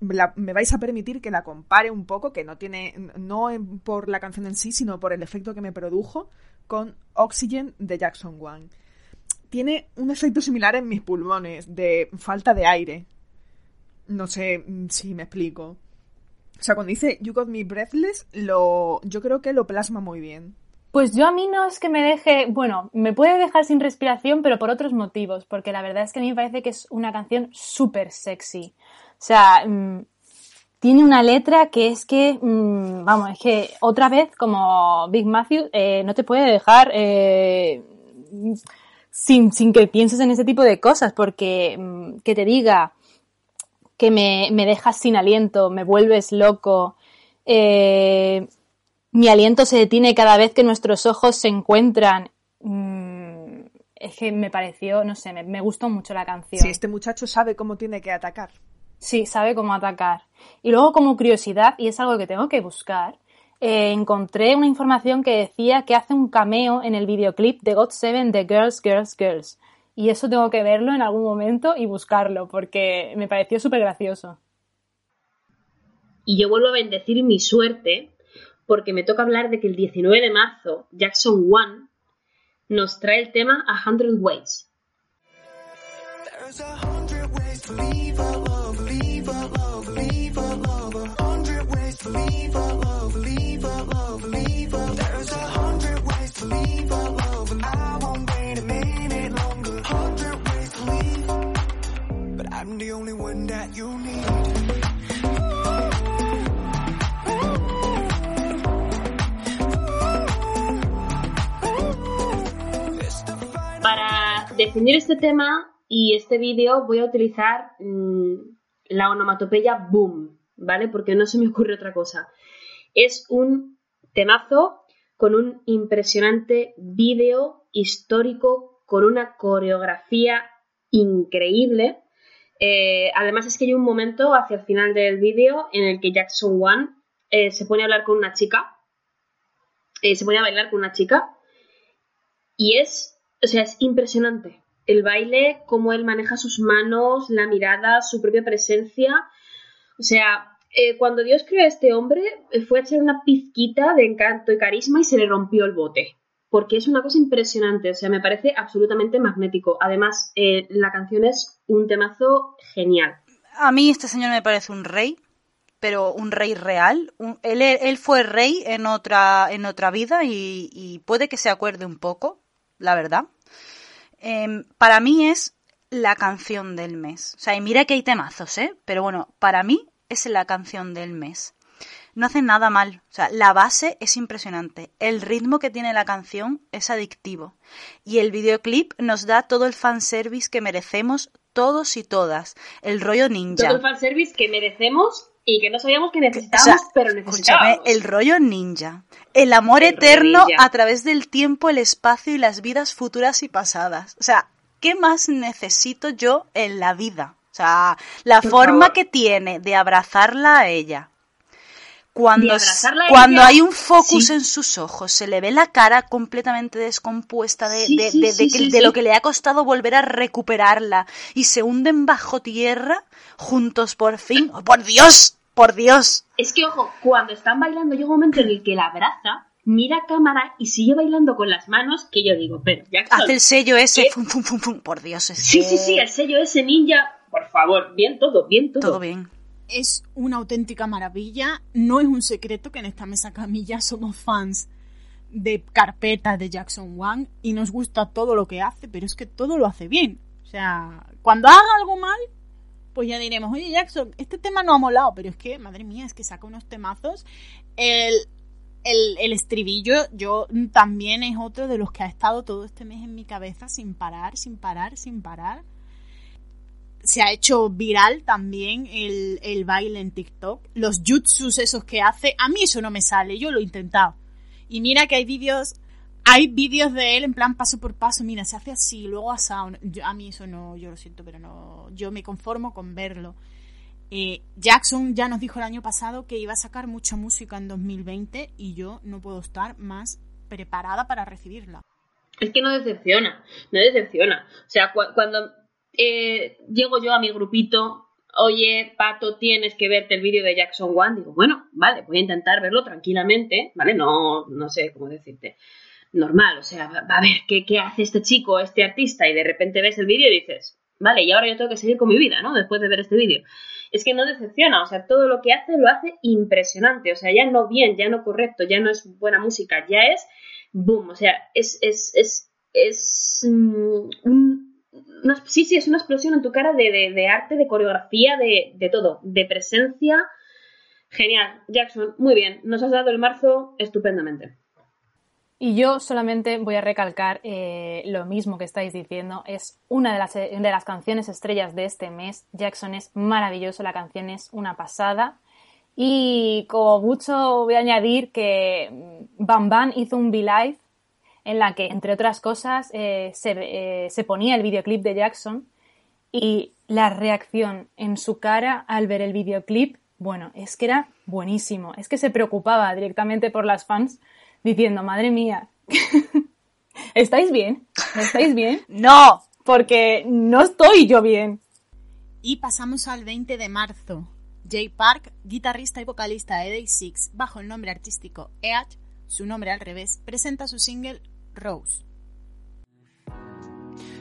me vais a permitir que la compare un poco, que no tiene, no por la canción en sí, sino por el efecto que me produjo con Oxygen de Jackson Wang. Tiene un efecto similar en mis pulmones, de falta de aire. No sé mm, si me explico. O sea, cuando dice You Got Me Breathless, lo, yo creo que lo plasma muy bien. Pues yo a mí no es que me deje, bueno, me puede dejar sin respiración, pero por otros motivos, porque la verdad es que a mí me parece que es una canción súper sexy. O sea, mm, tiene una letra que es que, mm, vamos, es que otra vez, como Big Matthew, eh, no te puede dejar eh, sin, sin que pienses en ese tipo de cosas, porque mm, que te diga que me, me dejas sin aliento, me vuelves loco, eh, mi aliento se detiene cada vez que nuestros ojos se encuentran. Mm, es que me pareció, no sé, me, me gustó mucho la canción. Si este muchacho sabe cómo tiene que atacar. Sí, sabe cómo atacar. Y luego, como curiosidad, y es algo que tengo que buscar, eh, encontré una información que decía que hace un cameo en el videoclip de God Seven de Girls, Girls, Girls. Y eso tengo que verlo en algún momento y buscarlo, porque me pareció súper gracioso. Y yo vuelvo a bendecir mi suerte porque me toca hablar de que el 19 de marzo Jackson One nos trae el tema A Hundred Ways. Only one that you need. Para definir este tema y este vídeo voy a utilizar mm, la onomatopeya boom, ¿vale? Porque no se me ocurre otra cosa. Es un temazo con un impresionante vídeo histórico, con una coreografía increíble. Eh, además es que hay un momento hacia el final del vídeo en el que Jackson One eh, se pone a hablar con una chica, eh, se pone a bailar con una chica y es, o sea, es impresionante. El baile, cómo él maneja sus manos, la mirada, su propia presencia. O sea, eh, cuando Dios creó a este hombre, fue a echar una pizquita de encanto y carisma y se le rompió el bote. Porque es una cosa impresionante, o sea, me parece absolutamente magnético. Además, eh, la canción es un temazo genial. A mí este señor me parece un rey, pero un rey real. Él, fue rey en otra, en otra vida y, y puede que se acuerde un poco, la verdad. Em, para mí es la canción del mes. O sea, y mira que hay temazos, ¿eh? Pero bueno, para mí es la canción del mes. No hace nada mal. O sea, la base es impresionante. El ritmo que tiene la canción es adictivo. Y el videoclip nos da todo el fanservice que merecemos todos y todas. El rollo ninja. Todo el fanservice que merecemos y que no sabíamos que O necesitábamos, sea, pero escúchame, necesitábamos. el rollo ninja. El amor El eterno a través del tiempo, el espacio y las vidas futuras y pasadas. O sea, ¿qué más necesito yo en la vida? O sea, la Por forma favor. que tiene de abrazarla a ella. Cuando, cuando hay un focus Sí. en sus ojos, se le ve la cara completamente descompuesta de, Sí, de- de- sí, de lo que le ha costado volver a recuperarla y se hunden bajo tierra juntos por fin. ¡Oh, ¡Por Dios! ¡Por Dios! Es que, ojo, cuando están bailando llega un momento en el que la abraza, mira a cámara y sigue bailando con las manos que yo digo, pero Jackson... Hace el sello ese. fum, fum, fum, fum. Por Dios, es Sí, que- sí, sí, el sello ese ninja. Por favor, bien todo, bien todo. Todo bien. Es una auténtica maravilla. No es un secreto que en esta mesa camilla somos fans de carpeta de Jackson Wang y nos gusta todo lo que hace, pero es que todo lo hace bien. O sea, cuando haga algo mal, pues ya diremos, oye Jackson, este tema no ha molado, pero es que, madre mía, es que saca unos temazos. El, el, el estribillo, yo también es otro de los que ha estado todo este mes en mi cabeza sin parar, sin parar, sin parar. Se ha hecho viral también el, el baile en TikTok. Los jutsus esos que hace, a mí eso no me sale, yo lo he intentado. Y mira que hay vídeos, hay vídeos de él en plan paso por paso, mira, se hace así, luego a mí eso no, yo lo siento, pero no, yo me conformo con verlo. Eh, Jackson ya nos dijo el año pasado que iba a sacar mucha música en 2020 y yo no puedo estar más preparada para recibirla. Es que no decepciona, no decepciona. O sea, cu- cuando eh, llego yo a mi grupito, oye, Pato, tienes que verte el vídeo de Jackson One, digo, bueno, vale, voy a intentar verlo tranquilamente, ¿vale? No, no sé cómo decirte. Normal, o sea, va- a ver qué, qué hace este chico, este artista, y de repente ves el vídeo y dices, vale, y ahora yo tengo que seguir con mi vida, ¿no? Después de ver este vídeo. Es que no decepciona, o sea, todo lo que hace lo hace impresionante, o sea, ya no bien, ya no correcto, ya no es buena música, ya es boom, o sea, es, es, es, es mm, sí, sí, es una explosión en tu cara de, de- arte, de coreografía, de, de todo, de presencia. Genial, Jackson, muy bien, nos has dado el marzo estupendamente. Y yo solamente voy a recalcar eh, lo mismo que estáis diciendo. Es una de las, de las canciones estrellas de este mes. Jackson es maravilloso, la canción es una pasada. Y como mucho voy a añadir que Bam Bam hizo un V-Live en la que, entre otras cosas, eh, se, eh, se ponía el videoclip de Jackson y la reacción en su cara al ver el videoclip, bueno, es que era buenísimo. Es que se preocupaba directamente por las fans diciendo, madre mía, ¿estáis bien? ¿Estáis bien? ¡No! Porque no estoy yo bien. Y pasamos al 20 de marzo. Jay Park, guitarrista y vocalista de Day Six, bajo el nombre artístico Each, su nombre al revés, presenta su single Rose.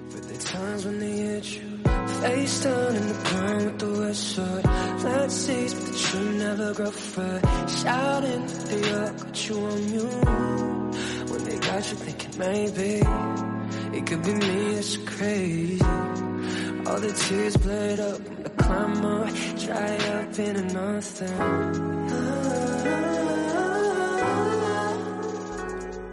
For the times when they hit you Face down in the ground with the west side. Let's seize, but the true never grow fat. Shouting that they all got you on mute. When they got you thinking maybe It could be me, it's crazy. All the tears bled up in the climber Dry up into nothing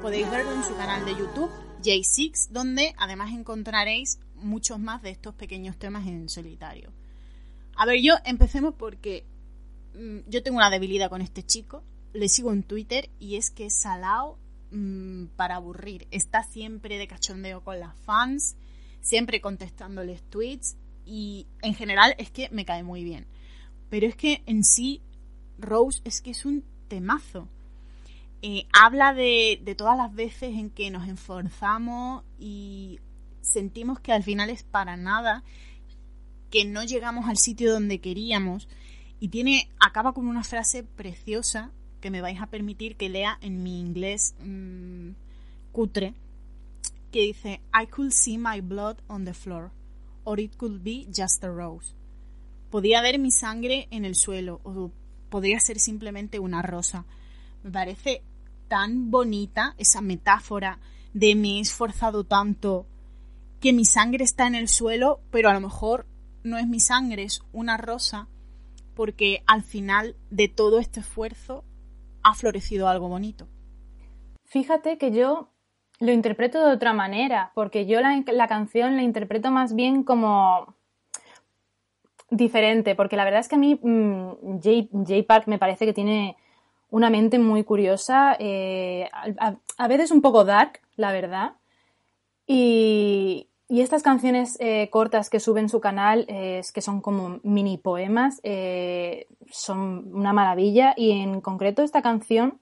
Podéis verlo en su canal de YouTube, J6, donde además encontraréis muchos más de estos pequeños temas en solitario. A ver, yo empecemos porque mm, yo tengo una debilidad con este chico, le sigo en Twitter y es que es salao mm, para aburrir. Está siempre de cachondeo con las fans, siempre contestándoles tweets y en general es que me cae muy bien. Pero es que en sí, Rose es que es un temazo. Habla de, de todas las veces en que nos esforzamos y sentimos que al final es para nada, que no llegamos al sitio donde queríamos. Y tiene acaba con una frase preciosa que me vais a permitir que lea en mi inglés mm, cutre que dice I could see my blood on the floor or it could be just a rose. Podía ver mi sangre en el suelo o podría ser simplemente una rosa me parece tan bonita esa metáfora de me he esforzado tanto que mi sangre está en el suelo, pero a lo mejor no es mi sangre, es una rosa, porque al final de todo este esfuerzo ha florecido algo bonito. Fíjate que yo lo interpreto de otra manera, porque yo la, la canción la interpreto más bien como diferente, porque la verdad es que a mí mmm, Jay, Jay Park me parece que tiene una mente muy curiosa, eh, a, veces un poco dark, la verdad, y, estas canciones eh, cortas que sube en su canal, eh, es que son como mini poemas, son una maravilla. Y en concreto esta canción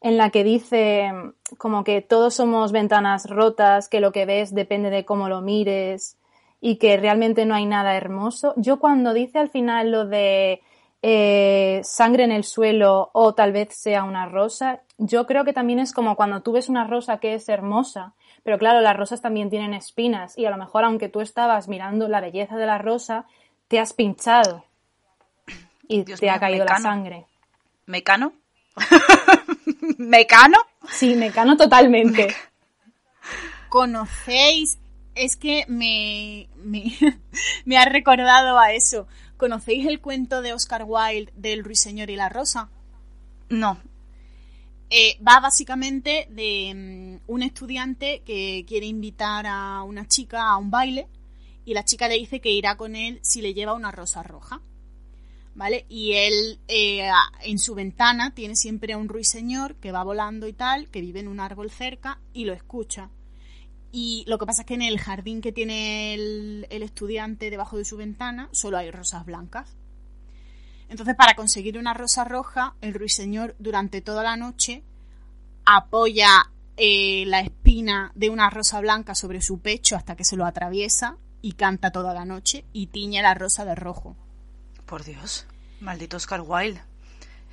en la que dice como que todos somos ventanas rotas, que lo que ves depende de cómo lo mires y que realmente no hay nada hermoso. Yo cuando dice al final lo de eh, sangre en el suelo o tal vez sea una rosa, yo creo que también es como cuando tú ves una rosa que es hermosa, pero claro, las rosas también tienen espinas y a lo mejor aunque tú estabas mirando la belleza de la rosa, te has pinchado y Dios te ha caído la sangre. ¿Mecano? ¿Mecano? Sí, mecano totalmente. ¿Conocéis? Es que me, me, me ha recordado a eso. ¿Conocéis el cuento de Oscar Wilde del Ruiseñor y la Rosa? No. Eh, va básicamente de mm, un estudiante que quiere invitar a una chica a un baile y la chica le dice que irá con él si le lleva una rosa roja. ¿Vale? Y él eh, en su ventana tiene siempre a un ruiseñor que va volando y tal, que vive en un árbol cerca y lo escucha. Y lo que pasa es que en el jardín que tiene el, el estudiante debajo de su ventana solo hay rosas blancas. Entonces, para conseguir una rosa roja, el ruiseñor durante toda la noche apoya eh, la espina de una rosa blanca sobre su pecho hasta que se lo atraviesa y canta toda la noche y tiñe la rosa de rojo. Por Dios. Maldito Oscar Wilde.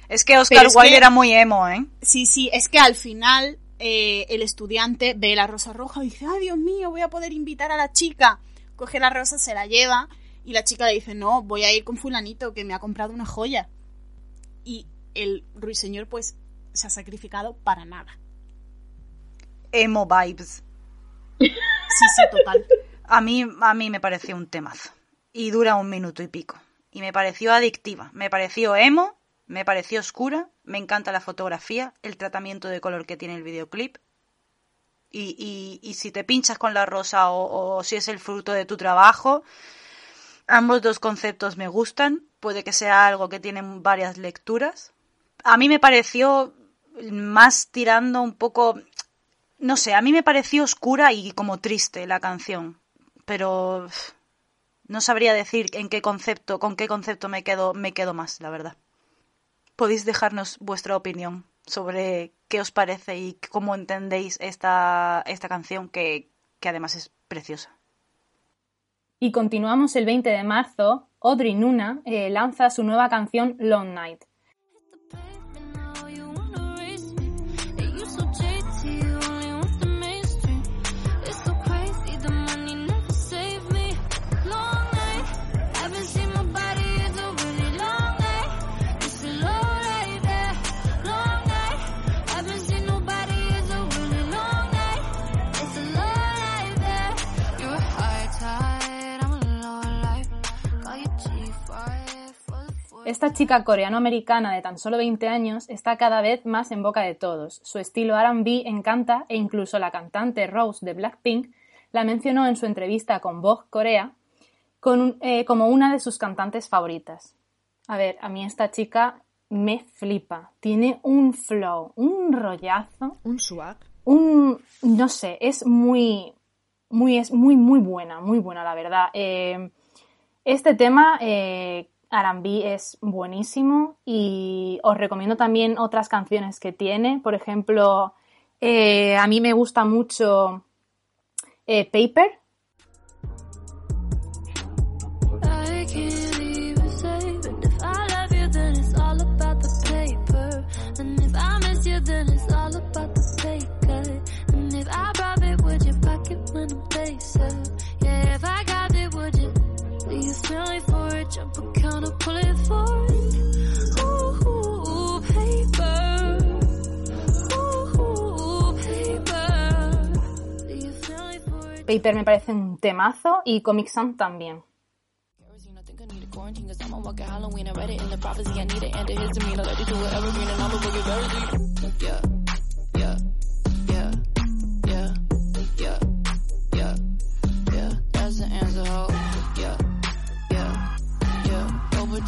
Es que Oscar es Wilde que- era muy emo, ¿eh? Sí, sí, es que al final eh, el estudiante ve la rosa roja y dice, ay Dios mío, voy a poder invitar a la chica. Coge la rosa, se la lleva y la chica le dice, no, voy a ir con fulanito que me ha comprado una joya. Y el ruiseñor pues se ha sacrificado para nada. Emo vibes. Sí, sí, total. A mí, a mí me pareció un temazo. Y dura un minuto y pico. Y me pareció adictiva. Me pareció emo, me pareció oscura, me encanta la fotografía, el tratamiento de color que tiene el videoclip. Y, y- y si te pinchas con la rosa o, o si es el fruto de tu trabajo, ambos dos conceptos me gustan. Puede que sea algo que tiene varias lecturas. A mí me pareció más tirando un poco no sé, a mí me pareció oscura y como triste la canción, pero no sabría decir en qué concepto, con qué concepto me quedo, me quedo más, la verdad. Podéis dejarnos vuestra opinión sobre qué os parece y cómo entendéis esta, esta canción que, que además es preciosa. Y continuamos el 20 de marzo. Audrey Nuna eh, lanza su nueva canción Long Night. Esta chica coreano-americana de tan solo 20 años está cada vez más en boca de todos. Su estilo RB encanta e incluso la cantante Rose de Blackpink la mencionó en su entrevista con Vogue Corea con eh, como una de sus cantantes favoritas. A ver, a mí esta chica me flipa. Tiene un flow, un rollazo, Un swag. un no sé, es muy muy es muy muy buena, muy buena la verdad. Eh, este tema eh, R&B es buenísimo y os recomiendo también otras canciones que tiene. Por ejemplo, eh, a mí me gusta mucho eh, Paper. Paper. Me parece un temazo y Comic Sans también.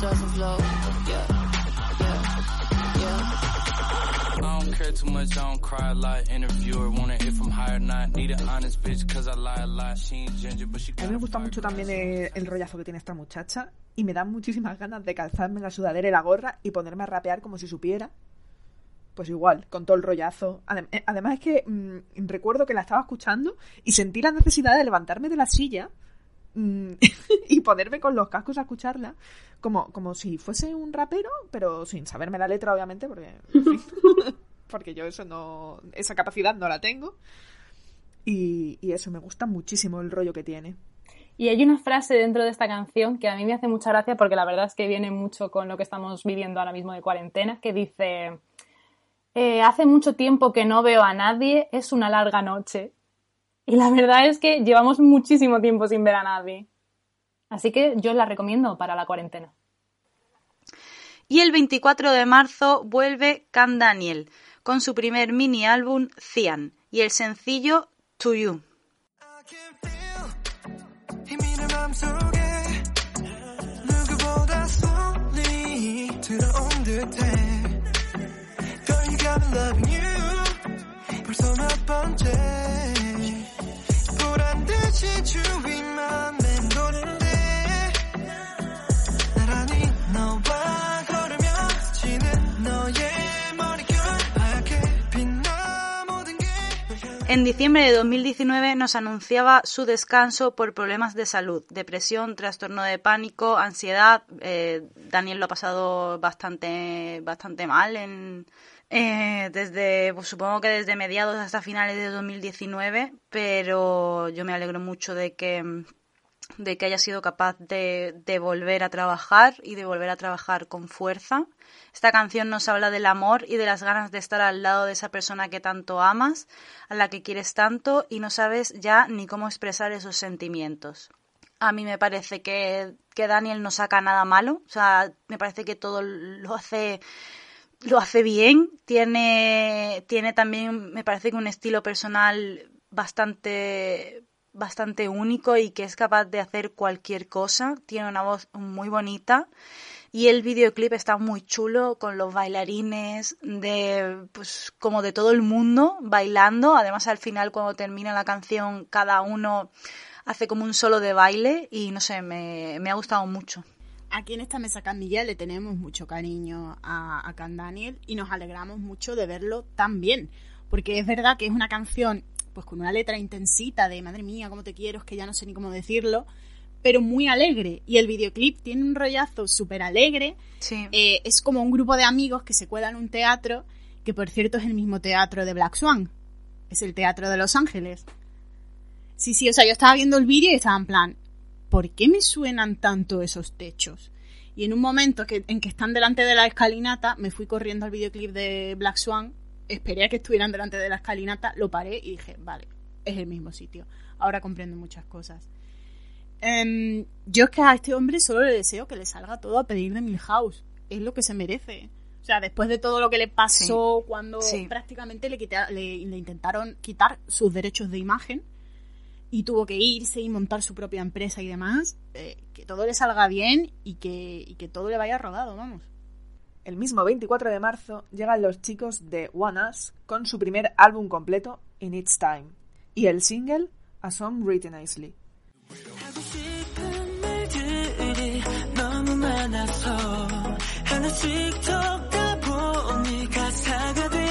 Yeah. Overdose and flow. Yeah, yeah, yeah. I don't care care too much, I don't cry a lot. Interviewer, wanna if I'm high or not. Need an honest bitch, cause I lie a lot. She ain't ginger, but she A mí me gusta mucho también el, el rollazo que tiene esta muchacha y me dan muchísimas ganas de calzarme la sudadera y la gorra y ponerme a rapear como si supiera. Pues igual, con todo el rollazo. Eh, Además es que mm, recuerdo que la estaba escuchando y sentí la necesidad de levantarme de la silla y ponerme con los cascos a escucharla como, como si fuese un rapero, pero sin saberme la letra, obviamente, porque, porque yo eso no, esa capacidad no la tengo. Y, y eso, me gusta muchísimo el rollo que tiene. Y hay una frase dentro de esta canción que a mí me hace mucha gracia porque la verdad es que viene mucho con lo que estamos viviendo ahora mismo de cuarentena, que dice, eh, hace mucho tiempo que no veo a nadie, es una larga noche. Y la verdad es que llevamos muchísimo tiempo sin ver a nadie. Así que yo la recomiendo para la cuarentena. Y el 24 de marzo vuelve Can Daniel con su primer mini álbum Cian y el sencillo To You. 힘이 내 맘속에 누구보다 손이 들어온 듯해 Girl you got me loving you 벌써 몇 번째 En diciembre de 2019 nos anunciaba su descanso por problemas de salud, depresión, trastorno de pánico, ansiedad. Eh, Daniel lo ha pasado bastante, bastante mal en, eh, desde, pues, supongo que desde mediados hasta finales de 2019, pero yo me alegro mucho de que de que haya sido capaz de, de volver a trabajar y de volver a trabajar con fuerza. Esta canción nos habla del amor y de las ganas de estar al lado de esa persona que tanto amas, a la que quieres tanto y no sabes ya ni cómo expresar esos sentimientos. A mí me parece que, que Daniel no saca nada malo, o sea, me parece que todo lo hace lo hace bien, tiene, tiene también, me parece que un estilo personal bastante, bastante único y que es capaz de hacer cualquier cosa, tiene una voz muy bonita y el videoclip está muy chulo con los bailarines de, pues, como de todo el mundo bailando, además al final cuando termina la canción cada uno hace como un solo de baile y no sé, me, me ha gustado mucho. Aquí en esta mesa Candilla le tenemos mucho cariño a, a Can Daniel y nos alegramos mucho de verlo tan bien. Porque es verdad que es una canción pues con una letra intensita de madre mía, cómo te quiero, es que ya no sé ni cómo decirlo, pero muy alegre. Y el videoclip tiene un rollazo súper alegre. Sí. Eh, es como un grupo de amigos que se cuelan en un teatro, que por cierto es el mismo teatro de Black Swan. Es el teatro de Los Ángeles. Sí, sí, o sea, yo estaba viendo el vídeo y estaba en plan, ¿por qué me suenan tanto esos techos? Y en un momento que, en que están delante de la escalinata, me fui corriendo al videoclip de Black Swan, esperé a que estuvieran delante de la escalinata, lo paré y dije, vale, es el mismo sitio. Ahora comprendo muchas cosas. Em, yo es que a este hombre solo le deseo que le salga todo a pedir de Milhouse. Es lo que se merece. O sea, después de todo lo que le pasó cuando Sí. prácticamente le, quita- le, le intentaron quitar sus derechos de imagen y tuvo que irse y montar su propia empresa y demás, eh, que todo le salga bien y que, y que todo le vaya rodado, vamos. El mismo 24 de marzo llegan los chicos de One Us con su primer álbum completo, In Its Time, y el single, A Song Written Nicely. 싶은 말들이 너무 많아서 하나씩 적다 보니 가사가 되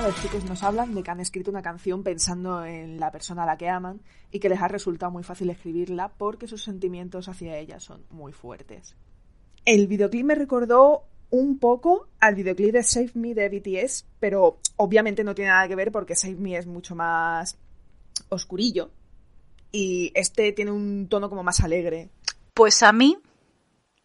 Los chicos nos hablan de que han escrito una canción pensando en la persona a la que aman y que les ha resultado muy fácil escribirla porque sus sentimientos hacia ella son muy fuertes. El videoclip me recordó un poco al videoclip de Save Me de BTS, pero obviamente no tiene nada que ver porque Save Me es mucho más oscurillo y este tiene un tono como más alegre. Pues a mí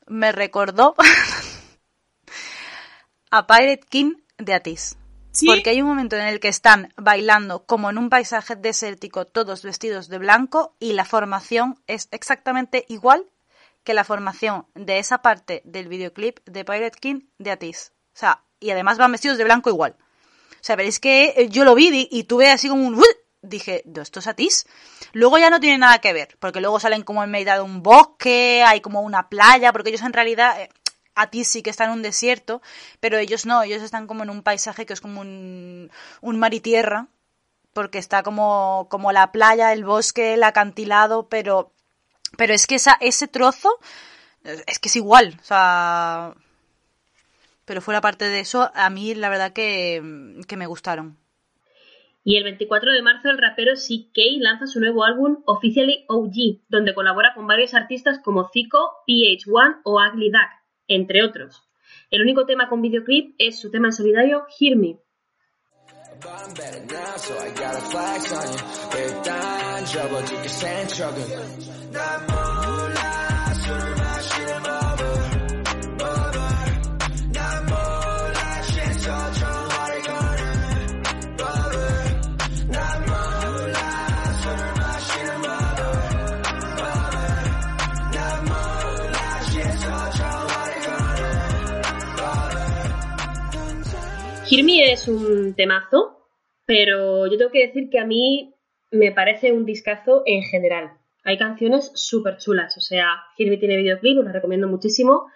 me recordó a Pirate King de Atis. Porque hay un momento en el que están bailando como en un paisaje desértico, todos vestidos de blanco, y la formación es exactamente igual que la formación de esa parte del videoclip de Pirate King de Atis. O sea, y además van vestidos de blanco igual. O sea, veréis que eh, yo lo vi y tuve así como un... "Uy", Dije, "¿No, esto es Atis. Luego ya no tiene nada que ver, porque luego salen como en medio de un bosque, hay como una playa, porque ellos en realidad... eh, Atis sí que está en un desierto, pero ellos no, ellos están como en un paisaje que es como un, un mar y tierra, porque está como, como la playa, el bosque, el acantilado, pero, pero es que ese trozo es es que es igual, o sea, pero fuera parte de eso, a mí la verdad que, que me gustaron. Y el 24 de marzo el rapero CK lanza su nuevo álbum Officially OG, donde colabora con varios artistas como Zico, PH1 o Ugly Duck, entre otros. El único tema con videoclip es su tema en solidario Hear Me. Hear es un temazo, pero yo tengo que decir que a mí me parece un discazo en general. Hay canciones súper chulas, o sea, Hear tiene videoclip, os recomiendo muchísimo,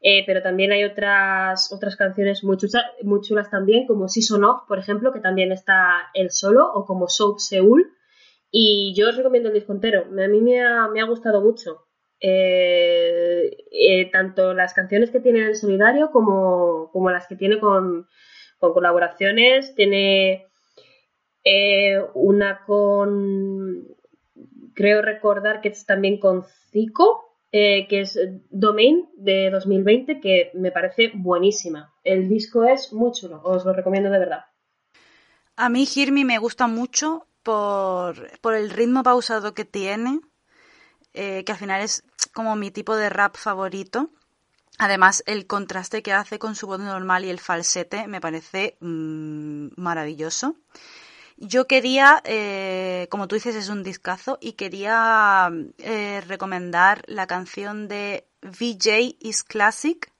eh, pero también hay otras, otras canciones muy chulas, muy chulas también, como Season Off, por ejemplo, que también está el solo, o como Soap Seoul, y yo os recomiendo el disco entero, a mí me ha, me ha gustado mucho. Eh, eh, tanto las canciones que tiene en solidario como, como las que tiene con, con colaboraciones. Tiene eh, una con, creo recordar que es también con Zico, eh, que es Domain de 2020, que me parece buenísima. El disco es muy chulo, os lo recomiendo de verdad. A mí Hear Me me gusta mucho por, por el ritmo pausado que tiene, eh, que al final es como mi tipo de rap favorito. Además, el contraste que hace con su voz normal y el falsete me parece mm, maravilloso. Yo quería, eh, como tú dices, es un discazo y quería eh, recomendar la canción de VJ is Classic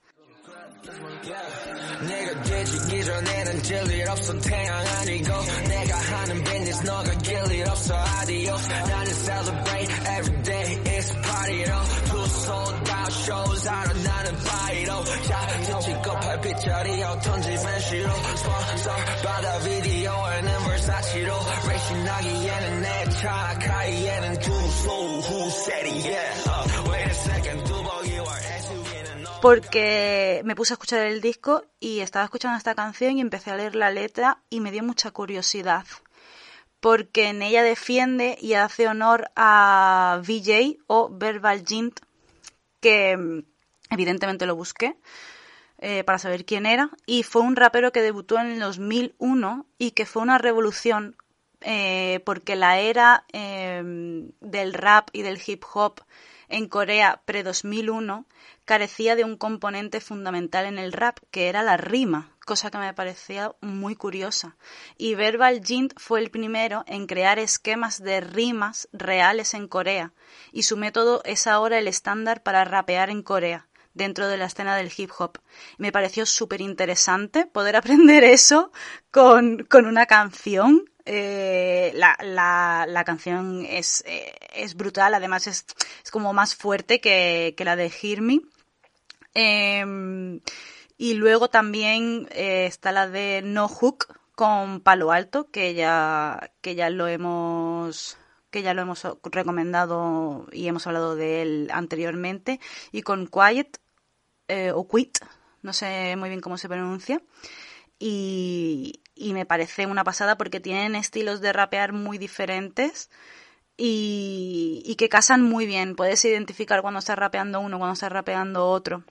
shows 하러 나는 파이로 자 지치고 팔빛자리 던지면 싫어 sponsor 받아 비디오에는 Versace로 racing 나기에는 내차 카이에는 two slow who said it yeah uh, wait a second 뚜벅이와 SUV는 너 porque me puse a escuchar el disco y estaba escuchando esta canción y empecé a leer la letra y me dio mucha curiosidad porque en ella defiende y hace honor a VJ o Verbal Jint que mm, evidentemente lo busqué eh, para saber quién era y fue un rapero que debutó en el 2001 y que fue una revolución eh, porque la era eh, del rap y del hip hop en Corea pre-2001 carecía de un componente fundamental en el rap, que era la rima, cosa que me parecía muy curiosa. Y Verbal Jint fue el primero en crear esquemas de rimas reales en Corea, y su método es ahora el estándar para rapear en Corea dentro de la escena del hip hop. Me pareció súper interesante poder aprender eso con, con una canción. Eh, la, la, la canción es, eh, es brutal, además es, es como más fuerte que, que la de Hear Me. Eh, y luego también eh, está la de No Hook con Palo Alto, que ya, que ya lo hemos que ya lo hemos recomendado y hemos hablado de él anteriormente, y con Quiet eh, o Quit, no sé muy bien cómo se pronuncia, y, y me parece una pasada porque tienen estilos de rapear muy diferentes y, y que casan muy bien. Puedes identificar cuando está rapeando uno, cuando está rapeando otro.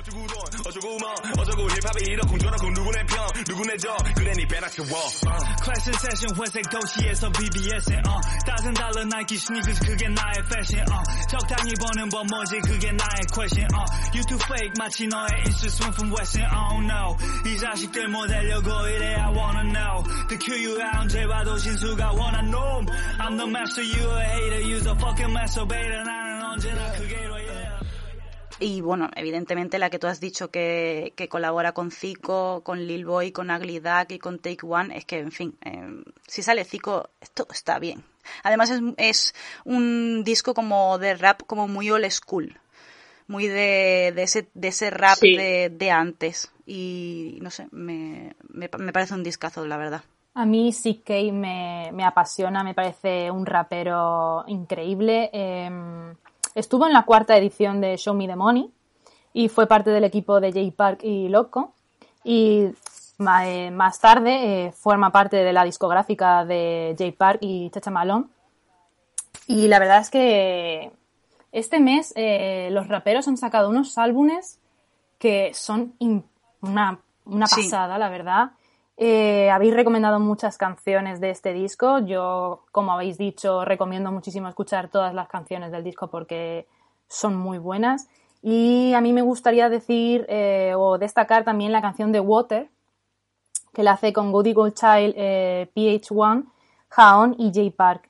어쩌고 뭐 어쩌고 힙합이 이런 공존하고 누구 내편 누구 내적 그래 니 빼놨죠 클래스 세션 회색 도시에서 BBS에 어 따뜻한 달러 나이키 스니커스 그게 나의 패션 어 적당히 버는 법 뭐지 그게 나의 question 어 유튜브 페이크 마치 너의 인스 swim from western oh no 이 자식들 뭐 되려고 이래 I wanna know the QU야 언제 봐도 신수가 원한 놈 I'm the master you a hater you's a fucking masturbator 나는 언제나 그게로 yeah Y bueno, evidentemente la que tú has dicho que, que colabora con Zico, con Lil Boy, con Ugly Duck y con Take One, es que, en fin, eh, si sale Zico, esto está bien. Además es, es un disco como de rap como muy old school, muy de, de, ese, de ese rap Sí. de, de antes. Y no sé, me, me, me parece un discazo, la verdad. A mí CK me, me apasiona, me parece un rapero increíble. Eh, estuvo en la cuarta edición de Show Me the Money y fue parte del equipo de Jay Park y Loco. Y eh, más tarde eh, forma parte de la discográfica de Jay Park y Chacha Malone. Y la verdad es que este mes eh, los raperos han sacado unos álbumes que son una, una Sí. pasada, la verdad. Eh, habéis recomendado muchas canciones de este disco. Yo, como habéis dicho, recomiendo muchísimo escuchar todas las canciones del disco porque son muy buenas. Y a mí me gustaría decir eh, o destacar también la canción de Water, que la hace con Goody Gold Child, eh, PH1, Jaon y J Park.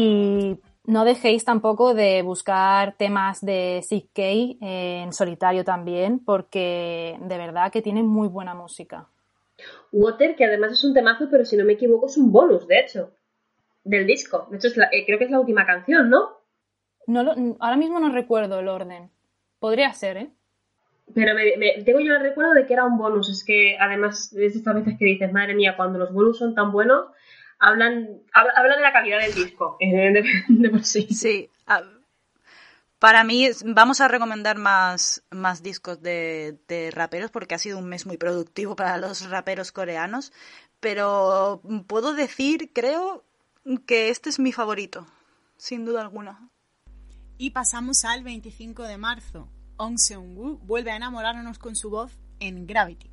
Y no dejéis tampoco de buscar temas de Sick K eh, en solitario también, porque de verdad que tiene muy buena música. Water, que además es un temazo, pero si no me equivoco es un bonus, de hecho, del disco. De hecho, es la- eh, creo que es la última canción, ¿no? No lo- ahora mismo no recuerdo el orden. Podría ser, ¿eh? Pero me, me- tengo yo el recuerdo de que era un bonus. Es que además es de estas veces que dices, madre mía, cuando los bonus son tan buenos, hablan, habla, habla de la calidad del disco, de, de por sí. Sí, a- para mí vamos a recomendar más, más discos de, de raperos porque ha sido un mes muy productivo para los raperos coreanos, pero puedo decir, creo, que este es mi favorito, sin duda alguna. Y pasamos al 25 de marzo. Ong Seung-woo vuelve a enamorarnos con su voz en Gravity.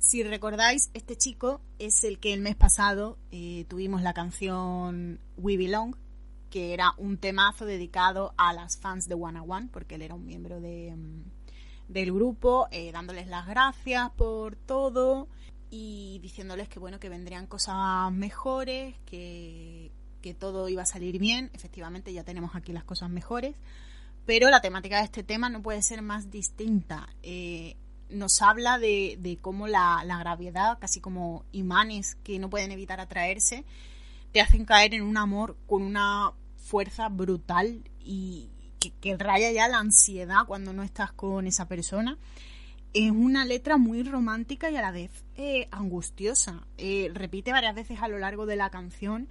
Si recordáis, este chico es el que el mes pasado eh, tuvimos la canción We Belong, que era un temazo dedicado a las fans de One One, porque él era un miembro de, mm, del grupo, eh, dándoles las gracias por todo y diciéndoles que bueno, que vendrían cosas mejores, que, que todo iba a salir bien. Efectivamente, ya tenemos aquí las cosas mejores. Pero la temática de este tema no puede ser más distinta. Eh, nos habla de, cómo la, gravedad, casi como imanes que no pueden evitar atraerse, te hacen caer en un amor con una fuerza brutal y que, que raya ya la ansiedad cuando no estás con esa persona. Es una letra muy romántica y a la vez eh, angustiosa. Eh, repite varias veces a lo largo de la canción,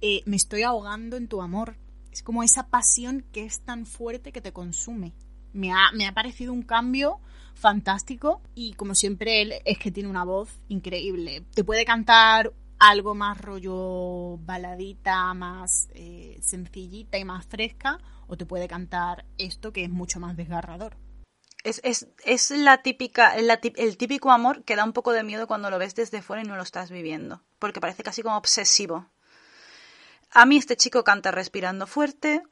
eh, me estoy ahogando en tu amor. Es como esa pasión que es tan fuerte que te consume. Me ha, me ha parecido un cambio fantástico y como siempre él es que tiene una voz increíble. Te puede cantar algo más rollo baladita, más eh, sencillita y más fresca o te puede cantar esto que es mucho más desgarrador. Es, es, es la típica, la el típico amor que da un poco de miedo cuando lo ves desde fuera y no lo estás viviendo, porque parece casi como obsesivo. A mí este chico canta respirando fuerte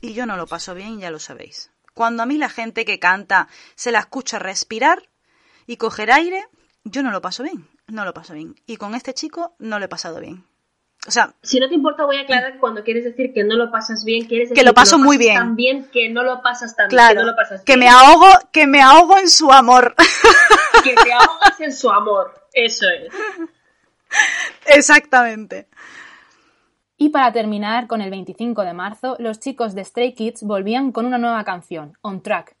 y yo no lo paso bien, ya lo sabéis. Cuando a mí la gente que canta se la escucha respirar y coger aire, yo no lo paso bien, no lo paso bien. Y con este chico no lo he pasado bien. O sea, Si no te importa, voy a aclarar que cuando quieres decir que no lo pasas bien, quieres decir Que lo paso muy bien. tan bien que no lo pasas tan claro, que no lo pasas que bien. me ahogo, que me ahogo en su amor. que te ahogas en su amor. Eso es. Exactamente. Y para terminar, con el 25 de marzo, los chicos de Stray Kids volvían con una nueva canción, On Track.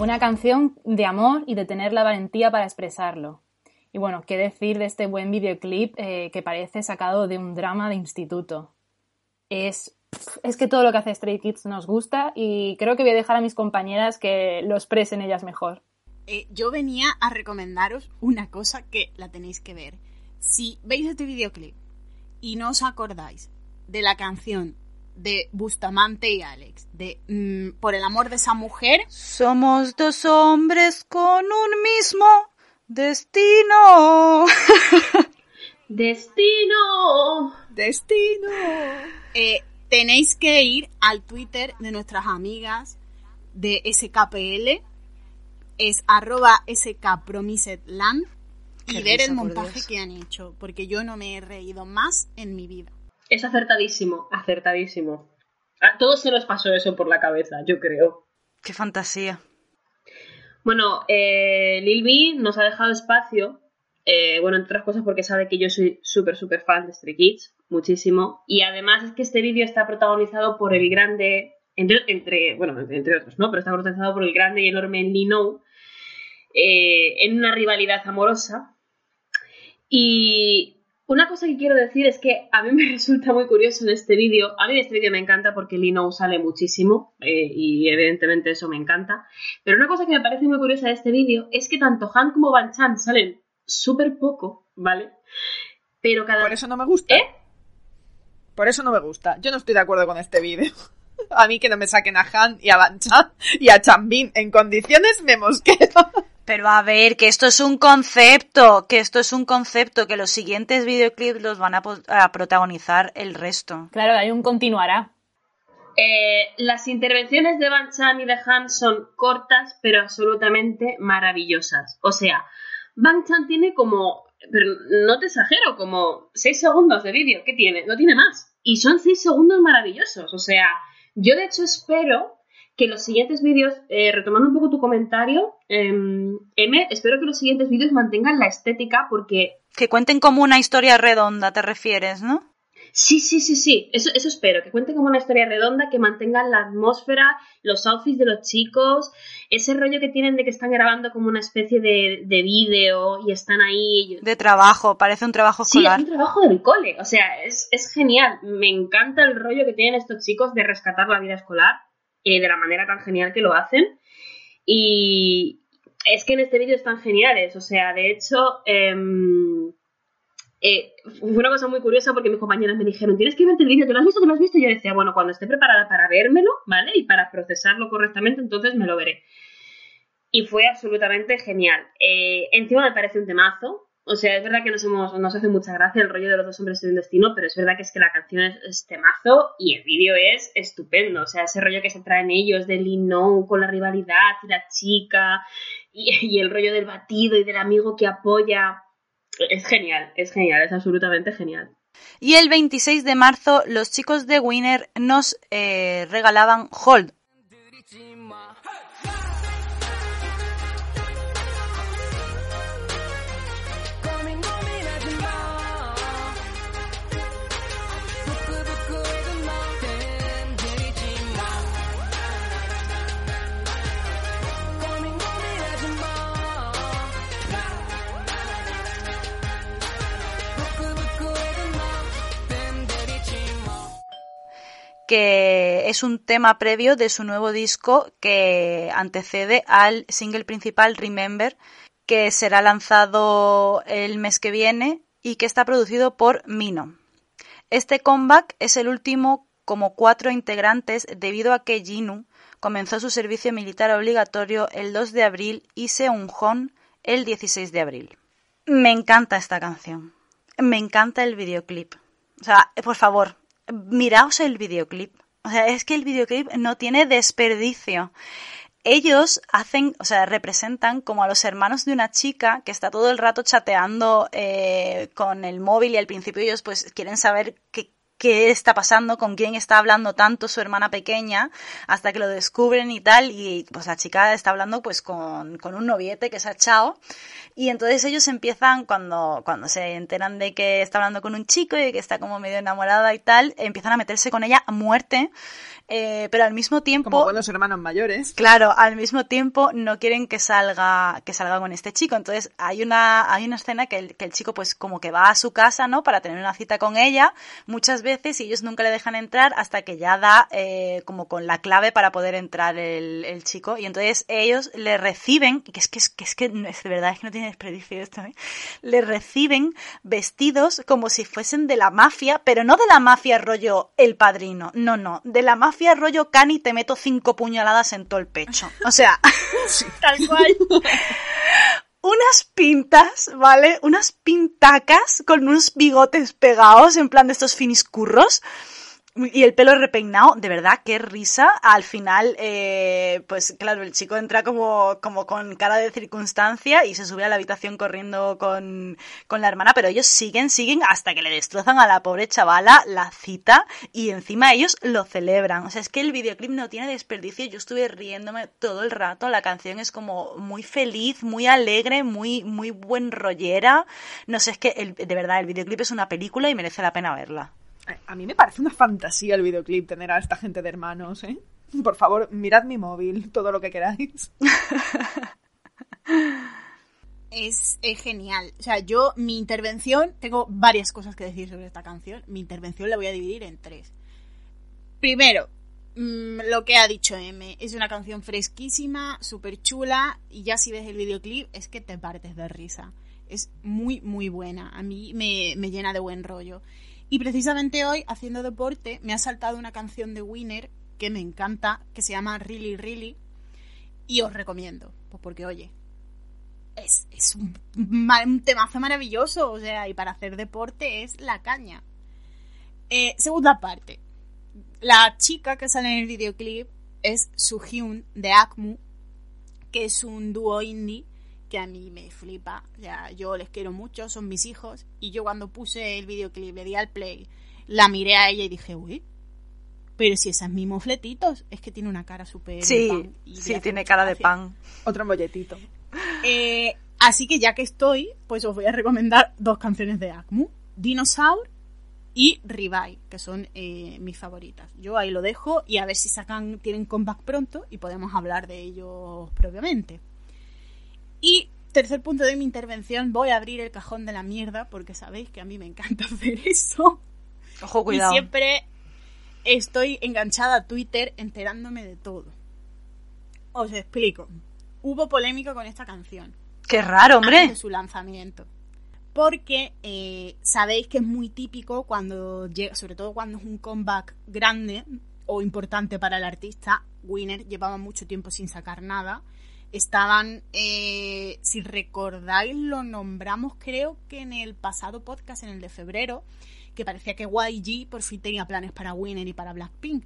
Una canción de amor y de tener la valentía para expresarlo. Y bueno, qué decir de este buen videoclip eh, que parece sacado de un drama de instituto. Es, es que todo lo que hace Stray Kids nos gusta y creo que voy a dejar a mis compañeras que lo expresen ellas mejor. Eh, yo venía a recomendaros una cosa que la tenéis que ver. Si veis este videoclip y no os acordáis de la canción de Bustamante y Alex, de mm, Por el amor de esa mujer, Somos dos hombres con un mismo destino. ¡Destino! ¡Destino! eh, tenéis que ir al Twitter de nuestras amigas de SKPL, es arroba skpromisedland, y ver el montaje Dios. que han hecho, porque yo no me he reído más en mi vida. Es acertadísimo, acertadísimo. A todos se nos pasó eso por la cabeza, yo creo. Qué fantasía. Bueno, eh, Lil B nos ha dejado espacio, eh, bueno, entre otras cosas porque sabe que yo soy súper, súper fan de Stray Kids, muchísimo. Y además es que este vídeo está protagonizado por el grande, entre, entre- bueno, entre otros, ¿no? Pero está protagonizado por el grande y enorme Lino eh, en una rivalidad amorosa. Y una cosa que quiero decir es que a mí me resulta muy curioso en este vídeo. A mí este vídeo me encanta porque Lino sale muchísimo eh, y evidentemente eso me encanta. Pero una cosa que me parece muy curiosa de este vídeo es que tanto Han como Van Chan salen súper poco, ¿vale? Pero cada... Por eso no me gusta. ¿Eh? Por eso no me gusta. Yo no estoy de acuerdo con este vídeo. A mí que no me saquen a Han y a Van Chan y a Chanbin en condiciones me mosqueo. Pero a ver, que esto es un concepto, que esto es un concepto, que los siguientes videoclips los van a, protagonizar el resto. Claro, hay un continuará. Eh, las intervenciones de Van Chan y de Han son cortas, pero absolutamente maravillosas. O sea, Van Chan tiene como, pero no te exagero, como 6 segundos de vídeo. ¿Qué tiene? No tiene más. Y son 6 segundos maravillosos. O sea, yo de hecho espero que los siguientes vídeos, eh, retomando un poco tu comentario, em, M, espero que los siguientes vídeos mantengan la estética porque Que cuenten como una historia redonda, te refieres, ¿no? Sí, sí, sí, sí, eso, eso espero, que cuente como una historia redonda, que mantengan la atmósfera, los outfits de los chicos, ese rollo que tienen de que están grabando como una especie de, de vídeo y están ahí. De trabajo, parece un trabajo Sí, es escolar. un trabajo del cole, o sea, es, es genial. Me encanta el rollo que tienen estos chicos de rescatar la vida escolar, eh, de la manera tan genial que lo hacen. Y es que en este vídeo están geniales, o sea, de hecho, em, eh, fue una cosa muy curiosa porque mis compañeras me dijeron, tienes que verte el vídeo, ¿te lo has visto? ¿Te lo has visto? Y yo decía, bueno, cuando esté preparada para vérmelo, ¿vale? Y para procesarlo correctamente, entonces me lo veré. Y fue absolutamente genial. Eh, encima me parece un temazo. O sea, es verdad que nos, hemos, hace mucha gracia el rollo de los dos hombres en un destino, pero es verdad que es que la canción es, es temazo y el vídeo es estupendo. O sea, ese rollo que se traen ellos de Lin No con la rivalidad y la chica y, y el rollo del batido y del amigo que apoya. Es genial, es genial, es absolutamente genial. Y el 26 de marzo los chicos de Winner nos eh, regalaban Hold. Que es un tema previo de su nuevo disco que antecede al single principal Remember, que será lanzado el mes que viene y que está producido por Mino. Este comeback es el último como cuatro integrantes debido a que Jinu comenzó su servicio militar obligatorio el 2 de abril y Seung-hon el 16 de abril. Me encanta esta canción. Me encanta el videoclip. O sea, por favor, miraos el videoclip. O sea, es que el videoclip no tiene desperdicio. Ellos hacen, o sea, representan como a los hermanos de una chica que está todo el rato chateando eh, con el móvil y al principio ellos pues quieren saber qué, qué está pasando, con quién está hablando tanto su hermana pequeña, hasta que lo descubren y tal, y pues la chica está hablando pues con, con un noviete que se ha echado, y entonces ellos empiezan, cuando, cuando se enteran de que está hablando con un chico y que está como medio enamorada y tal, empiezan a meterse con ella a muerte, eh, pero al mismo tiempo... Como buenos hermanos mayores. Claro, al mismo tiempo no quieren que salga, que salga con este chico. Entonces hay una, hay una escena que el, que el chico pues como que va a su casa, ¿no? Para tener una cita con ella muchas veces y ellos nunca le dejan entrar hasta que ya da eh, como con la clave para poder entrar el, el chico. Y entonces ellos le reciben, que es que es que, es que es de verdad es que no tiene desperdicio esto, ¿eh? Le reciben vestidos como si fuesen de la mafia, pero no de la mafia rollo el padrino, no, no, de la mafia rollo Cani te meto cinco puñaladas en todo el pecho. O sea, Tal cual. unas pintas, ¿vale? Unas pintacas con unos bigotes pegados, en plan de estos finiscurros. Y el pelo repeinado, de verdad, qué risa. Al final, eh, pues claro, el chico entra como, como con cara de circunstancia y se sube a la habitación corriendo con, con la hermana, pero ellos siguen, siguen hasta que le destrozan a la pobre chavala la cita y encima ellos lo celebran. O sea, es que el videoclip no tiene desperdicio. Yo estuve riéndome todo el rato. La canción es como muy feliz, muy alegre, muy, muy buen rollera. No sé, es que el- de verdad el videoclip es una película y merece la pena verla. A mí me parece una fantasía el videoclip tener a esta gente de hermanos, ¿eh? Por favor, mirad mi móvil, todo lo que queráis. Es, es genial. O sea, yo, mi intervención, tengo varias cosas que decir sobre esta canción. Mi intervención la voy a dividir en tres. Primero, mm, lo que ha dicho M. Es una canción fresquísima, súper chula, y ya si ves el videoclip es que te partes de risa. Es muy, muy buena. A mí me, me llena de buen rollo. Y precisamente hoy, haciendo deporte, me ha saltado una canción de Winner que me encanta, que se llama Really Really, y os recomiendo. Pues porque, oye, es, es un, ma- un temazo maravilloso, o sea, y para hacer deporte es la caña. Eh, segunda parte. La chica que sale en el videoclip es Suhyun de Akmu, que es un dúo indie que a mí me flipa. O sea, yo les quiero mucho, son mis hijos. Y yo cuando puse el videoclip, le di al play, la miré a ella y dije, uy, pero si esas mis mofletitos, es que tiene una cara súper... de Sí, pan y sí, tiene cara de pan. Otro molletito. Eh, así que ya que estoy, pues os voy a recomendar dos canciones de Akmu. Dinosaur y Revive, que son eh, mis favoritas. Yo ahí lo dejo y a ver si sacan, tienen comeback pronto y podemos hablar de ellos propiamente. Y tercer punto de mi intervención, voy a abrir el cajón de la mierda porque sabéis que a mí me encanta hacer eso. Ojo, cuidado. Y siempre estoy enganchada a Twitter enterándome de todo. Os explico. Hubo polémica con esta canción Qué raro, antes hombre. de su lanzamiento. Porque eh, sabéis que es muy típico cuando llega, sobre todo cuando es un comeback grande o importante para el artista. Winner llevaba mucho tiempo sin sacar nada. Estaban, eh, si recordáis, lo nombramos creo que en el pasado podcast, en el de febrero, que parecía que YG por fin tenía planes para Winner y para Blackpink.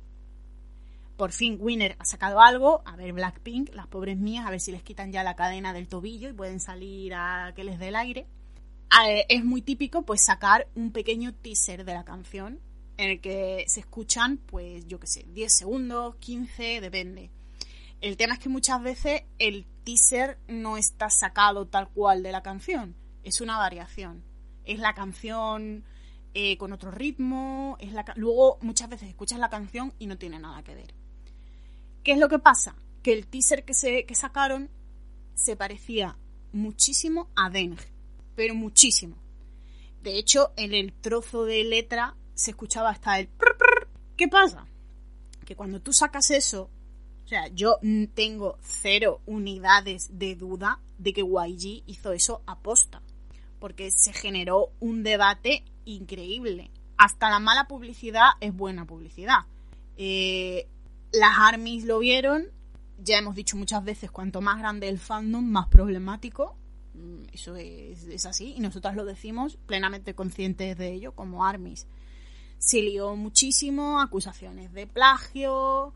Por fin Winner ha sacado algo, a ver Blackpink, las pobres mías, a ver si les quitan ya la cadena del tobillo y pueden salir a que les dé el aire. Eh, es muy típico pues sacar un pequeño teaser de la canción en el que se escuchan pues yo qué sé, 10 segundos, 15, depende. El tema es que muchas veces el teaser no está sacado tal cual de la canción, es una variación. Es la canción eh, con otro ritmo, es la luego muchas veces escuchas la canción y no tiene nada que ver. ¿Qué es lo que pasa? Que el teaser que, se, que sacaron se parecía muchísimo a Deng, pero muchísimo. De hecho, en el trozo de letra se escuchaba hasta el... ¿Qué pasa? Que cuando tú sacas eso, o sea, yo tengo cero unidades de duda de que YG hizo eso aposta. Porque se generó un debate increíble. Hasta la mala publicidad es buena publicidad. Eh, las armies lo vieron. Ya hemos dicho muchas veces, cuanto más grande el fandom, más problemático. Mm, Eso es, es así. Y nosotras lo decimos plenamente conscientes de ello, como armies. se lió muchísimo, acusaciones de plagio,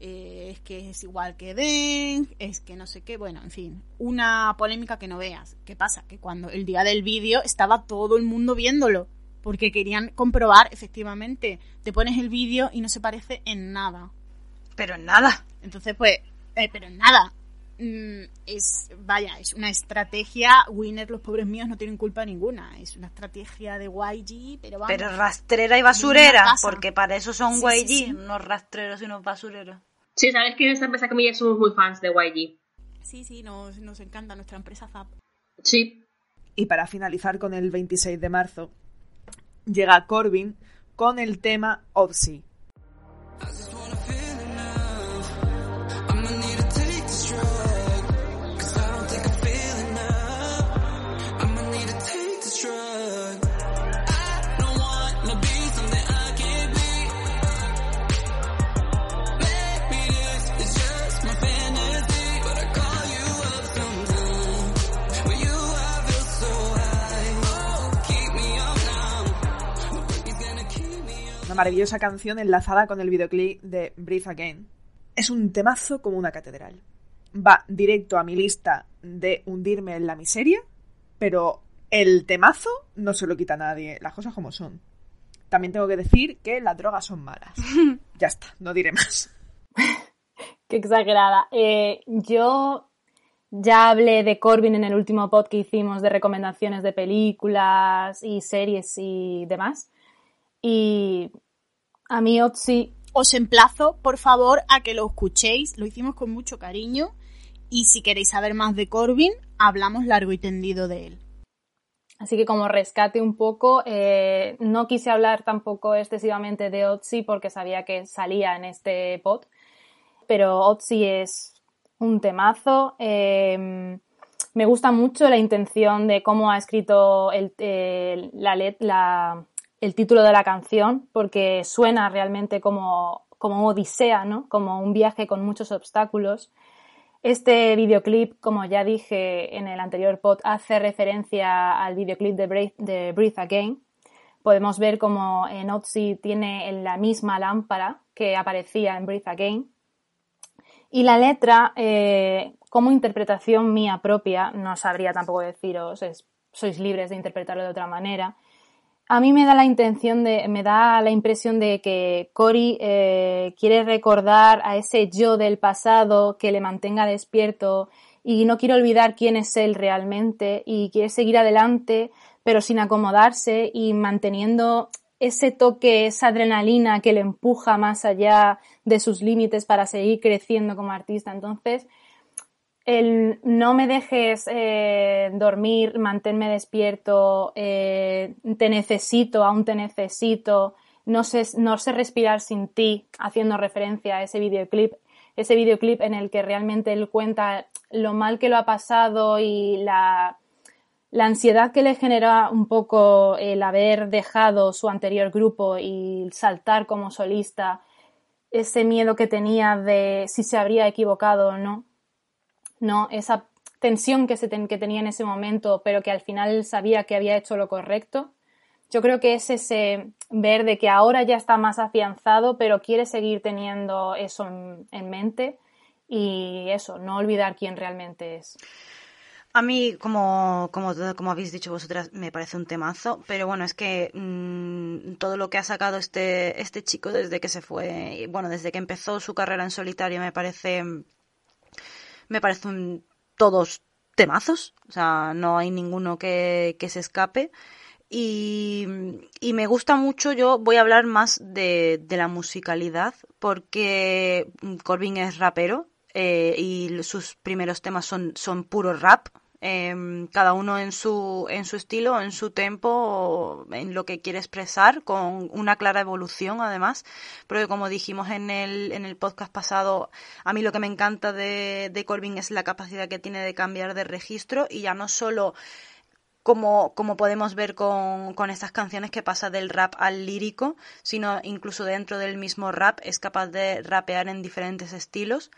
eh, es que es igual que Den, es que no sé qué, bueno, en fin, una polémica que no veas. ¿Qué pasa? Que cuando el día del vídeo estaba todo el mundo viéndolo, porque querían comprobar, efectivamente, te pones el vídeo y no se parece en nada. Pero en nada. Entonces, pues, eh, pero en nada. Mm, es, vaya, es una estrategia, Winner, los pobres míos no tienen culpa ninguna. Es una estrategia de YG, pero vamos. Pero rastrera y basurera, porque para eso son Sí, YG, sí, sí. unos rastreros y unos basureros. Sí, sabes que en esta empresa comillas somos muy fans de YG. Sí, sí, nos, nos encanta nuestra empresa Zap. Sí. Y para finalizar con el 26 de marzo, llega Corbin con el tema Obsy. Maravillosa canción enlazada con el videoclip de Breathe Again. Es un temazo como una catedral. Va directo a mi lista de hundirme en la miseria, pero el temazo no se lo quita a nadie, las cosas como son. También tengo que decir que las drogas son malas. Ya está, no diré más. Qué exagerada. Eh, yo ya hablé de Corbin en el último pod que hicimos de recomendaciones de películas y series y demás. Y a mí Otzi Os emplazo, por favor, a que lo escuchéis. Lo hicimos con mucho cariño. Y si queréis saber más de Corbin, hablamos largo y tendido de él. Así que como rescate un poco, eh, no quise hablar tampoco excesivamente de Otzi porque sabía que salía en este pod, pero Otzi es un temazo. eh, me gusta mucho la intención de cómo ha escrito el, el- la let- la- el título de la canción, porque suena realmente como, como odisea, ¿no? Como un viaje con muchos obstáculos. Este videoclip, como ya dije en el anterior pod, hace referencia al videoclip de Breathe, Again. Podemos ver como en Otzi tiene la misma lámpara que aparecía en Breathe Again. Y la letra, eh, como interpretación mía propia, no sabría tampoco deciros, es- sois libres de interpretarlo de otra manera. A mí me da la intención de, me da la impresión de que Cory eh, quiere recordar a ese yo del pasado que le mantenga despierto y no quiere olvidar quién es él realmente y quiere seguir adelante pero sin acomodarse y manteniendo ese toque, esa adrenalina que le empuja más allá de sus límites para seguir creciendo como artista. Entonces, el no me dejes eh, dormir, manténme despierto, eh, te necesito, aún te necesito, no sé, no sé respirar sin ti, haciendo referencia a ese videoclip, ese videoclip en el que realmente él cuenta lo mal que lo ha pasado y la, la ansiedad que le genera un poco el haber dejado su anterior grupo y saltar como solista, ese miedo que tenía de si se habría equivocado o no. ¿No? Esa tensión que, se que tenía en ese momento, pero que al final sabía que había hecho lo correcto. Yo creo que es ese ver de que ahora ya está más afianzado, pero quiere seguir teniendo eso en, en mente y eso, no olvidar quién realmente es. A mí, como, como, como habéis dicho vosotras, me parece un temazo, pero bueno, es que mm, todo lo que ha sacado este, este chico desde que se fue, bueno, desde que empezó su carrera en solitario, me parece, me parecen todos temazos, o sea, no hay ninguno que, que se escape. Y, y me gusta mucho, yo voy a hablar más de, de la musicalidad, porque Corbin es rapero eh, y sus primeros temas son, son puro rap, eh, cada uno en su, en su estilo, en su tempo, en lo que quiere expresar, con una clara evolución además, porque como dijimos en el, en el podcast pasado, a mí lo que me encanta de, de Corbin es la capacidad que tiene de cambiar de registro y ya no solo como, como podemos ver con, con estas canciones que pasa del rap al lírico, sino incluso dentro del mismo rap es capaz de rapear en diferentes estilos.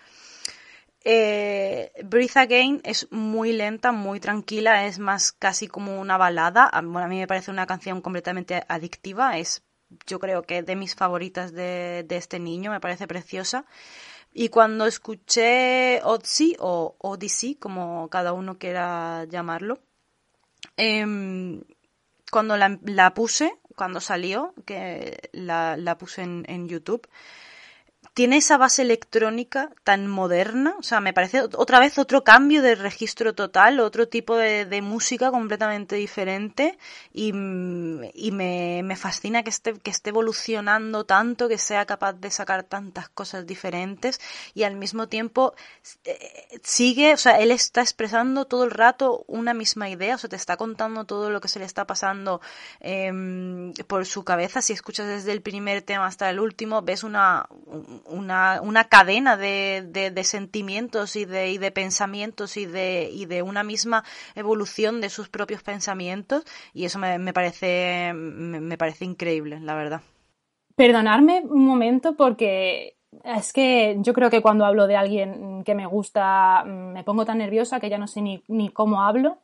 Eh, Breathe Again es muy lenta, muy tranquila, es más casi como una balada. A, bueno, a mí me parece una canción completamente adictiva, es yo creo que de mis favoritas de, de este niño, me parece preciosa. Y cuando escuché Odyssey o Odyssey, como cada uno quiera llamarlo, em, cuando la, puse, cuando salió, que la, puse en YouTube, tiene esa base electrónica tan moderna, o sea, me parece otra vez otro cambio de registro total, otro tipo de, de música completamente diferente y, y me, me fascina que esté, que esté evolucionando tanto, que sea capaz de sacar tantas cosas diferentes y al mismo tiempo eh, sigue, o sea, él está expresando todo el rato una misma idea, o sea, te está contando todo lo que se le está pasando em, por su cabeza. Si escuchas desde el primer tema hasta el último, ves una, una, una cadena de, de, sentimientos y de, y de pensamientos y de, y de una misma evolución de sus propios pensamientos y eso me, me parece me, me parece increíble, la verdad. Perdonadme un momento porque es que yo creo que cuando hablo de alguien que me gusta mm, me pongo tan nerviosa que ya no sé ni, ni cómo hablo.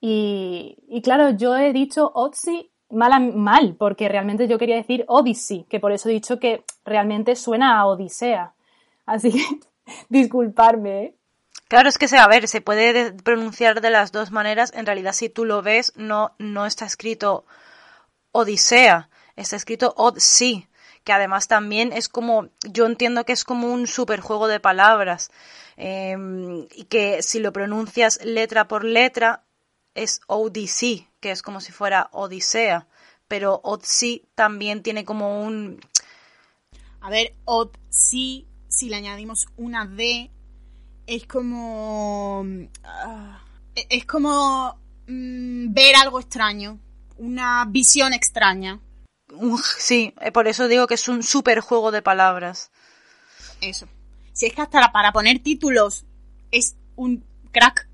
Y, y claro, yo he dicho Otzi mal, a- mal, porque realmente yo quería decir Odyssey, que por eso he dicho que realmente suena a Odisea. Así que disculparme. ¿eh? Claro, es que se, a ver, se puede de- pronunciar de las dos maneras. En realidad, si tú lo ves, no, no está escrito Odisea, está escrito Odyssey, que además también es como, yo entiendo que es como un superjuego de palabras, eh, y que si lo pronuncias letra por letra, es Odyssey, que es como si fuera Odisea, pero Odyssey también tiene como un, A ver, od sí, si le añadimos una D, es como. ah, es como mm, ver algo extraño. Una visión extraña. sí, eh, por eso digo que es un superjuego de palabras. Eso. Si es que hasta para poner títulos es un crack.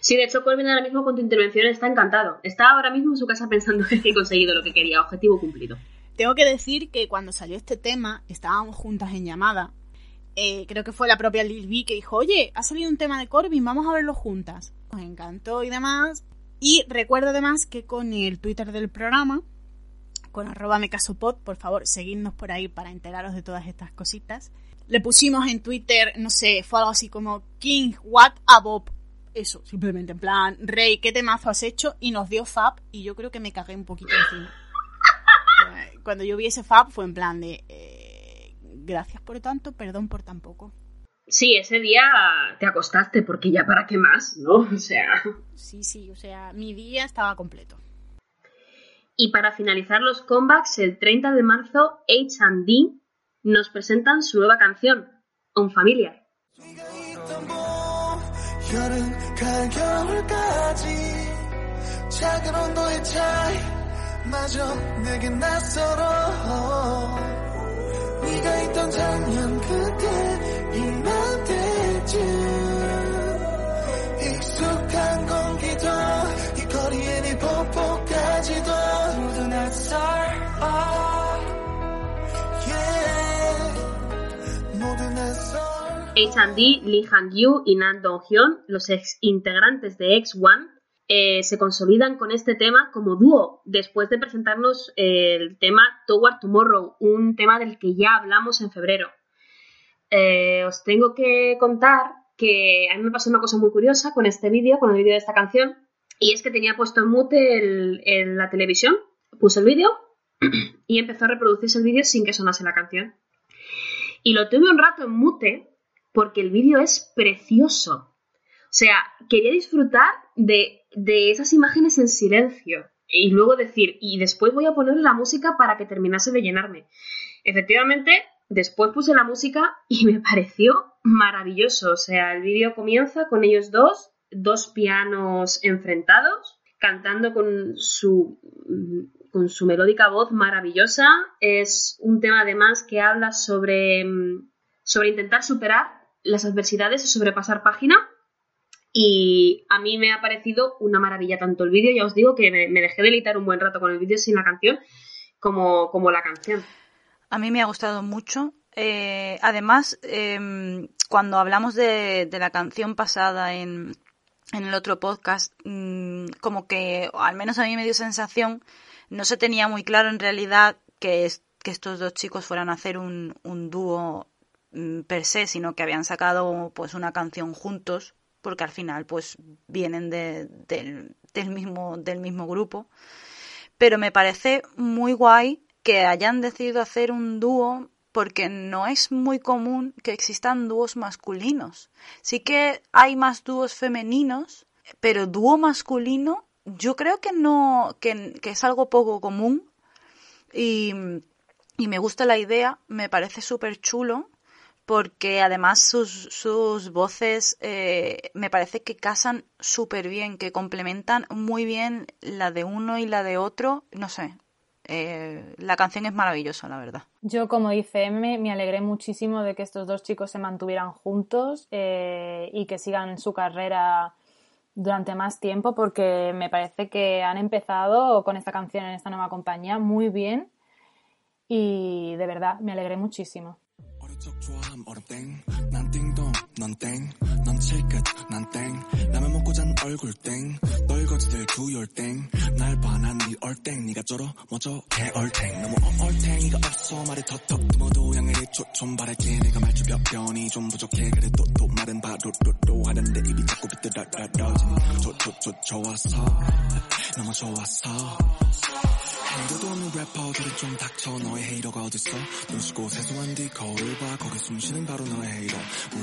Sí, de hecho, Colvin ahora mismo con tu intervención está encantado. Está ahora mismo en su casa pensando que he conseguido lo que quería, objetivo cumplido. Tengo que decir que cuando salió este tema, estábamos juntas en llamada. Eh, creo que fue la propia Lil B que dijo, oye, ha salido un tema de Corbin, vamos a verlo juntas. Nos encantó y demás. Y recuerdo además que con el Twitter del programa, con arroba mecasopod, por favor, seguidnos por ahí para enteraros de todas estas cositas. Le pusimos en Twitter, no sé, fue algo así como King, what a Bob. Eso, simplemente en plan, Rey, ¿qué temazo has hecho? Y nos dio Fab y yo creo que me cagué un poquito encima. Cuando yo vi ese Fab fue en plan de, eh, gracias por tanto, perdón por tan poco. Sí, ese día te acostaste porque ya para qué más, ¿no? O sea. Sí, sí, o sea, mi día estaba completo. Y para finalizar los comebacks, el 30 de marzo, H&D nos presentan su nueva canción, Unfamiliar. 여름 가겨울까지 작은 온도의 차이 마저 내게 낯설어. 네가 있던 작년 그때 이맘때쯤 익숙한 공기도 이 거리에 네 뽀뽀까지도 모두 낯설 H&D, Lee Han-yu y Nan Dong-hyun, los ex integrantes de X1, eh, se consolidan con este tema como dúo después de presentarnos eh, el tema Toward Tomorrow, un tema del que ya hablamos en febrero. Eh, os tengo que contar que a mí me pasó una cosa muy curiosa con este vídeo, con el vídeo de esta canción, y es que tenía puesto en mute el- el- la televisión, puse el vídeo y empezó a reproducirse el vídeo sin que sonase la canción. Y lo tuve un rato en mute porque el vídeo es precioso. O sea, quería disfrutar de, de esas imágenes en silencio y luego decir, y después voy a poner la música para que terminase de llenarme. Efectivamente, después puse la música y me pareció maravilloso. O sea, el vídeo comienza con ellos dos, dos pianos enfrentados, cantando con su, con su melódica voz maravillosa. Es un tema además que habla sobre, mm, sobre intentar superar las adversidades y sobrepasar página. Y a mí me ha parecido una maravilla tanto el vídeo, ya os digo que me, dejé deleitar un buen rato con el vídeo sin la canción, como, como la canción. A mí me ha gustado mucho. Eh, además, em, cuando hablamos de, la canción pasada en, en el otro podcast, mm, como que, al menos a mí me dio sensación, no se tenía muy claro en realidad que, es- que estos dos chicos fueran a hacer un, un dúo per se, sino que habían sacado pues una canción juntos, porque al final pues vienen de- del, del mismo, del mismo grupo. Pero me parece muy guay que hayan decidido hacer un dúo porque no es muy común que existan dúos masculinos. Sí que hay más dúos femeninos, pero dúo masculino yo creo que no, que, que es algo poco común y, y me gusta la idea, me parece súper chulo porque además sus, sus voces eh, me parece que casan súper bien, que complementan muy bien la de uno y la de otro, no sé, eh, la canción es maravillosa, la verdad. Yo, como dice M, me alegré muchísimo de que estos dos chicos se mantuvieran juntos eh, y que sigan su carrera durante más tiempo porque me parece que han empezado con esta canción en esta nueva compañía muy bien y de verdad me alegré muchísimo. 좋아함 얼음땡. 난 띵동 넌땡넌 칠끝 난땡. 라면 먹고 잔 얼굴 땡 널 거지들 두열 땡. 날 반한 네 얼땡. 네가 쩔어 먼저 개얼땡 너무 얼탱이가 없어. 말이 턱턱 모두 양해를 초좀 바랄게. 내가 말주변변이 좀 부족해. 그래 또또 말은 바로로로 하는데 입이 자꾸 비뚤어떨어지니. 좋좋좋 좋았어 너무 좋았어 헤이터도 없는 래퍼들은 좀 닥쳐 너의 헤이터가 어딨어 눈 씻고 세수한 뒤 거울을 봐 거기 숨쉬는 바로 너의 헤이터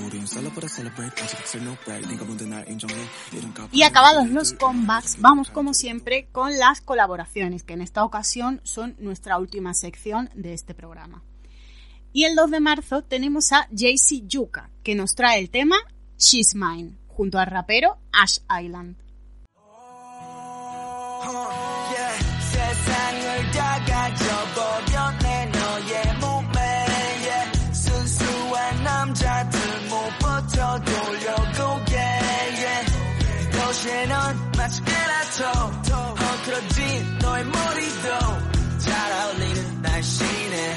우린 celebrate celebrate 아직 엑셀 no break 네가 뭔데 날 인정해 이름값 Y acabados los comebacks, vamos como siempre con las colaboraciones, que en esta ocasión son nuestra última sección de este programa. Y el 2 de marzo tenemos a JC Yuka, que nos trae el tema She's Mine, junto al rapero Ash Island. yeah. 도시에 넌 마치 깨라터 헝클어진 너의 머리도 잘 어울리는 날씬해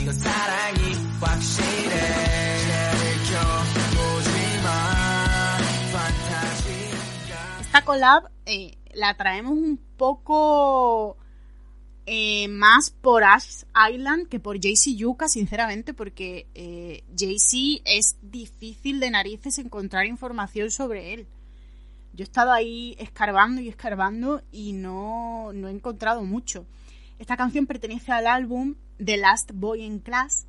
이거 사랑이 확실해 지켜보지마 판타지가 Esta collab eh, la traemos un poco eh, más por Ash Island que por JC Yuka, sinceramente, porque eh, JC es difícil de narices encontrar información sobre él. Yo he estado ahí escarbando y escarbando y no, no he encontrado mucho. Esta canción pertenece al álbum The Last Boy in Class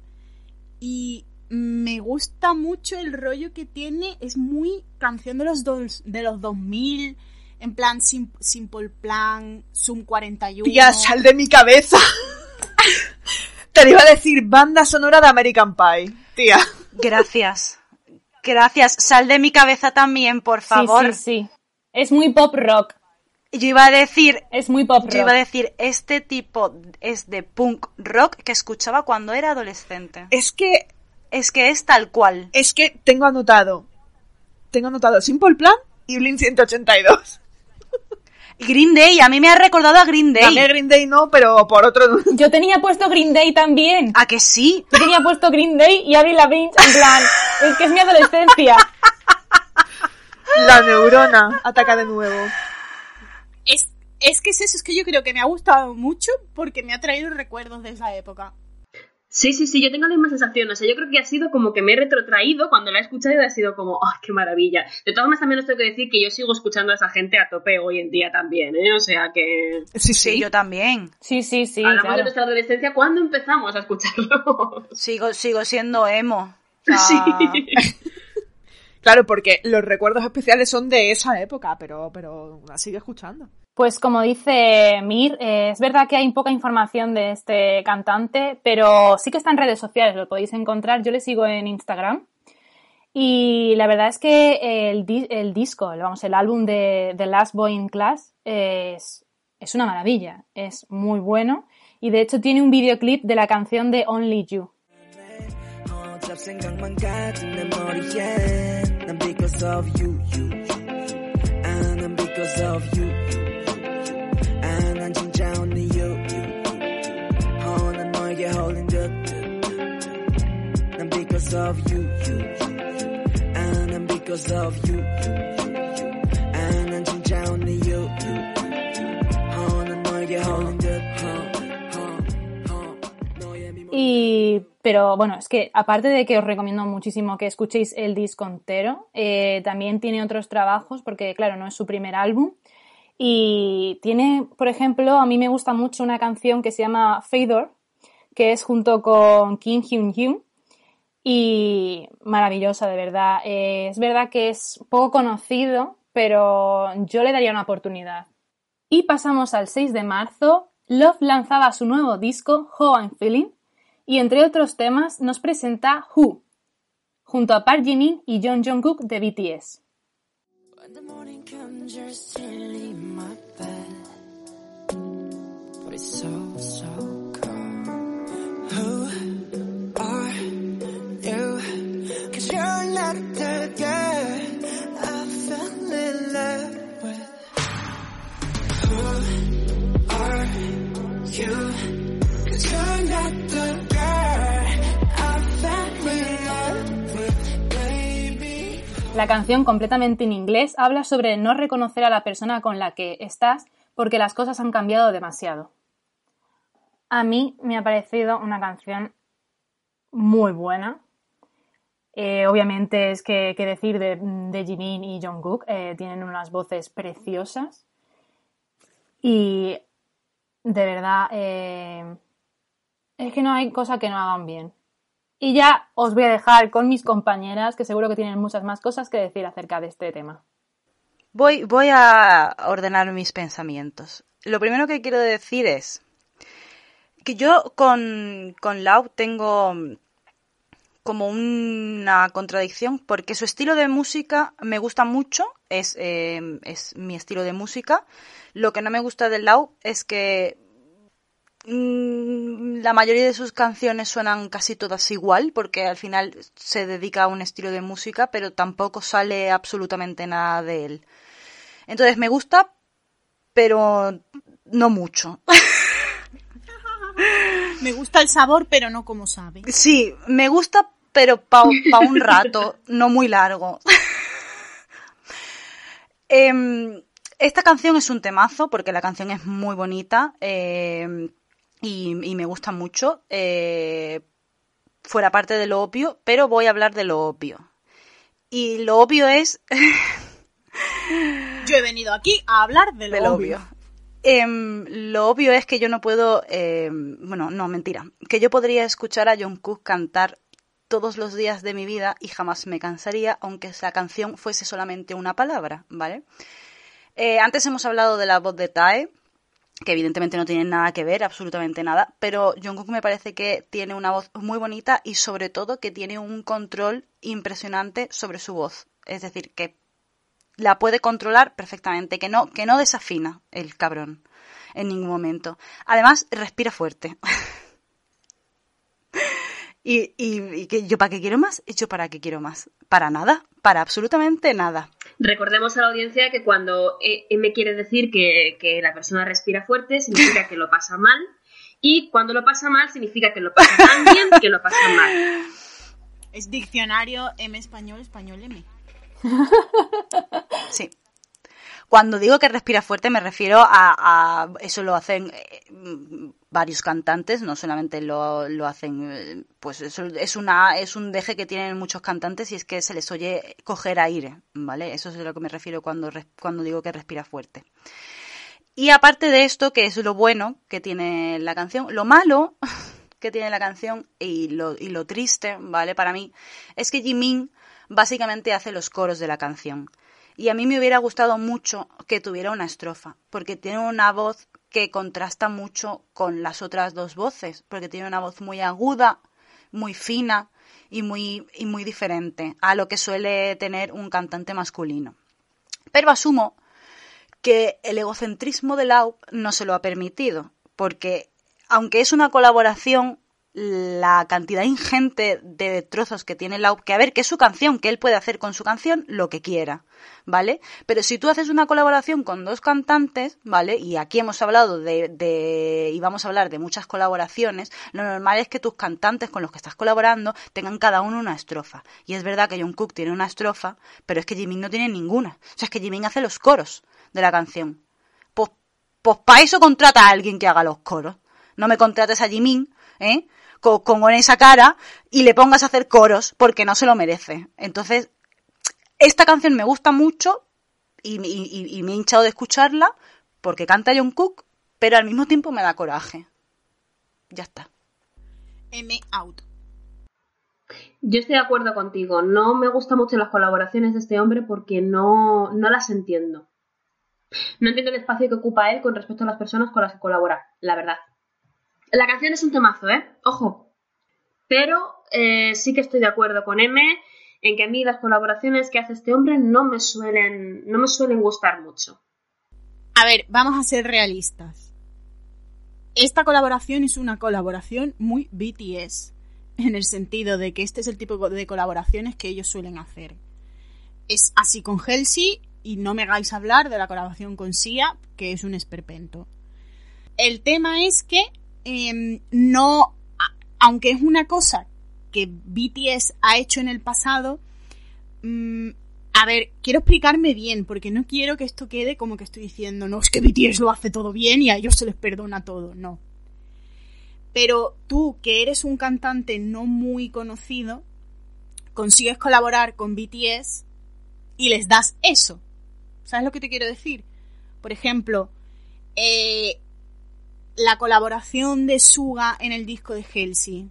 y me gusta mucho el rollo que tiene. Es muy canción de los, dos, de los 2000, en plan Sim- Simple Plan, Zoom 41. Tía, sal de mi cabeza. Te iba a decir banda sonora de American Pie. Tía. Gracias. Gracias. Sal de mi cabeza también, por favor. Sí, sí, sí. Es muy pop rock. Yo iba a decir, Es muy pop yo iba a rock. decir, este tipo es de punk rock que escuchaba cuando era adolescente. Es que, Es que es tal cual. es que tengo anotado. Tengo anotado Simple Plan y Blink 182. Green Day, a mí me ha recordado a Green Day. A mí Green Day no, pero por otro... Yo tenía puesto Green Day también. ¿A que sí? Yo tenía puesto Green Day y Avril Lavigne en plan, es que es mi adolescencia. La neurona ataca de nuevo. Es, es que es eso, es que yo creo que me ha gustado mucho porque me ha traído recuerdos de esa época. Sí, sí, sí, yo tengo la misma sensación. O sea, yo creo que ha sido como que me he retrotraído cuando la he escuchado y ha sido como, ¡ay, qué maravilla! De todas formas, también os tengo que decir que yo sigo escuchando a esa gente a tope hoy en día también, ¿eh? O sea que. Sí, Sí, yo también. Sí, sí, sí. Hablamos de claro. nuestra adolescencia, ¿cuándo empezamos a escucharlo? Sigo, sigo siendo emo. Sí. Claro, porque los recuerdos especiales son de esa época, pero, pero la sigue escuchando. Pues como dice Mir, eh, es verdad que hay poca información de este cantante, pero sí que está en redes sociales, lo podéis encontrar. Yo le sigo en Instagram. Y la verdad es que el, di- el disco, vamos, el álbum de The Last Boy in Class es, es una maravilla, es muy bueno. Y de hecho tiene un videoclip de la canción de Only You. and because of you, you, and I'm because of you, and I'm 진짜 없는 you, oh 난 너에게 holding 듯, And because of you, you, and I'm because of you, you, and 난 진짜 없는 you, oh 난 너에게 홀린 듯, oh, oh, oh, 너의 미모. 이 Pero bueno, es que aparte de que os recomiendo muchísimo que escuchéis el disco entero, eh, también tiene otros trabajos, porque claro, no es su primer álbum. Y tiene, por ejemplo, a mí me gusta mucho una canción que se llama Fador, que es junto con Kim Hyun Hyun. Y maravillosa, de verdad. Eh, es verdad que es poco conocido, pero yo le daría una oportunidad. Y pasamos al 6 de marzo. Love lanzaba su nuevo disco, How I'm Feeling, y entre otros temas nos presenta Who, junto a Park Jimin y John Jungkook de BTS. La canción, completamente en inglés, habla sobre no reconocer a la persona con la que estás porque las cosas han cambiado demasiado. A mí me ha parecido una canción muy buena. Eh, obviamente es que, decir de, de Jimin y Jungkook, eh, tienen unas voces preciosas. Y de verdad, eh, es que no hay cosa que no hagan bien. Y ya os voy a dejar con mis compañeras, que seguro que tienen muchas más cosas que decir acerca de este tema. Voy, voy a ordenar mis pensamientos. Lo primero que quiero decir es que yo con, con Lau tengo como una contradicción porque su estilo de música me gusta mucho, es, eh, es mi estilo de música. Lo que no me gusta de Lau es que la mayoría de sus canciones suenan casi todas igual porque al final se dedica a un estilo de música pero tampoco sale absolutamente nada de él. Entonces me gusta pero no mucho. Me gusta el sabor, pero no como sabe. Sí, me gusta, pero para un rato, no muy largo. Em, esta canción es un temazo porque la canción es muy bonita em, y, y me gusta mucho. eh, fuera parte de lo obvio, pero voy a hablar de lo obvio. Y lo obvio es Yo he venido aquí a hablar de lo, de lo obvio. obvio. Em, lo obvio es que yo no puedo, em, bueno, no, mentira, que yo podría escuchar a Jungkook cantar todos los días de mi vida y jamás me cansaría, aunque esa canción fuese solamente una palabra, ¿vale? Eh, antes hemos hablado de la voz de Tae, que evidentemente no tiene nada que ver, absolutamente nada, pero Jungkook me parece que tiene una voz muy bonita y sobre todo que tiene un control impresionante sobre su voz. Es decir, que la puede controlar perfectamente, que no, que no desafina el cabrón en ningún momento. Además, respira fuerte. y, y, y que yo para qué quiero más, yo para qué quiero más. Para nada, para absolutamente nada. Recordemos a la audiencia que cuando eh, M quiere decir que, que la persona respira fuerte, significa que lo pasa mal. Y cuando lo pasa mal, significa que lo pasa tan bien que lo pasa mal. Es diccionario M español, español M. Sí. Cuando digo que respira fuerte me refiero a, eso lo hacen eh, varios cantantes, no solamente lo, lo hacen, eh, pues es una es un deje que tienen muchos cantantes y es que se les oye coger aire, ¿vale? Eso es a lo que me refiero cuando cuando digo que respira fuerte. Y aparte de esto, que es lo bueno que tiene la canción, lo malo que tiene la canción y lo, y lo triste, ¿vale? Para mí, es que Jimin básicamente hace los coros de la canción. Y a mí me hubiera gustado mucho que tuviera una estrofa, porque tiene una voz que contrasta mucho con las otras dos voces, porque tiene una voz muy aguda, muy fina y muy, y muy diferente a lo que suele tener un cantante masculino. Pero asumo que el egocentrismo de Lau no se lo ha permitido, porque aunque es una colaboración, la cantidad ingente de trozos que tiene Lau, que a ver, que es su canción, que él puede hacer con su canción lo que quiera, ¿vale? Pero si tú haces una colaboración con dos cantantes, ¿vale? Y aquí hemos hablado de, y vamos a hablar de muchas colaboraciones, lo normal es que tus cantantes con los que estás colaborando tengan cada uno una estrofa. Y es verdad que Jungkook tiene una estrofa, pero es que Jimin no tiene ninguna. O sea, es que Jimin hace los coros de la canción. Pues Pues para eso contrata a alguien que haga los coros. No me contrates a Jimin, ¿eh? Con, con esa cara y le pongas a hacer coros porque no se lo merece. Entonces, esta canción me gusta mucho y, y- y- y me he hinchado de escucharla porque canta John Cook, pero al mismo tiempo me da coraje. Ya está. M out. Yo estoy de acuerdo contigo. No me gustan mucho las colaboraciones de este hombre porque no, no las entiendo. No entiendo el espacio que ocupa él con respecto a las personas con las que colabora, la verdad. La canción es un temazo, ¿eh? Ojo. Pero eh, sí que estoy de acuerdo con M en que a mí las colaboraciones que hace este hombre no me suelen, no me suelen gustar mucho. A ver, vamos a ser realistas. Esta colaboración es una colaboración muy BTS, en el sentido de que este es el tipo de colaboraciones que ellos suelen hacer. Es así con Halsey y no me hagáis hablar de la colaboración con Sia, que es un esperpento. El tema es que em, no, aunque es una cosa que BTS ha hecho en el pasado, mm, a ver, quiero explicarme bien, porque no quiero que esto quede como que estoy diciendo, no, es que BTS lo hace todo bien y a ellos se les perdona todo, no. Pero tú, que eres un cantante no muy conocido, consigues colaborar con BTS y les das eso. ¿Sabes lo que te quiero decir? Por ejemplo, eh, la colaboración de Suga en el disco de Halsey,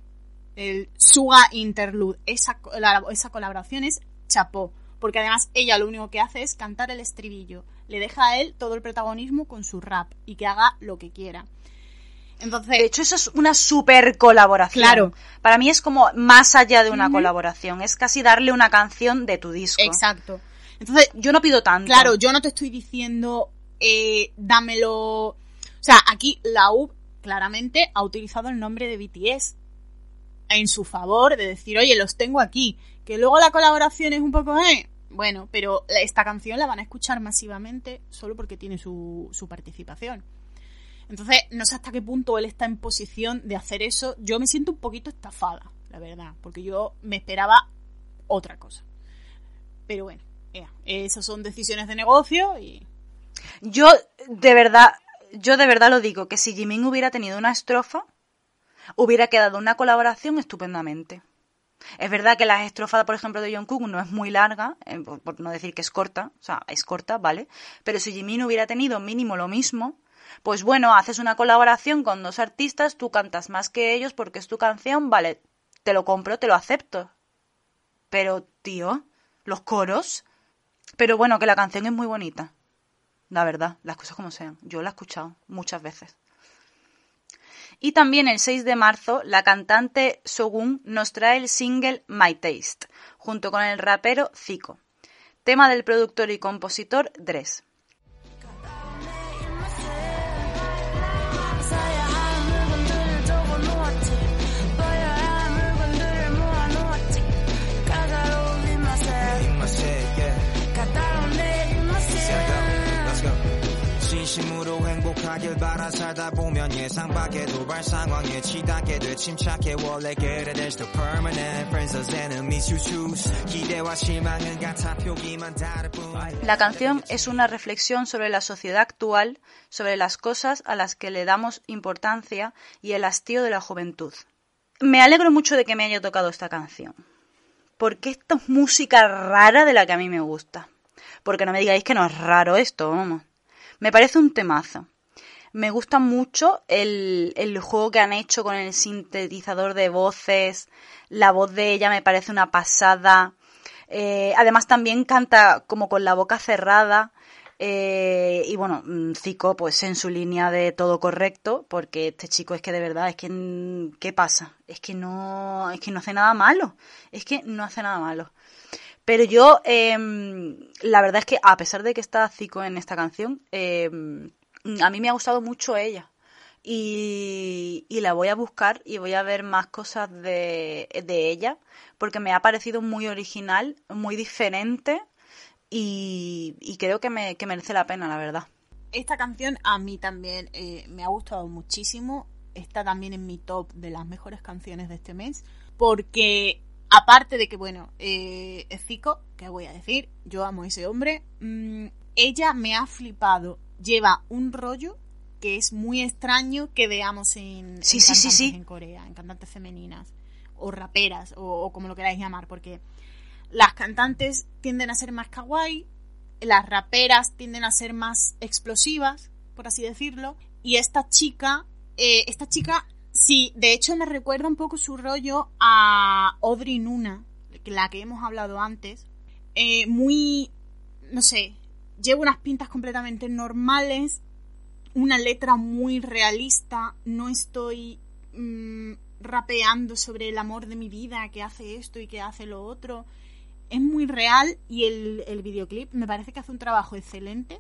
el Suga Interlude, esa, la- esa colaboración es chapó, porque además ella lo único que hace es cantar el estribillo, le deja a él todo el protagonismo con su rap y que haga lo que quiera. Entonces, De hecho, eso es una super colaboración. Claro. Para mí es como más allá de una colaboración. Es casi darle una canción de tu disco. Exacto. Entonces, yo no pido tanto. Claro, yo no te estoy diciendo, eh, dámelo. O sea, aquí la U claramente ha utilizado el nombre de BTS en su favor, de decir, oye, los tengo aquí. Que luego la colaboración es un poco, eh. Bueno, pero esta canción la van a escuchar masivamente solo porque tiene su, su participación. Entonces, no sé hasta qué punto él está en posición de hacer eso. Yo me siento un poquito estafada, la verdad, porque yo me esperaba otra cosa. Pero bueno, esas son decisiones de negocio y Yo, de verdad, yo de verdad lo digo, que si Jimin hubiera tenido una estrofa, hubiera quedado una colaboración estupendamente. Es verdad que la estrofa, por ejemplo, de Jungkook no es muy larga, eh, por, por no decir que es corta, o sea, es corta, ¿vale? Pero si Jimin hubiera tenido mínimo lo mismo, pues bueno, haces una colaboración con dos artistas, tú cantas más que ellos porque es tu canción, vale, te lo compro, te lo acepto. Pero, tío, los coros. Pero bueno, que la canción es muy bonita. La verdad, las cosas como sean. Yo la he escuchado muchas veces. Y también el 6 de marzo, la cantante Sogun nos trae el single My Taste, junto con el rapero Zico. Tema del productor y compositor Dress. 진심으로 행복하길 바라 살다 보면 예상 밖의 도발 상황에 치닫게 돼 침착해 원래 그래 there's no permanent friends as enemies you choose 기대와 실망은 같아 표기만 다를 뿐 La canción es una reflexión sobre la sociedad actual, sobre las cosas a las que le damos importancia y el hastío de la juventud. Me alegro mucho de que me haya tocado esta canción, porque esta es música rara de la que a mí me gusta. Porque no me digáis que no es raro esto, vamos. Me parece un temazo. Me gusta mucho el, el juego que han hecho con el sintetizador de voces. La voz de ella me parece una pasada. Eh, además también canta como con la boca cerrada. Eh, y bueno, mm, Zico pues en su línea de todo correcto, porque este chico es que de verdad, es que mm, ¿qué pasa? Es que no, es que no hace nada malo. Es que no hace nada malo. Pero yo, em, la verdad es que a pesar de que está Zico en esta canción, em, a mí me ha gustado mucho ella. Y, la voy a buscar y voy a ver más cosas de, de ella, porque me ha parecido muy original, muy diferente y, y creo que, me, que merece la pena, la verdad. esta canción a mí también eh, me ha gustado muchísimo. Está también en mi top de las mejores canciones de este mes. Porque, aparte de que, bueno, eh, Zico, que voy a decir, yo amo a ese hombre. mm, ella me ha flipado. Lleva un rollo que es muy extraño que veamos en, Sí, en sí, sí. en Corea, en cantantes femeninas o raperas o, o como lo queráis llamar, porque las cantantes tienden a ser más kawaii, las raperas tienden a ser más explosivas, por así decirlo, y esta chica, eh, esta chica, sí, de hecho me recuerda un poco su rollo a Audrey Nuna, la que hemos hablado antes, eh, muy, no sé, lleva unas pintas completamente normales, una letra muy realista, no estoy mm, rapeando sobre el amor de mi vida, que hace esto y que hace lo otro. Es muy real y el, el videoclip me parece que hace un trabajo excelente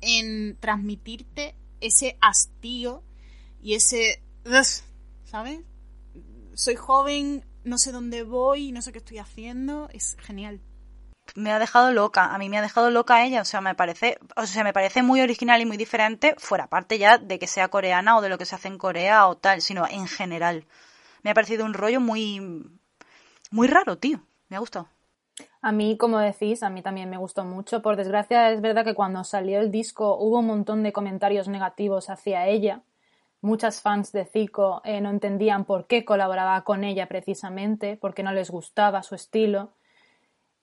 en transmitirte ese hastío y ese... ¿Sabes? Soy joven, no sé dónde voy, no sé qué estoy haciendo. Es genial. me ha dejado loca, a mí me ha dejado loca ella, o sea, me parece, o sea, me parece muy original y muy diferente, fuera parte ya de que sea coreana o de lo que se hace en Corea o tal, sino en general. Me ha parecido un rollo muy muy raro, tío. Me ha gustado. A mí, como decís, a mí también me gustó mucho. Por desgracia, es verdad que cuando salió el disco hubo un montón de comentarios negativos hacia ella. Muchas fans de Zico eh, no entendían por qué colaboraba con ella precisamente, porque no les gustaba su estilo.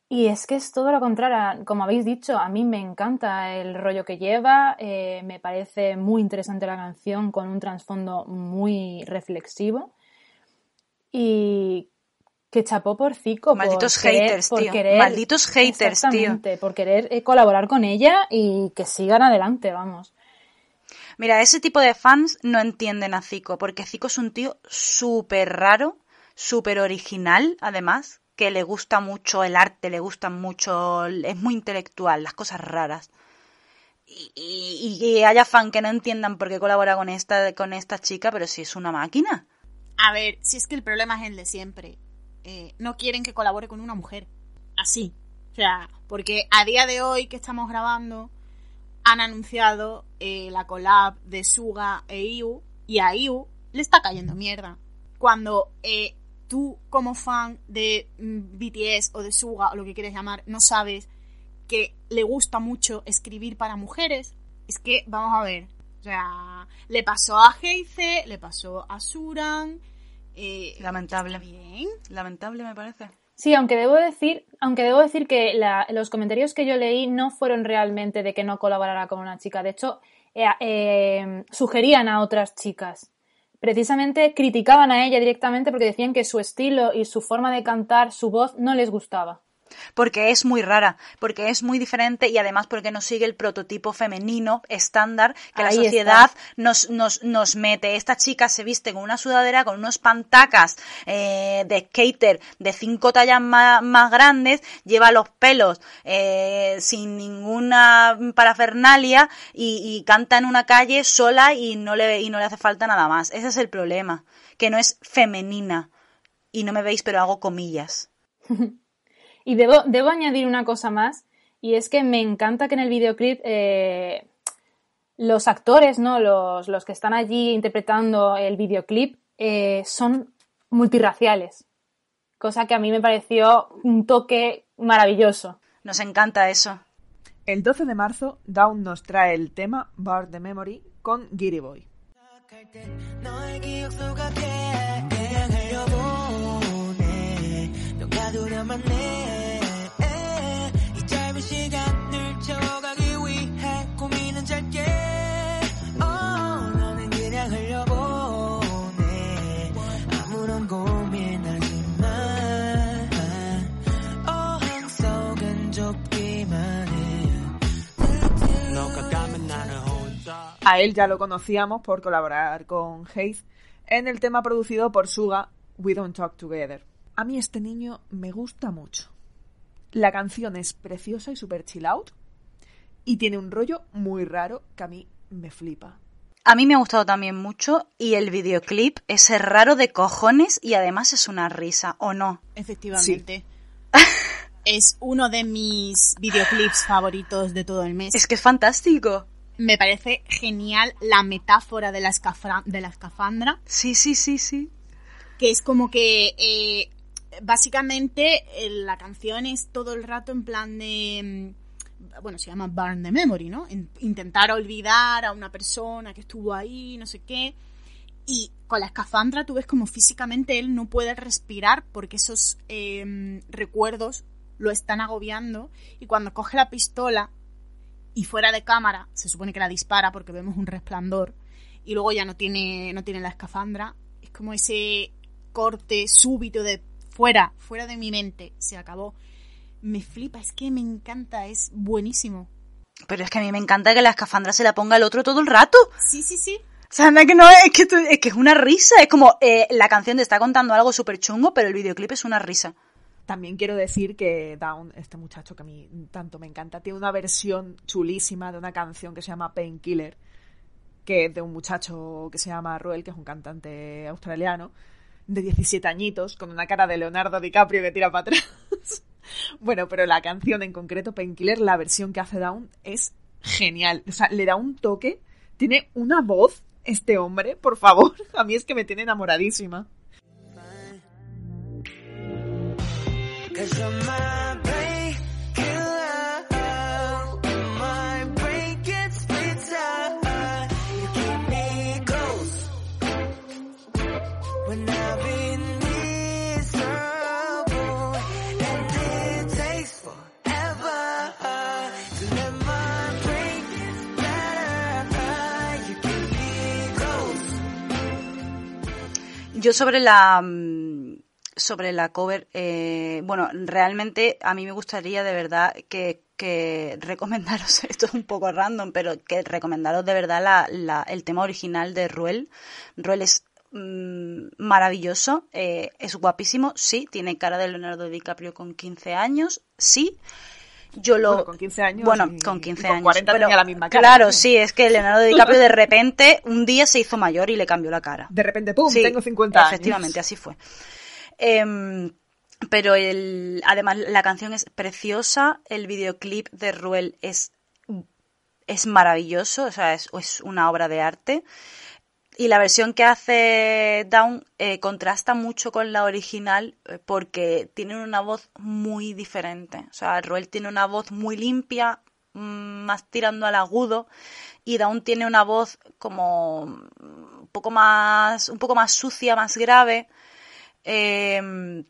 Y es que es todo lo contrario, como habéis dicho, a mí me encanta el rollo que lleva, eh, me parece muy interesante la canción con un trasfondo muy reflexivo y que chapó por Zico. Malditos por querer- haters, por tío. querer- Malditos haters, tío. Por querer eh, colaborar con ella y que sigan adelante, vamos. Mira, ese tipo de fans no entienden a Zico, porque Zico es un tío súper raro, súper original, además, que le gusta mucho el arte, le gusta mucho, es muy intelectual, las cosas raras. Y, y- y haya fan que no entiendan por qué colabora con esta, con esta chica, pero si es una máquina. A ver, si es que el problema es el de siempre. Eh, no quieren que colabore con una mujer. Así. O sea, porque a día de hoy que estamos grabando, han anunciado eh, la collab de Suga e IU, y a IU le está cayendo mierda. Cuando eh, tú, como fan de mm, BTS o de Suga o lo que quieres llamar, no sabes que le gusta mucho escribir para mujeres, es que, vamos a ver, o sea, le pasó a Heize, le pasó a Suran. eh, Lamentable. bien. Lamentable me parece. Sí, aunque debo decir, aunque debo decir que la- los comentarios que yo leí no fueron realmente de que no colaborara con una chica. De hecho, eh, eh, sugerían a otras chicas. Precisamente criticaban a ella directamente porque decían que su estilo y su forma de cantar, su voz, no les gustaba. Porque es muy rara, porque es muy diferente y además porque no sigue el prototipo femenino estándar que la sociedad nos, nos, nos mete. Esta chica se viste con una sudadera, con unos pantacas eh, de skater de cinco tallas más, más grandes, lleva los pelos eh, sin ninguna parafernalia y, y canta en una calle sola y no, le, y no le hace falta nada más. Ese es el problema, que no es femenina. Y no me veis, pero hago comillas. Y debo, debo añadir una cosa más, y es que me encanta que en el videoclip eh, los actores, ¿no? Los, los que están allí interpretando el videoclip eh, son multirraciales, cosa que a mí me pareció un toque maravilloso. Nos encanta eso. El 12 de marzo, Down nos trae el tema Bar the Memory con Giri Boy. 넌 가두려만 해이 짧은 시간을 채워가기 위해 고민은 짧게 oh, 너는 그냥 흘려보내 아무런 고민하지 마 어항 속은 좁기만 해 너가 가면 나는 혼자 A él ya lo conocíamos por colaborar con Haze en el tema producido por Suga, We Don't Talk Together. A mí este niño me gusta mucho. La canción es preciosa y super chill out y tiene un rollo muy raro que a mí me flipa. A mí me ha gustado también mucho y el videoclip es raro de cojones y además es una risa, ¿o no? Efectivamente. es uno de mis videoclips favoritos de todo el mes. Es que es fantástico. Me parece genial la metáfora de la, escafra- de la escafandra. Sí, sí, sí, sí. Que es como que eh, básicamente eh, la canción es todo el rato en plan de mm, bueno, se llama Burn the Memory, ¿no? In- intentar olvidar a una persona que estuvo ahí, no sé qué. Y con la escafandra tú ves como físicamente él no puede respirar porque esos eh, recuerdos lo están agobiando. Y cuando coge la pistola y fuera de cámara, se supone que la dispara porque vemos un resplandor. Y luego ya no tiene, no tiene la escafandra. Es como ese corte súbito de fuera, fuera de mi mente. Se acabó. Me flipa, es que me encanta, es buenísimo. Pero es que a mí me encanta que la escafandra se la ponga el otro todo el rato. Sí, sí, sí. O sea, anda que no, es que, tú- es que es una risa. Es como, eh, la canción te está contando algo súper chungo, pero el videoclip es una risa. También quiero decir que Down, este muchacho que a mí tanto me encanta, tiene una versión chulísima de una canción que se llama Painkiller, que es de un muchacho que se llama Ruel, que es un cantante australiano, de 17 añitos, con una cara de Leonardo DiCaprio que tira para atrás. bueno, pero la canción en concreto, Painkiller, la versión que hace Down es genial. O sea, le da un toque, tiene una voz este hombre, por favor. A mí es que me tiene enamoradísima. Yo sobre la mm, sobre la cover, eh, bueno, realmente a mí me gustaría de verdad que, que recomendaros, esto es un poco random, pero que recomendaros de verdad la, la- el tema original de Ruel. Ruel es mm, maravilloso, eh, es guapísimo, sí, tiene cara de Leonardo DiCaprio con 15 años, sí. Yo lo, Bueno, con 15 años Bueno, y- con y 15 con años. 40 pero, tenía la misma cara. Claro, sí, es que Leonardo DiCaprio de repente un día se hizo mayor y le cambió la cara. De repente, ¡pum! Sí, tengo 50 años. Efectivamente, así fue. Em, pero el, además la canción es preciosa, el videoclip de Ruel es, es maravilloso, o sea, es, es una obra de arte. Y la versión que hace Down eh, contrasta mucho con la original eh, porque tienen una voz muy diferente. O sea, Ruel tiene una voz muy limpia, mm, más tirando al agudo, y Down tiene una voz como un poco más, un poco más sucia, más grave. Eh,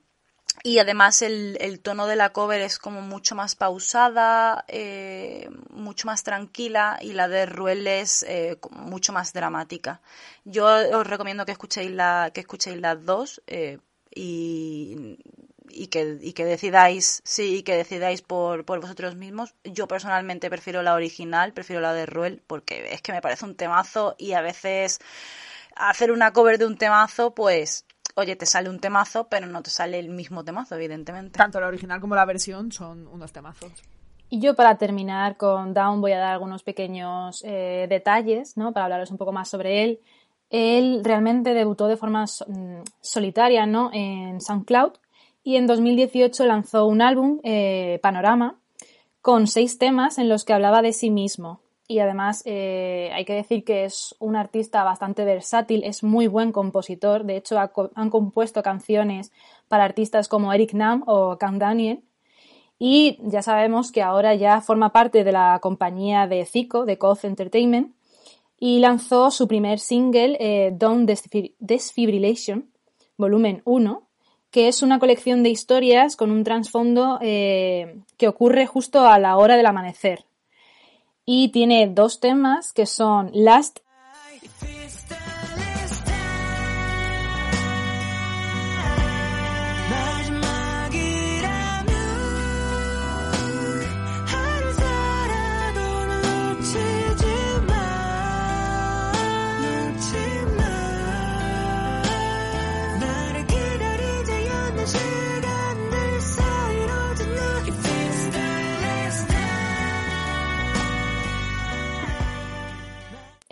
y además el, el tono de la cover es como mucho más pausada, eh, mucho más tranquila y la de Ruel es eh, mucho más dramática. Yo os recomiendo que escuchéis, la, que escuchéis las dos eh, y, y, que, y que decidáis, sí, y que decidáis por, por vosotros mismos. Yo personalmente prefiero la original, prefiero la de Ruel porque es que me parece un temazo y a veces hacer una cover de un temazo pues oye, te sale un temazo, pero no te sale el mismo temazo, evidentemente. Tanto la original como la versión son unos temazos. Y yo para terminar con Down voy a dar algunos pequeños eh, detalles, ¿no? Para hablaros un poco más sobre él. Él realmente debutó de forma so- mm, solitaria, ¿no? En SoundCloud y en 2018 lanzó un álbum, eh, Panorama, con seis temas en los que hablaba de sí mismo. Y además eh, hay que decir que es un artista bastante versátil, es muy buen compositor. De hecho, ha han compuesto canciones para artistas como Eric Nam o Cam Daniel. Y ya sabemos que ahora ya forma parte de la compañía de Zico, de Coz Entertainment, y lanzó su primer single, eh, Desfibrillation, volumen 1, que es una colección de historias con un trasfondo eh, que ocurre justo a la hora del amanecer. Y tiene dos temas que son Last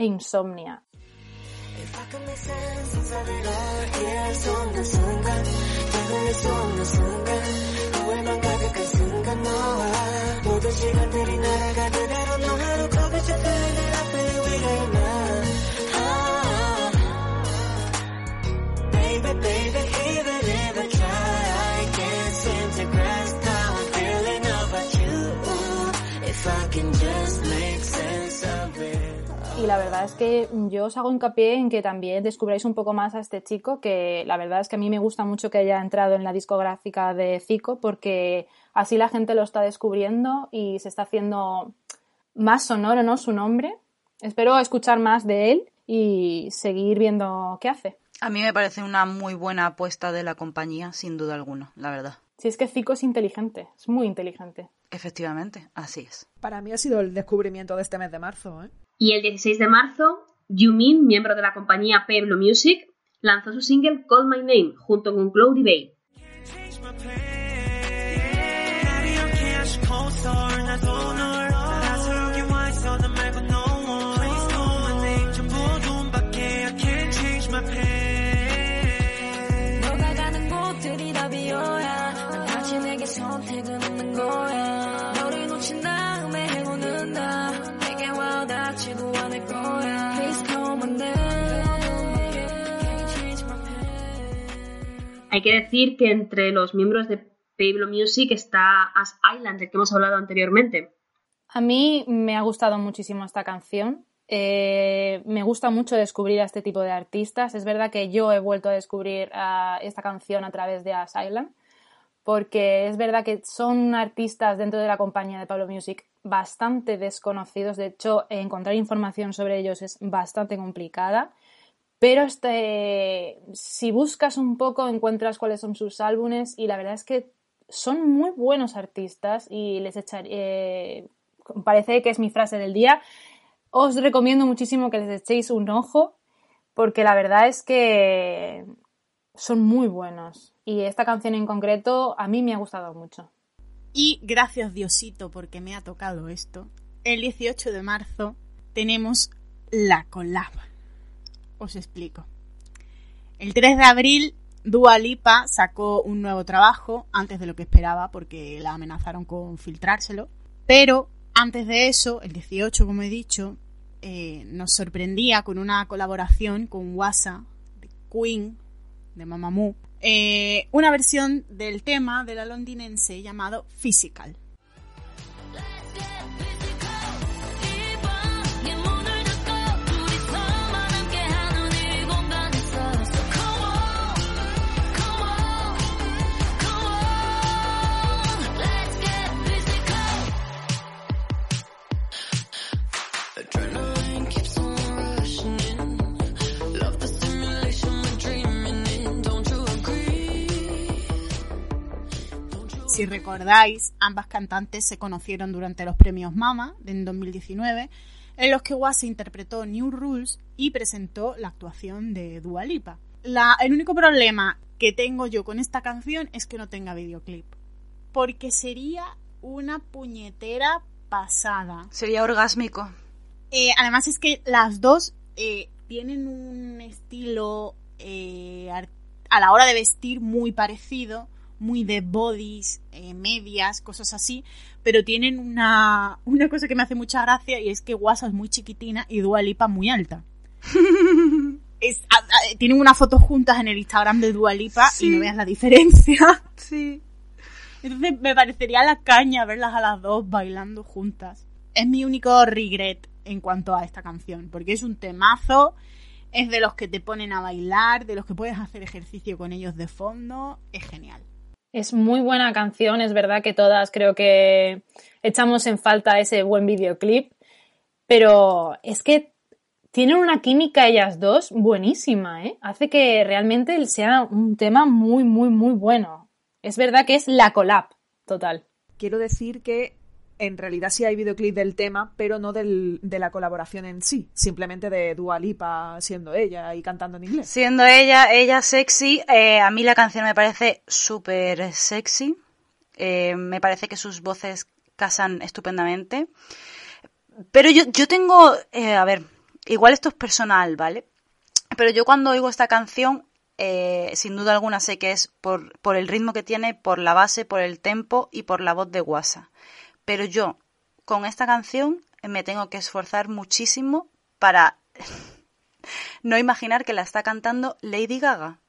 Insomnia. La verdad es que yo os hago hincapié en que también descubráis un poco más a este chico, que la verdad es que a mí me gusta mucho que haya entrado en la discográfica de Zico, porque así la gente lo está descubriendo y se está haciendo más sonoro, ¿no? Su nombre. Espero escuchar más de él y seguir viendo qué hace. A mí me parece una muy buena apuesta de la compañía, sin duda alguna, la verdad. Si es que Zico es inteligente, es muy inteligente. Efectivamente, así es. Para mí ha sido el descubrimiento de este mes de marzo, ¿eh? Y el 16 de marzo, Yumin, miembro de la compañía Pueblo Music, lanzó su single Call My Name junto con Cloudy Bay. Hay que decir que entre los miembros de Pueblo Music está As Island, del que hemos hablado anteriormente. A mí me ha gustado muchísimo esta canción. Eh, me gusta mucho descubrir a este tipo de artistas. Es verdad que yo he vuelto a descubrir esta canción a través de Asylum, porque es verdad que son artistas dentro de la compañía de Pablo Music bastante desconocidos. De hecho, encontrar información sobre ellos es bastante complicada. Pero este, si buscas un poco, encuentras cuáles son sus álbumes y la verdad es que son muy buenos artistas y les echaré, parece que es mi frase del día, os recomiendo muchísimo que les echéis un ojo porque la verdad es que son muy buenos y esta canción en concreto a mí me ha gustado mucho. Y gracias Diosito porque me ha tocado esto. El 18 de marzo tenemos la collab. Os explico. El 3 de abril Dua Lipa sacó un nuevo trabajo antes de lo que esperaba porque la amenazaron con filtrárselo. Pero antes de eso, el 18 como he dicho, eh, nos sorprendía con una colaboración con Wasa, de Queen, de Mamamoo, eh, una versión del tema de la londinense llamado Physical. Si recordáis, ambas cantantes se conocieron durante los premios Mama en 2019, en los que Wasa interpretó New Rules y presentó la actuación de Dua Lipa. La- el único problema que tengo yo con esta canción es que no tenga videoclip, porque sería una puñetera pasada. Sería orgásmico. Eh, además es que las dos eh, tienen un estilo eh, a la hora de vestir muy parecido, muy de bodies, eh, medias, cosas así, pero tienen una, una cosa que me hace mucha gracia y es que Wasa es muy chiquitina y Dua Lipa muy alta. Es- a- a- tienen una foto juntas en el Instagram de Dua Lipa y no veas la diferencia. Sí. Entonces me parecería la caña verlas a las dos bailando juntas. Es mi único regret en cuanto a esta canción, porque es un temazo, es de los que te ponen a bailar, de los que puedes hacer ejercicio con ellos de fondo, es genial. Es muy buena canción, es verdad que todas creo que echamos en falta ese buen videoclip, pero es que tienen una química ellas dos buenísima, ¿eh? Hace que realmente sea un tema muy, muy, muy bueno. Es verdad que es la collab total. Quiero decir que en realidad sí hay videoclip del tema, pero no del- de la colaboración en sí, simplemente de Dua Lipa siendo ella y cantando en inglés. Siendo ella, ella sexy, eh, a mí la canción me parece súper sexy. Eh, me parece que sus voces casan estupendamente. Pero yo, yo tengo, eh, a ver, igual esto es personal, ¿vale? Pero yo cuando oigo esta canción, sin duda alguna sé que es por, por el ritmo que tiene, por la base, por el tempo y por la voz de Guasa. Pero yo, con esta canción, me tengo que esforzar muchísimo para no imaginar que la está cantando Lady Gaga.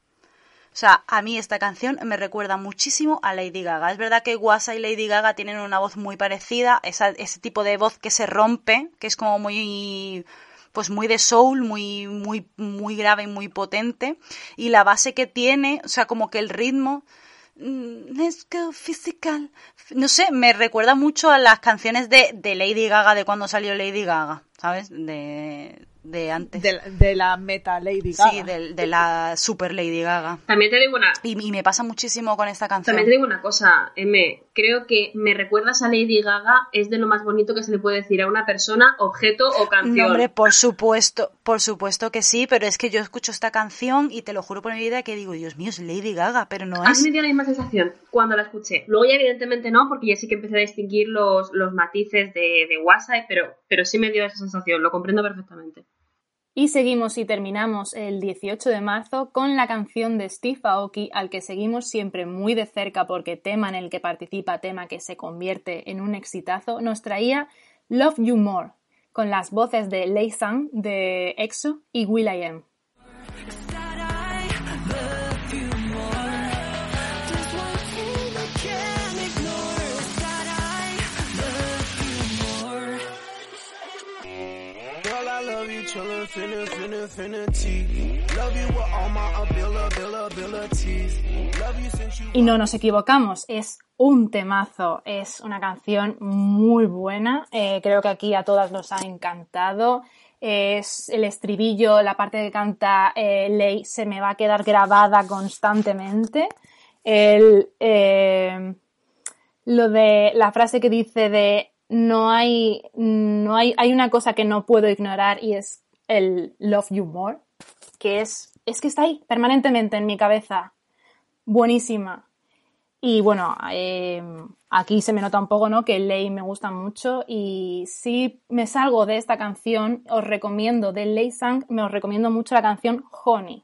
O sea, a mí esta canción me recuerda muchísimo a Lady Gaga. Es verdad que Guasa y Lady Gaga tienen una voz muy parecida, esa- ese tipo de voz que se rompe, que es como muy pues muy de soul, muy, muy, muy grave y muy potente. Y la base que tiene, o sea, como que el ritmo, physical, no sé, me recuerda mucho a las canciones de, de Lady Gaga, de cuando salió Lady Gaga, ¿sabes? De, de antes. De, la- de la meta Lady Gaga. Sí, de, de la super Lady Gaga. También te digo una, Y, y me pasa muchísimo con esta canción. también te digo una cosa, M. Creo que me recuerdas a Lady Gaga es de lo más bonito que se le puede decir a una persona, objeto o canción. No, hombre, por supuesto, por supuesto que sí, pero es que yo escucho esta canción y te lo juro por mi vida que digo, Dios mío, es Lady Gaga, pero no A mí es. me dio la misma sensación cuando la escuché. Luego ya evidentemente no, porque ya sí que empecé a distinguir los, los matices de, de WhatsApp, pero, pero sí me dio esa sensación, lo comprendo perfectamente. Y seguimos y terminamos el 18 de marzo con la canción de Steve Aoki, al que seguimos siempre muy de cerca porque tema en el que participa, tema que se convierte en un exitazo, nos traía Love You More, con las voces de Lei Sang de EXO y Will.i.am. Love you with all my abil- abilities. Love you since you Y no nos equivocamos, es un temazo, es una canción muy buena, eh, creo que aquí a todas nos ha encantado. Es el estribillo, la parte que canta eh, Lei se me va a quedar grabada constantemente. El, eh, lo de la frase que dice de no hay, no hay, hay una cosa que no puedo ignorar y es el love you more, que es, es que está ahí permanentemente en mi cabeza. Buenísima. Y bueno, eh, aquí se me nota un poco, ¿no? Que Lei me gusta mucho y si me salgo de esta canción, os recomiendo de Lei Sang, me os recomiendo mucho la canción Honey.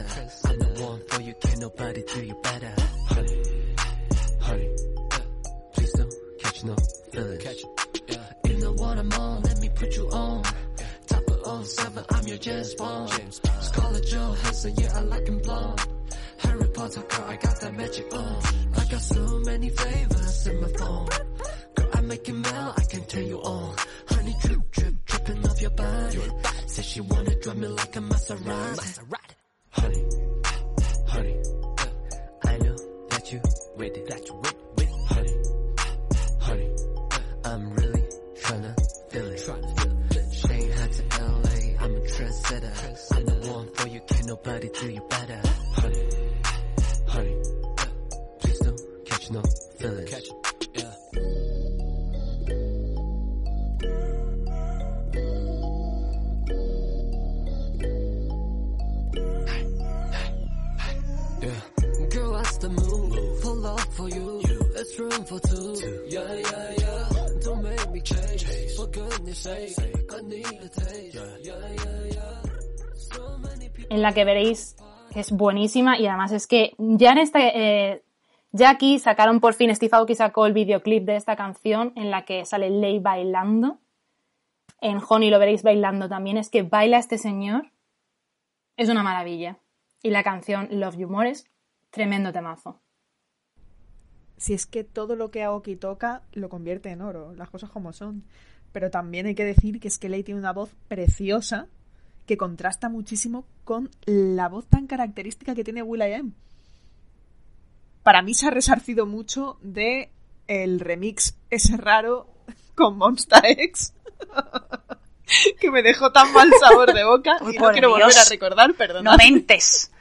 Trendsetter. I'm the one for you, can't nobody do you better. Honey, honey, please don't catch no feelings. In the one I'm on, let me put you on. Top of on seven, I'm your James Bond. Scarlett Johansson, yeah, I like him blonde. Harry Potter, girl, I got that magic on. I got so many flavors in my phone. Girl, I make it melt, I can turn you on. Honey drip, drip, dripping off your body. Said she wanna drive me like a Maserati. Honey, honey, I know that you waited, that you wait, wait, honey, honey. I'm really tryna feel it. Shanghai to LA, I'm a trendsetter. I'm the one for you, can't nobody do you better. Honey, honey, please don't catch no feelings. It's room for two. Yeah, yeah, yeah. Don't make me change. For goodness sake, I need a taste. Yeah, yeah, yeah. So many people. en la que veréis que es buenísima y además es que ya en este eh, ya aquí sacaron por fin Steve Aoki sacó el videoclip de esta canción en la que sale Lei bailando en Honey lo veréis bailando también es que baila este señor es una maravilla y la canción Love You More es tremendo temazo Si es que todo lo que Aoki toca lo convierte en oro, las cosas como son. Pero también hay que decir que es que Lei tiene una voz preciosa que contrasta muchísimo con la voz tan característica que tiene Will.i.am. Para mí se ha resarcido mucho de el remix ese raro con Monsta X que me dejó tan mal sabor de boca Uy, y no quiero volver a recordar, perdón. No mentes.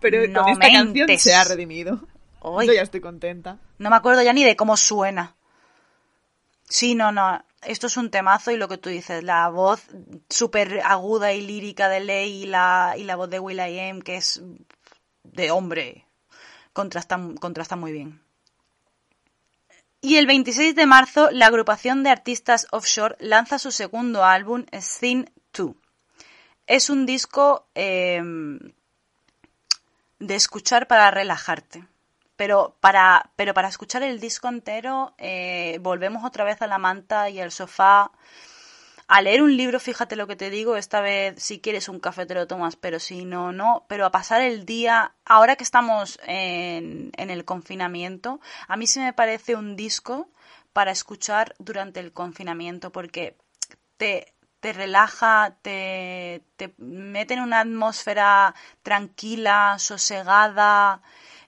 Pero No con esta canción se ha redimido. Uy. Yo ya estoy contenta. No me acuerdo ya ni de cómo suena. Sí, no, no. Esto es un temazo y lo que tú dices, la voz súper aguda y lírica de Ley y la, y la voz de Will.i.am, que es de hombre, contrasta, muy bien. Y el 26 de marzo, la agrupación de artistas offshore lanza su segundo álbum, Scene 2. Es un disco eh, de escuchar para relajarte. Pero para, pero para escuchar el disco entero, eh, volvemos otra vez a la manta y al sofá. A leer un libro, fíjate lo que te digo, esta vez si quieres un café te lo tomas, pero si no, no, pero a pasar el día, ahora que estamos en, en el confinamiento, a mí se me parece un disco para escuchar durante el confinamiento, porque te, te relaja, te, te mete en una atmósfera tranquila, sosegada,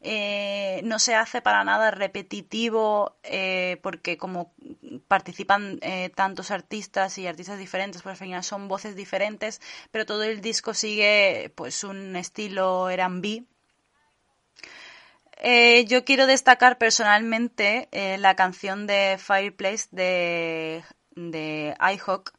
eh, no se hace para nada repetitivo eh, porque como participan eh, tantos artistas y artistas diferentes, pues al final son voces diferentes, pero todo el disco sigue pues un estilo R&B. Yo quiero destacar personalmente la canción de Fireplace de, de iHawk.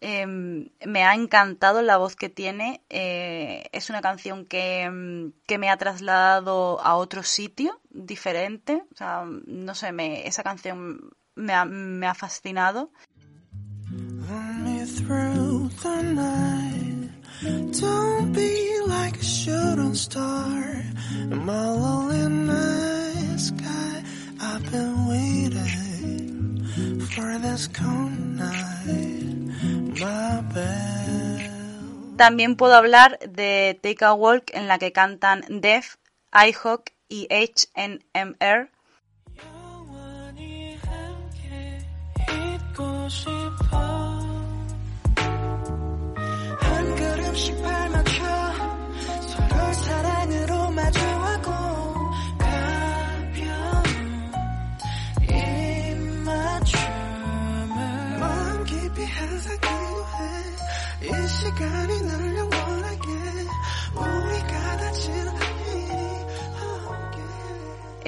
Eh, me ha encantado la voz que tiene. Eh, es una canción que, mm, que me ha trasladado a otro sitio diferente. O sea, no sé, me, esa canción me ha, me ha fascinado. For this cold night. My bed. También puedo hablar de Take a Walk en la que cantan Def, iHawk y HNMR. 잊고 싶어. 한 걸음씩 발맞춰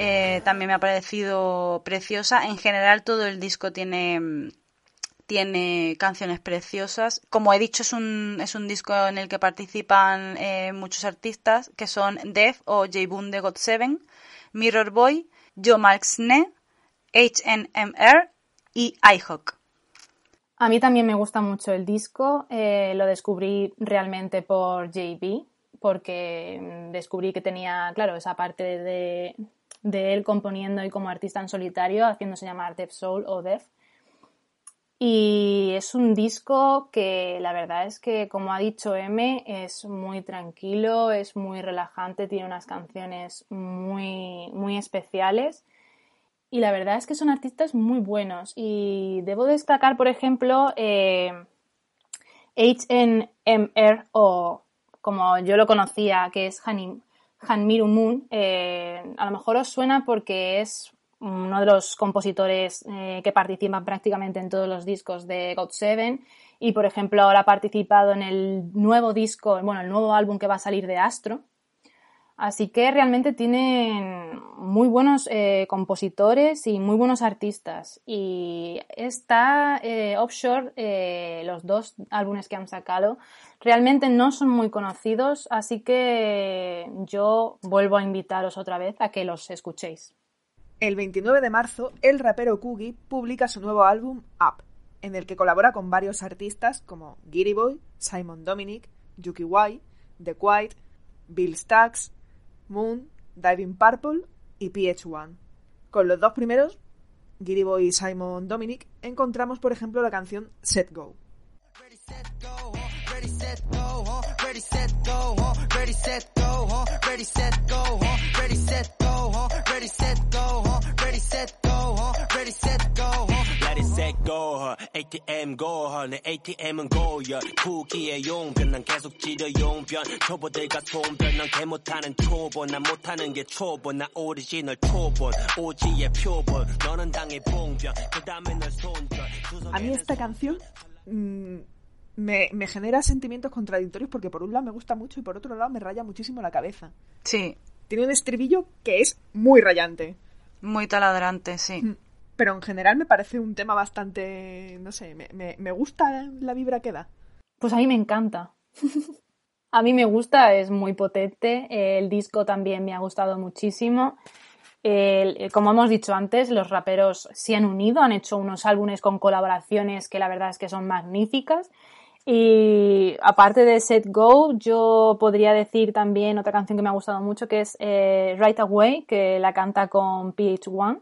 Eh, también me ha parecido preciosa. En general todo el disco tiene, tiene canciones preciosas. Como he dicho, es un, es un disco en el que participan eh, muchos artistas, que son Def o J-Boon de God7, Mirror Boy, Joe Malksne, HNMR y iHawk. A mí también me gusta mucho el disco. eh, lo descubrí realmente por JB, porque mm, descubrí que tenía, claro, esa parte de, de él componiendo y como artista en solitario, haciéndose llamar Def Soul o Def. Y es un disco que la verdad es que, como ha dicho M, es muy tranquilo, es muy relajante, tiene unas canciones muy, muy especiales. Y la verdad es que son artistas muy buenos. Y debo destacar, por ejemplo, eh, HNMR o como yo lo conocía, que es Hanim, Hanmiru Moon. eh, a lo mejor os suena porque es uno de los compositores eh, que participan prácticamente en todos los discos de God7 y por ejemplo ahora ha participado en el nuevo disco, bueno, el nuevo álbum que va a salir de Astro. Así que realmente tienen muy buenos eh, compositores y muy buenos artistas. Y está eh, Offshore, eh, los dos álbumes que han sacado, realmente no son muy conocidos, así que yo vuelvo a invitaros otra vez a que los escuchéis. El 29 de marzo, el rapero Coogie publica su nuevo álbum Up, en el que colabora con varios artistas como Giri Boy, Simon Dominic, Yuki Y, The Quiet, Bill Stacks, Moon, Diving Purple y PH1. Con los dos primeros, Giri Boy y Simon Dominic, encontramos por ejemplo la canción Set Go. Set, go, a mí esta canción mm, me, me genera sentimientos contradictorios porque por un lado me gusta mucho y por otro lado me raya muchísimo la cabeza. Sí. Tiene un estribillo que es muy rayante. Muy taladrante, sí. Mm. Pero en general me parece un tema bastante, no sé, me, me, gusta la vibra que da. Pues a mí me encanta. a mí me gusta, es muy potente. El disco también me ha gustado muchísimo. Como hemos dicho antes, los raperos se han unido, han hecho unos álbumes con colaboraciones que la verdad es que son magníficas. Y aparte de Set Go, yo podría decir también otra canción que me ha gustado mucho, que es eh, Right Away, que la canta con PH1.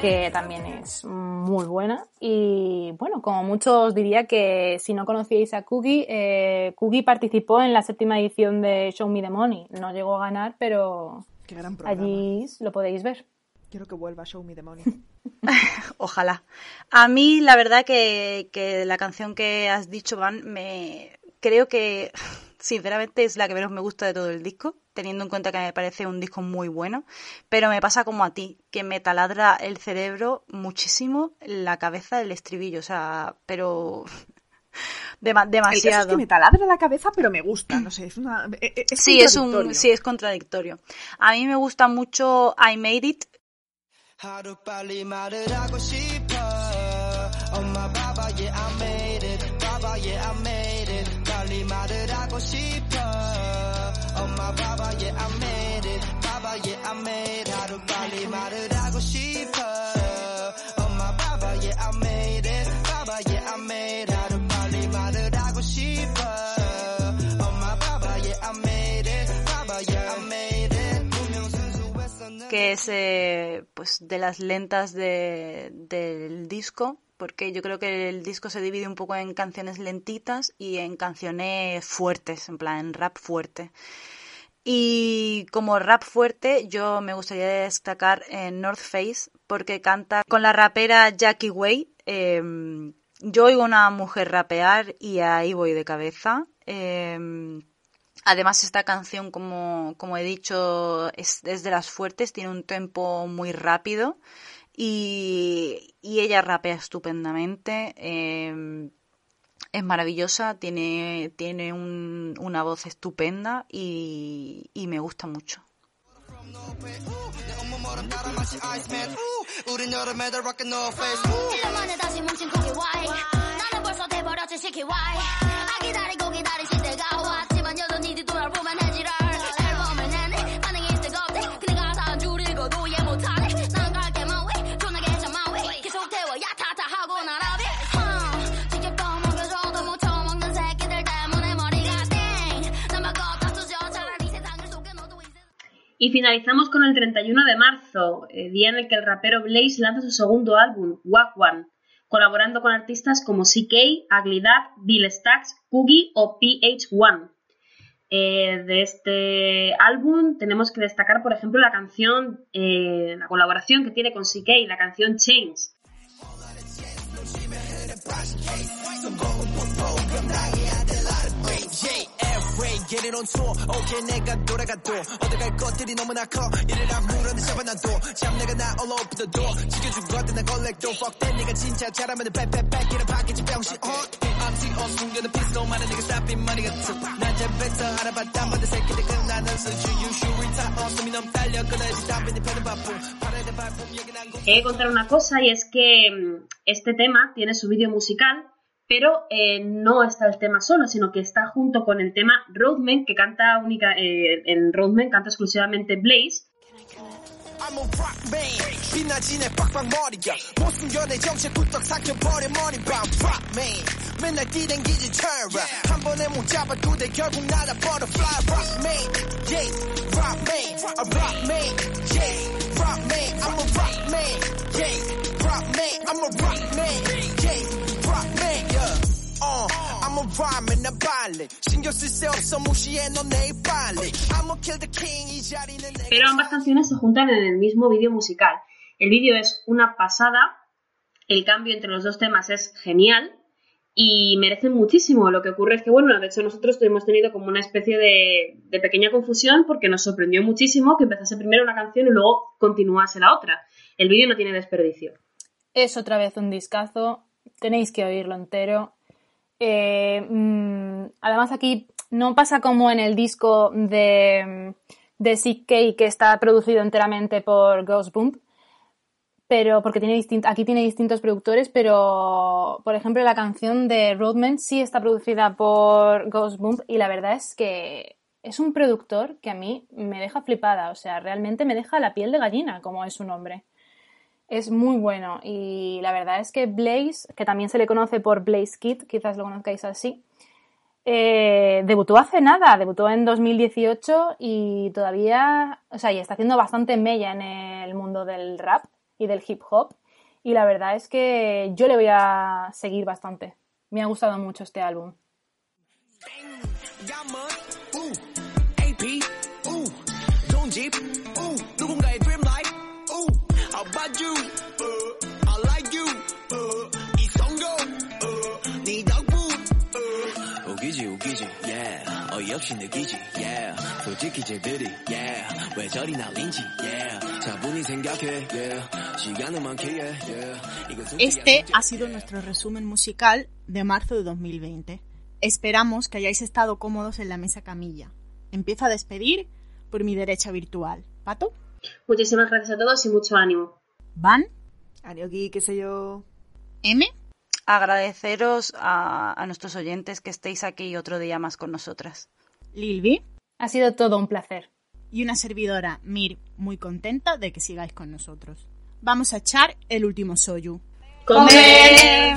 que también es muy buena. Y bueno, como muchos diría que si no conocíais a Cookie, eh, Cookie participó en la séptima edición de Show Me the Money. No llegó a ganar, pero Qué gran programa. allí lo podéis ver. Quiero que vuelva Show Me the Money. Ojalá. A mí, la verdad que, que la canción que has dicho, Van, me creo que sinceramente es la que menos me gusta de todo el disco, teniendo en cuenta que me parece un disco muy bueno, pero me pasa como a ti, que me taladra el cerebro muchísimo la cabeza del estribillo, o sea, pero dema- El caso es demasiado. que me taladra la cabeza, pero me gusta. No sé, es una. e- e- Es Sí, es un sí es contradictorio. A mí me gusta mucho I Made It que es eh, pues de las lentas de- del disco porque yo creo que el disco se divide un poco en canciones lentitas y en canciones fuertes, en plan en rap fuerte. Y como rap fuerte, yo me gustaría destacar en North Face porque canta con la rapera Jackie Way. Eh, yo oigo una mujer rapear y ahí voy de cabeza. Eh, Además, esta canción, como, como he dicho, es, de las fuertes, tiene un tempo muy rápido y, y ella rapea estupendamente. eh, es maravillosa, tiene, tiene un- una voz estupenda y, y me gusta mucho. Y finalizamos con el 31 de marzo, eh, día en el que el rapero Blaze lanza su segundo álbum, Wack One, colaborando con artistas como CK, Ugly Duck, Bill Stacks, Coogie o PH1. Eh, de este álbum tenemos que destacar, por ejemplo, la canción, eh, la colaboración que tiene con CK, la canción Change Airway, get it on tour. Okay, 내가 돌아가도 어디 갈 것들이 너무나 커. 이를 아무런데 잡아놔도 참 내가 나 all over the door. 지켜줄 것들 나 collect. Fuck that, 네가 진짜 잘하면 back back back 이런 파괴지 병신. 어, MTO 숨겨둔 피스톨 많은 네가 stop in money 같은. 난 제배터 알아봤단 말들 새끼들 끝나는 수준. You should retire. 어, 숨이 너무 딸려 끊어야지 답변이 펴는 바쁨. 팔에 대 발품 얘기 난 He de contar una cosa y es que mm, este tema tiene su vídeo musical, pero eh, no está el tema solo, sino que está junto con el tema Roadman, que canta única, eh, en Roadman canta exclusivamente Blaze. uh, I'm a rhyme 나 발레 신경 쓸 새 없어 무시해 너 내일 빨리 I'm a kill the king 이 자리는 내 Pero ambas canciones se juntan en el mismo vídeo musical. El vídeo es una pasada, el cambio entre los dos temas es genial y merecen muchísimo. Lo que ocurre es que, bueno, de hecho nosotros hemos tenido como una especie de, de pequeña confusión porque nos sorprendió muchísimo que empezase primero una canción y luego continuase la otra. El vídeo no tiene desperdicio. Es otra vez un discazo, tenéis que oírlo entero. eh, mm, además aquí no pasa como en el disco de, Sick K que está producido enteramente por Ghost Bump, pero porque tiene aquí tiene distintos productores, pero por ejemplo la canción de Roadman sí está producida por Ghost Bump y la verdad es que es un productor que a mí me deja flipada, o sea, realmente me deja la piel de gallina, como es su nombre. Es muy bueno y la verdad es que Blaze, que también se le conoce por Blaze Kid, quizás lo conozcáis así, eh, debutó hace nada, debutó en 2018 y todavía, o sea, y está haciendo bastante mella en el mundo del rap y del hip hop. Y la verdad es que yo le voy a seguir bastante. Me ha gustado mucho este álbum. 네 덕분, uh. 우기지 우기지, yeah, 어이없이 느끼지, yeah, 솔직히 쟤들이, yeah, 왜 저리 날린지, yeah, 차분히 생각해, yeah, 시간은 많기에, yeah, 이건 솔직히 Este ha sido nuestro resumen musical de marzo de 2020. Esperamos que hayáis estado cómodos en la mesa camilla. Empiezo a despedir por mi derecha virtual. ¿Pato? Muchísimas gracias a todos y mucho ánimo. ¿Van? Anioki, qué sé yo. ¿M? Agradeceros a, a nuestros oyentes que estéis aquí otro día más con nosotras. Lilvi. Ha sido todo un placer. Y una servidora, Mir, muy contenta de que sigáis con nosotros. Vamos a echar el último soyu. ¡Comer!